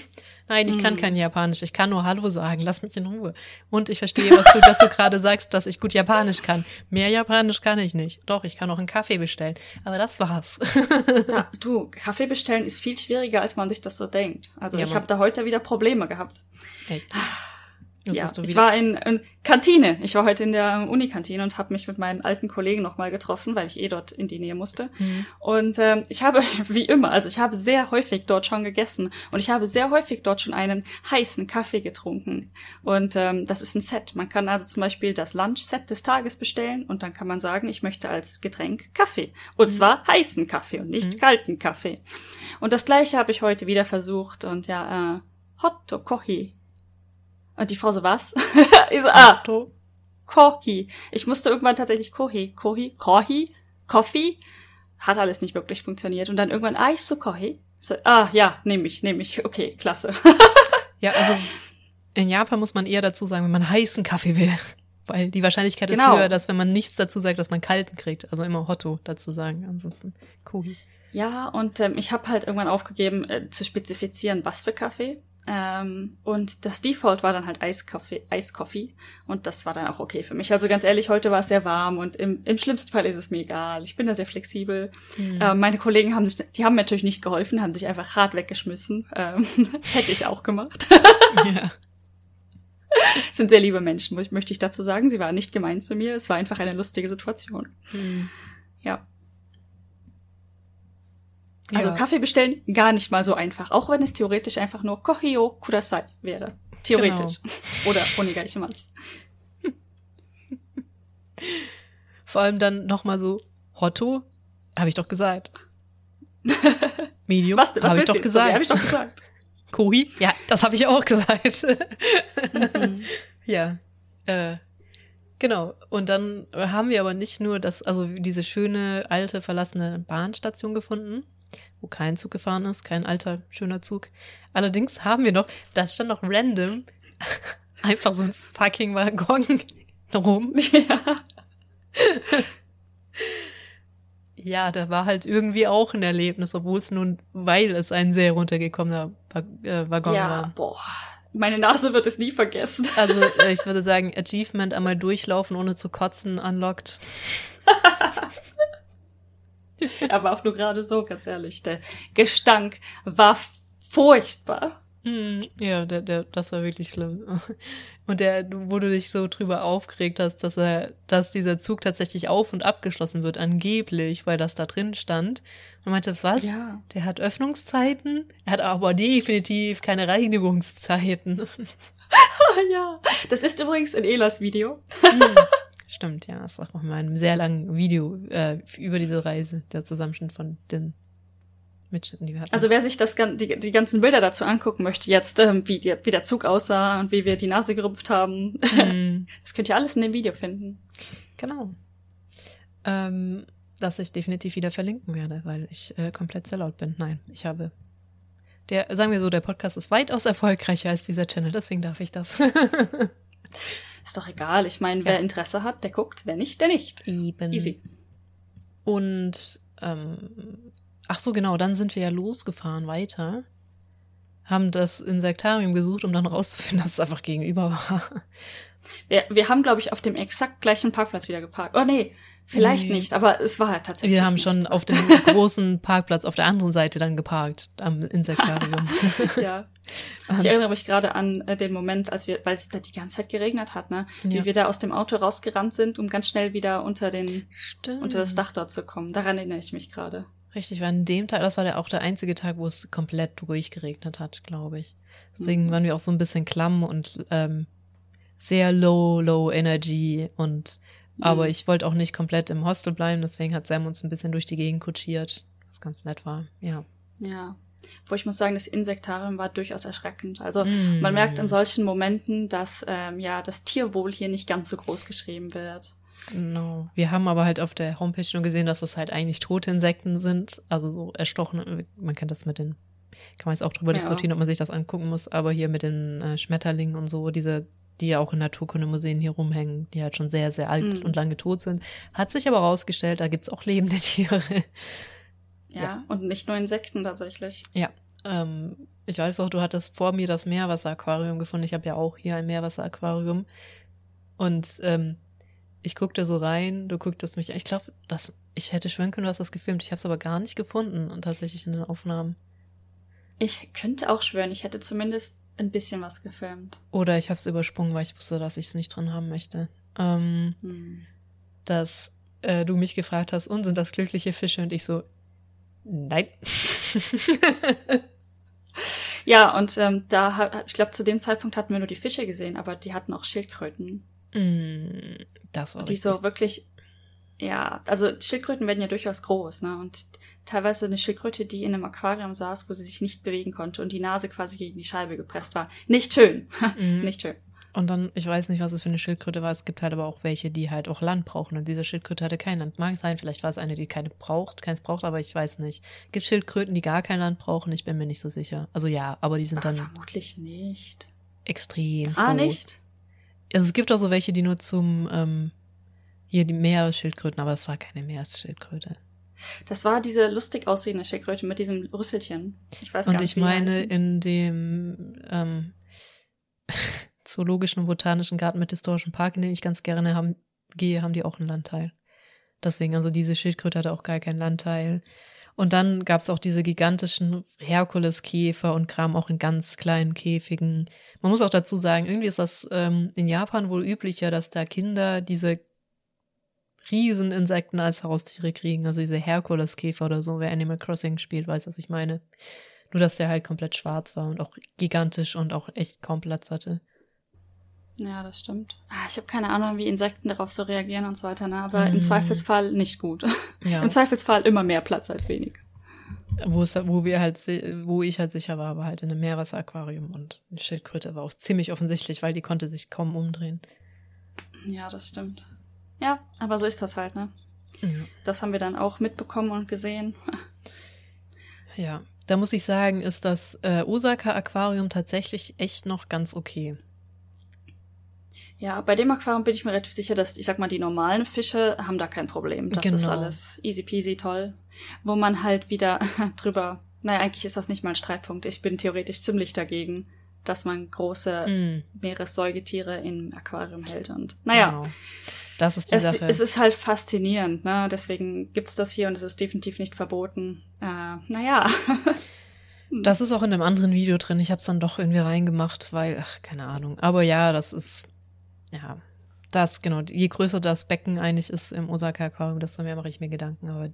Nein, ich kann Mhm. kein Japanisch. Ich kann nur Hallo sagen. Lass mich in Ruhe. Und ich verstehe, was du, dass du gerade sagst, dass ich gut Japanisch kann. Mehr Japanisch kann ich nicht. Doch, ich kann auch einen Kaffee bestellen. Aber das war's. [laughs] Ja, du, [laughs] Kaffee bestellen ist viel schwieriger, als man sich das so denkt. Also Ja, ich habe da heute wieder Probleme gehabt. Echt. Ja, Musstest du ich war in, in Kantine. Ich war heute in der Unikantine und habe mich mit meinen alten Kollegen nochmal getroffen, weil ich eh dort in die Nähe musste. Mhm. Und ähm, ich habe, [laughs] wie immer, also ich habe sehr häufig dort schon gegessen und ich habe sehr häufig dort schon einen heißen Kaffee getrunken. Und ähm, das ist ein Set. Man kann also zum Beispiel das Lunch-Set des Tages bestellen und dann kann man sagen, ich möchte als Getränk Kaffee. Und zwar heißen Kaffee und nicht kalten Kaffee. Und das gleiche habe ich heute wieder versucht und ja, äh, Hotto Kohi. Und die Frau so, was? [laughs] ich so, ah, To- Kohi. Ich musste irgendwann tatsächlich Kohi, Kohi, Kohi, Coffee. Hat alles nicht wirklich funktioniert. Und dann irgendwann, ah, ich so Kohi. So, ah, ja, nehme ich, nehme ich. Okay, klasse. [laughs] Ja, also in Japan muss man eher dazu sagen, wenn man heißen Kaffee will. [laughs] Weil die Wahrscheinlichkeit ist Genau. höher, dass wenn man nichts dazu sagt, dass man kalten kriegt. Also immer Hotto dazu sagen. Ansonsten Kohi. Ja, und ähm, ich habe halt irgendwann aufgegeben äh, zu spezifizieren, was für Kaffee. Ähm, und das Default war dann halt Eiskaffee, Eiskoffee. Und das war dann auch okay für mich. Also ganz ehrlich, heute war es sehr warm und im, im schlimmsten Fall ist es mir egal. Ich bin da sehr flexibel. Mhm. Ähm, meine Kollegen haben sich, die haben mir natürlich nicht geholfen, haben sich einfach hart weggeschmissen. Ähm, [laughs] hätte ich auch gemacht. [laughs] ja. [laughs] Sind sehr liebe Menschen, möchte ich dazu sagen. Sie waren nicht gemein zu mir. Es war einfach eine lustige Situation. Mhm. Ja. Also ja. Kaffee bestellen gar nicht mal so einfach, auch wenn es theoretisch einfach nur Kohio Kudasai wäre. Theoretisch. Genau. Oder Onigaishimasu. Vor allem dann nochmal so Hotto, habe ich doch gesagt. [laughs] Medium, habe ich doch gesagt. Habe ich doch gesagt. Kohi, ja, das habe ich auch gesagt. mhm. [laughs] Ja, äh, genau. Und dann haben wir aber nicht nur das, also diese schöne alte verlassene Bahnstation gefunden, wo kein Zug gefahren ist, kein alter, schöner Zug. Allerdings haben wir noch, da stand noch random [laughs] einfach so ein fucking Waggon [laughs] rum. Ja. ja, da war halt irgendwie auch ein Erlebnis, obwohl es nun, weil es ein sehr runtergekommener äh, Waggon ja, war. Boah. Meine Nase wird es nie vergessen. Also, [laughs] äh, ich würde sagen, Achievement einmal durchlaufen, ohne zu kotzen, unlocked. [laughs] Aber auch nur gerade so, ganz ehrlich. Der Gestank war furchtbar. Hm, ja, der, der, das war wirklich schlimm. Und der, wo du dich so drüber aufgeregt hast, dass er, dass dieser Zug tatsächlich auf und abgeschlossen wird, angeblich, weil das da drin stand. Und meinte, was? Ja. Der hat Öffnungszeiten? Er hat aber definitiv keine Reinigungszeiten. [laughs] ja, das ist übrigens in Elas Video. Hm. Stimmt, ja. Das ist auch mal ein sehr langes Video äh, über diese Reise, der Zusammenschnitt von den Mitschnitten, die wir hatten. Also wer sich das, die, die ganzen Bilder dazu angucken möchte, jetzt, ähm, wie, die, wie der Zug aussah und wie wir die Nase gerümpft haben, mm. [laughs] das könnt ihr alles in dem Video finden. Genau. Ähm, das ich definitiv wieder verlinken werde, weil ich äh, komplett sehr laut bin. Nein, ich habe der, sagen wir so, der Podcast ist weitaus erfolgreicher als dieser Channel, deswegen darf ich das. [laughs] Ist doch egal. Ich meine, wer ja. Interesse hat, der guckt. Wer nicht, der nicht. Eben. Easy. Und, ähm, ach so, genau, dann sind wir ja losgefahren weiter. Haben das Insektarium gesucht, um dann rauszufinden, [laughs] dass es einfach gegenüber war. Wir, wir haben, glaube ich, auf dem exakt gleichen Parkplatz wieder geparkt. Oh nee, Vielleicht nee. nicht, aber es war halt tatsächlich. Wir haben nicht. schon auf dem [laughs] großen Parkplatz auf der anderen Seite dann geparkt, am Insektarium. [laughs] ja. Ich erinnere mich gerade an äh, den Moment, als wir, weil es da die ganze Zeit geregnet hat, ne? Wie ja. wir da aus dem Auto rausgerannt sind, um ganz schnell wieder unter den, Stimmt. unter das Dach dort zu kommen. Daran erinnere ich mich gerade. Richtig, war an dem Tag, das war der, auch der einzige Tag, wo es komplett durchgeregnet hat, glaube ich. Deswegen mhm. waren wir auch so ein bisschen klamm und ähm, sehr low, low Energy und aber mhm. ich wollte auch nicht komplett im Hostel bleiben, deswegen hat Sam uns ein bisschen durch die Gegend kutschiert, was ganz nett war, ja. Ja. Wo ich muss sagen, das Insektarium war durchaus erschreckend. Also mm. man merkt in solchen Momenten, dass ähm, ja das Tierwohl hier nicht ganz so groß geschrieben wird. Genau. Wir haben aber halt auf der Homepage nur gesehen, dass das halt eigentlich tote Insekten sind. Also so erstochen. Man kennt das mit den, kann man jetzt auch drüber ja. diskutieren, ob man sich das angucken muss, aber hier mit den äh, Schmetterlingen und so, diese die ja auch in Naturkundemuseen hier rumhängen, die halt schon sehr, sehr alt mhm. und lange tot sind. Hat sich aber rausgestellt, da gibt's auch lebende [laughs] Tiere. Ja, ja, und nicht nur Insekten tatsächlich. Ja. Ähm, ich weiß auch, du hattest vor mir das Meerwasseraquarium gefunden. Ich habe ja auch hier ein Meerwasseraquarium. Und ähm, ich guckte so rein, du gucktest mich. Ich glaube, ich hätte schwören können, du hast das gefilmt. Ich habe es aber gar nicht gefunden und tatsächlich in den Aufnahmen. Ich könnte auch schwören, ich hätte zumindest ein bisschen was gefilmt. Oder ich habe es übersprungen, weil ich wusste, dass ich es nicht drin haben möchte. Ähm, hm. Dass äh, du mich gefragt hast, und sind das glückliche Fische? Und ich so, nein. [laughs] ja, und ähm, da, ich glaube, zu dem Zeitpunkt hatten wir nur die Fische gesehen, aber die hatten auch Schildkröten. Mm, das war Die richtig. so wirklich ja, also Schildkröten werden ja durchaus groß, ne? Und teilweise eine Schildkröte, die in einem Aquarium saß, wo sie sich nicht bewegen konnte und die Nase quasi gegen die Scheibe gepresst war. Nicht schön. [laughs] Mhm. nicht schön. Und dann, ich weiß nicht, was es für eine Schildkröte war. Es gibt halt aber auch welche, die halt auch Land brauchen. Und diese Schildkröte hatte kein Land. Mag sein, vielleicht war es eine, die keine braucht, keins braucht, aber ich weiß nicht. Gibt Schildkröten, die gar kein Land brauchen? Ich bin mir nicht so sicher. Also ja, aber die sind Ach, dann. Vermutlich nicht. Extrem. Ah, groß. nicht? Also es gibt auch so welche, die nur zum ähm, hier die Meeresschildkröten, aber es war keine Meeresschildkröte. Das war diese lustig aussehende Schildkröte mit diesem Rüsselchen. Ich weiß Und gar nicht, ich meine, in dem ähm, [laughs] Zoologischen und Botanischen Garten mit historischem Park, in den ich ganz gerne haben, gehe, haben die auch einen Landteil. Deswegen, also diese Schildkröte hatte auch gar keinen Landteil. Und dann gab es auch diese gigantischen Herkuleskäfer und Kram auch in ganz kleinen Käfigen. Man muss auch dazu sagen, irgendwie ist das ähm, in Japan wohl üblicher, dass da Kinder diese Rieseninsekten als Haustiere kriegen. Also diese Herkuleskäfer oder so. Wer Animal Crossing spielt, weiß, was ich meine. Nur, dass der halt komplett schwarz war und auch gigantisch und auch echt kaum Platz hatte. Ja, das stimmt. Ah, ich habe keine Ahnung, wie Insekten darauf so reagieren und so weiter, ne? aber Mhm. im Zweifelsfall nicht gut. Ja. Im Zweifelsfall immer mehr Platz als wenig. wo, es, wo wir halt, wo ich halt sicher war, war halt in einem Meerwasseraquarium und die Schildkröte war auch ziemlich offensichtlich, weil die konnte sich kaum umdrehen. Ja, das stimmt. Ja, aber so ist das halt, ne? Ja. Das haben wir dann auch mitbekommen und gesehen. ja. Da muss ich sagen, ist das äh, Osaka Aquarium tatsächlich echt noch ganz okay. Ja, bei dem Aquarium bin ich mir relativ sicher, dass, ich sag mal, die normalen Fische haben da kein Problem. Das ist Genau. alles easy peasy toll. Wo man halt wieder [laughs] drüber, naja, eigentlich ist das nicht mal ein Streitpunkt. Ich bin theoretisch ziemlich dagegen, dass man große Mm, Meeressäugetiere im Aquarium hält. Und naja, Genau. Das ist die es, Sache. es ist halt faszinierend, ne? Deswegen gibt's das hier und es ist definitiv nicht verboten. Äh, naja. [laughs] Das ist auch in einem anderen Video drin. Ich habe es dann doch irgendwie reingemacht, weil, ach, keine Ahnung. Aber ja, das ist, ja, das, genau. Je größer das Becken eigentlich ist im Osaka-Aquarium, desto mehr mache ich mir Gedanken. Aber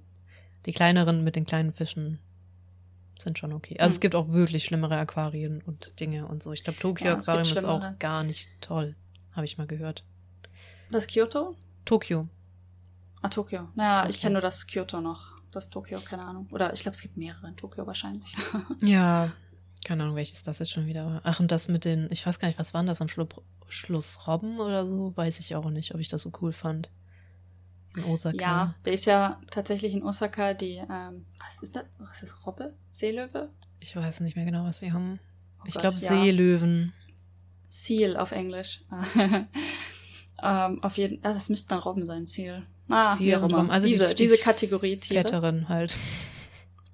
die kleineren mit den kleinen Fischen sind schon okay. Also es Hm. gibt auch wirklich schlimmere Aquarien und Dinge und so. Ich glaube, Tokio Ja, es ist auch gar nicht toll. Habe ich mal gehört. Das Kyoto? Tokio. Ah, Tokio. Naja, Tokio. ich kenne nur das Kyoto noch. Das Tokio, keine Ahnung. Oder ich glaube, es gibt mehrere in Tokio wahrscheinlich. Ja, keine Ahnung, welches das jetzt schon wieder war. Ach, und das mit den, ich weiß gar nicht, was waren das am Schlu Schluss? Robben oder so? Weiß ich auch nicht, ob ich das so cool fand. In Osaka. Ja, der ist ja tatsächlich in Osaka die, ähm, was ist das? Was ist das? Robbe? Seelöwe? Ich weiß nicht mehr genau, was sie haben. Oh ich glaube ja. Seelöwen. Seal auf Englisch. [laughs] ähm, auf jeden ah, das müssten dann Robben sein, Seal. Ah, Seal. Robben. Also die- diese, die diese Kategorie Tiere. Fetterin halt.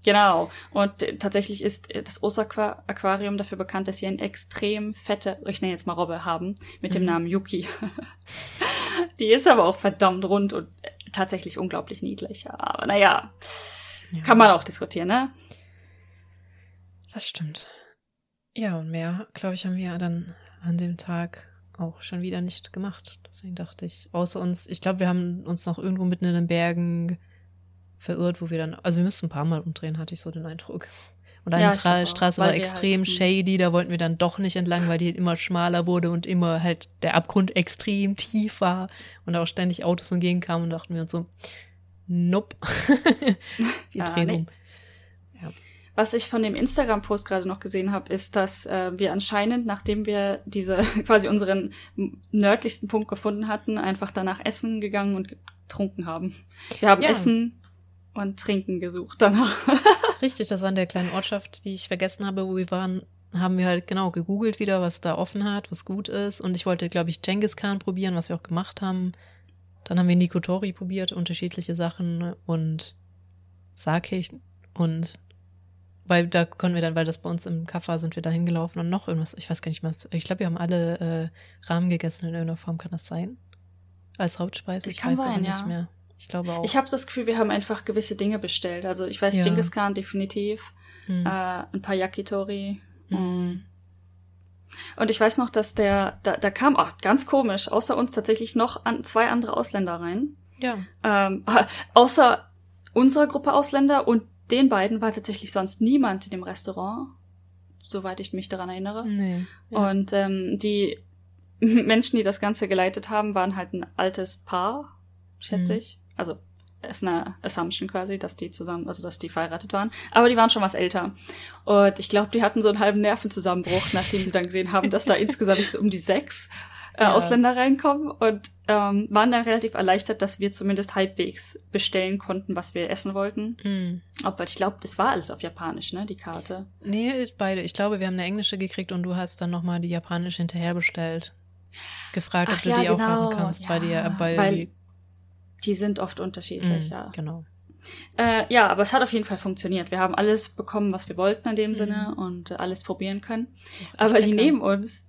Genau. Und äh, tatsächlich ist äh, das Osaka Aquarium dafür bekannt, dass sie eine extrem fette, ich nenne jetzt mal Robbe haben, mit dem Mhm. Namen Yuki. [laughs] Die ist aber auch verdammt rund und äh, tatsächlich unglaublich niedlich. Aber naja, Ja, kann man auch diskutieren, ne? Das stimmt. Ja, und mehr, glaube ich, haben wir dann an dem Tag auch schon wieder nicht gemacht. Deswegen dachte ich, außer uns, ich glaube, wir haben uns noch irgendwo mitten in den Bergen verirrt, wo wir dann, also wir müssten ein paar Mal umdrehen, hatte ich so den Eindruck. Und eine Ja, ich Tra glaub auch, Straße war wir extrem halt, shady, da wollten wir dann doch nicht entlang, weil die immer schmaler wurde und immer halt der Abgrund extrem tief war und auch ständig Autos entgegenkamen und dachten wir uns so, nope, [laughs] wir Ja, drehen nee. um. Was ich von dem Instagram-Post gerade noch gesehen habe, ist, dass äh, wir anscheinend, nachdem wir diese [laughs] quasi unseren nördlichsten Punkt gefunden hatten, einfach danach essen gegangen und getrunken haben. Wir haben Ja. Essen und Trinken gesucht danach. [laughs] Richtig, das war in der kleinen Ortschaft, die ich vergessen habe, wo wir waren, haben wir halt genau gegoogelt wieder, was da offen hat, was gut ist. Und ich wollte, glaube ich, Genghis Khan probieren, was wir auch gemacht haben. Dann haben wir Nikotori probiert, unterschiedliche Sachen und Sake und weil da konnten wir dann, weil das bei uns im Kaff war, sind wir da hingelaufen und noch irgendwas, ich weiß gar nicht mehr, was- ich glaube, wir haben alle äh, Rahmen gegessen in irgendeiner Form, kann das sein? Als Hauptspeise? Ich Kann weiß sein, nicht mehr. Ich glaube auch. Ich habe das Gefühl, wir haben einfach gewisse Dinge bestellt. Also ich weiß, Ja. Genghis Khan definitiv, Hm. äh, ein paar Yakitori. Hm. Und ich weiß noch, dass der, da, da kam auch ganz komisch, außer uns tatsächlich noch an, zwei andere Ausländer rein. Ja. Ähm, [laughs] außer unserer Gruppe Ausländer und den beiden war tatsächlich sonst niemand in dem Restaurant, soweit ich mich daran erinnere. Nee. Ja. Und ähm, die [laughs] Menschen, die das Ganze geleitet haben, waren halt ein altes Paar, schätze Mhm. ich. Also ist eine Assumption quasi, dass die zusammen, also dass die verheiratet waren. Aber die waren schon was älter. Und ich glaube, die hatten so einen halben Nervenzusammenbruch, nachdem sie dann gesehen haben, dass da [laughs] insgesamt um die sechs äh, Ja. Ausländer reinkommen und ähm, waren dann relativ erleichtert, dass wir zumindest halbwegs bestellen konnten, was wir essen wollten. Hm. Aber ich glaube, das war alles auf Japanisch, ne, die Karte. Nee, beide. Ich glaube, wir haben eine englische gekriegt und du hast dann nochmal die japanische hinterher bestellt. Gefragt, ob Ach du ja, die auch genau. haben kannst, weil die Ja, ja, weil, weil die, sind oft unterschiedlich, Mm, ja. Genau. Äh, ja, aber es hat auf jeden Fall funktioniert. Wir haben alles bekommen, was wir wollten in dem mhm. Sinne und alles probieren können. aber die neben uns,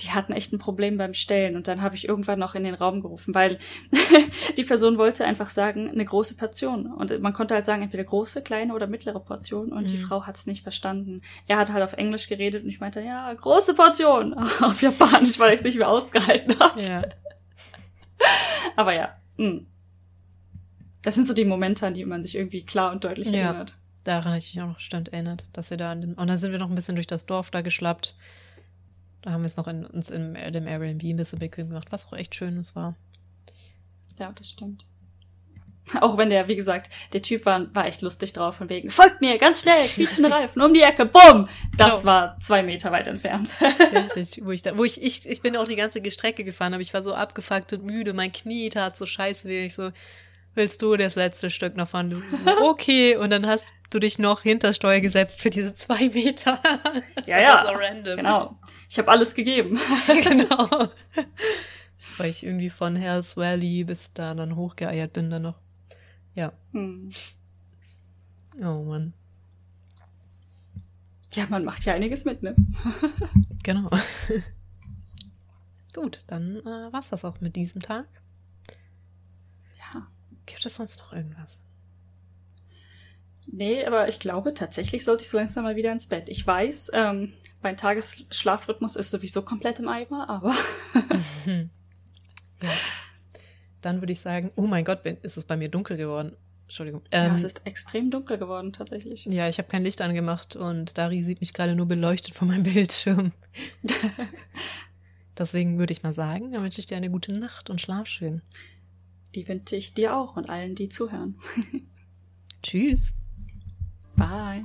die hatten echt ein Problem beim Stellen und dann habe ich irgendwann noch in den Raum gerufen, weil [laughs] die Person wollte einfach sagen, eine große Portion. Und man konnte halt sagen, entweder große, kleine oder mittlere Portion und mhm. die Frau hat es nicht verstanden. Er hat halt auf Englisch geredet und ich meinte, ja, große Portion. [laughs] auf Japanisch, weil ich es nicht mehr ausgehalten habe. Ja. Aber ja. Mh. Das sind so die Momente, an die man sich irgendwie klar und deutlich ja, erinnert. Daran habe ich mich auch noch stand erinnert, dass wir da an dem, und dann sind wir noch ein bisschen durch das Dorf da geschlappt. Da haben wir es noch in, uns in dem Airbnb ein bisschen bequem gemacht, was auch echt schönes war. Ja, das stimmt. Auch wenn der, wie gesagt, der Typ war, war echt lustig drauf, von wegen, folgt mir, ganz schnell, quietschende [laughs] Reifen, um die Ecke, bumm! Das genau. war zwei Meter weit entfernt. Richtig, wo ich da, wo ich, ich, ich bin auch die ganze Strecke gefahren, aber ich war so abgefuckt und müde, mein Knie tat so scheiße weh, ich so, willst du das letzte Stück noch fahren? Du so, [laughs] okay, und dann hast du dich noch hinter Steuer gesetzt für diese zwei Meter. [laughs] Das ja, ja, so random. genau. Ich habe alles gegeben. [laughs] genau. Weil ich irgendwie von Hells Valley bis da dann hochgeeiert bin dann noch. Ja. Hm. Oh Mann. Ja, man macht ja einiges mit, ne? genau. Gut, dann äh, war's das auch mit diesem Tag. Gibt es sonst noch irgendwas? Nee, aber ich glaube, tatsächlich sollte ich so langsam mal wieder ins Bett. Ich weiß, ähm, mein Tagesschlafrhythmus ist sowieso komplett im Eimer, aber. ja. Dann würde ich sagen, oh mein Gott, ist es bei mir dunkel geworden. Entschuldigung. Ähm, ja, es ist extrem dunkel geworden, tatsächlich. Ja, ich habe kein Licht angemacht und Dari sieht mich gerade nur beleuchtet von meinem [laughs] Bildschirm. [laughs] Deswegen würde ich mal sagen, dann wünsche ich dir eine gute Nacht und schlaf schön. Die wünsche ich dir auch und allen, die zuhören. [laughs] Tschüss. Bye.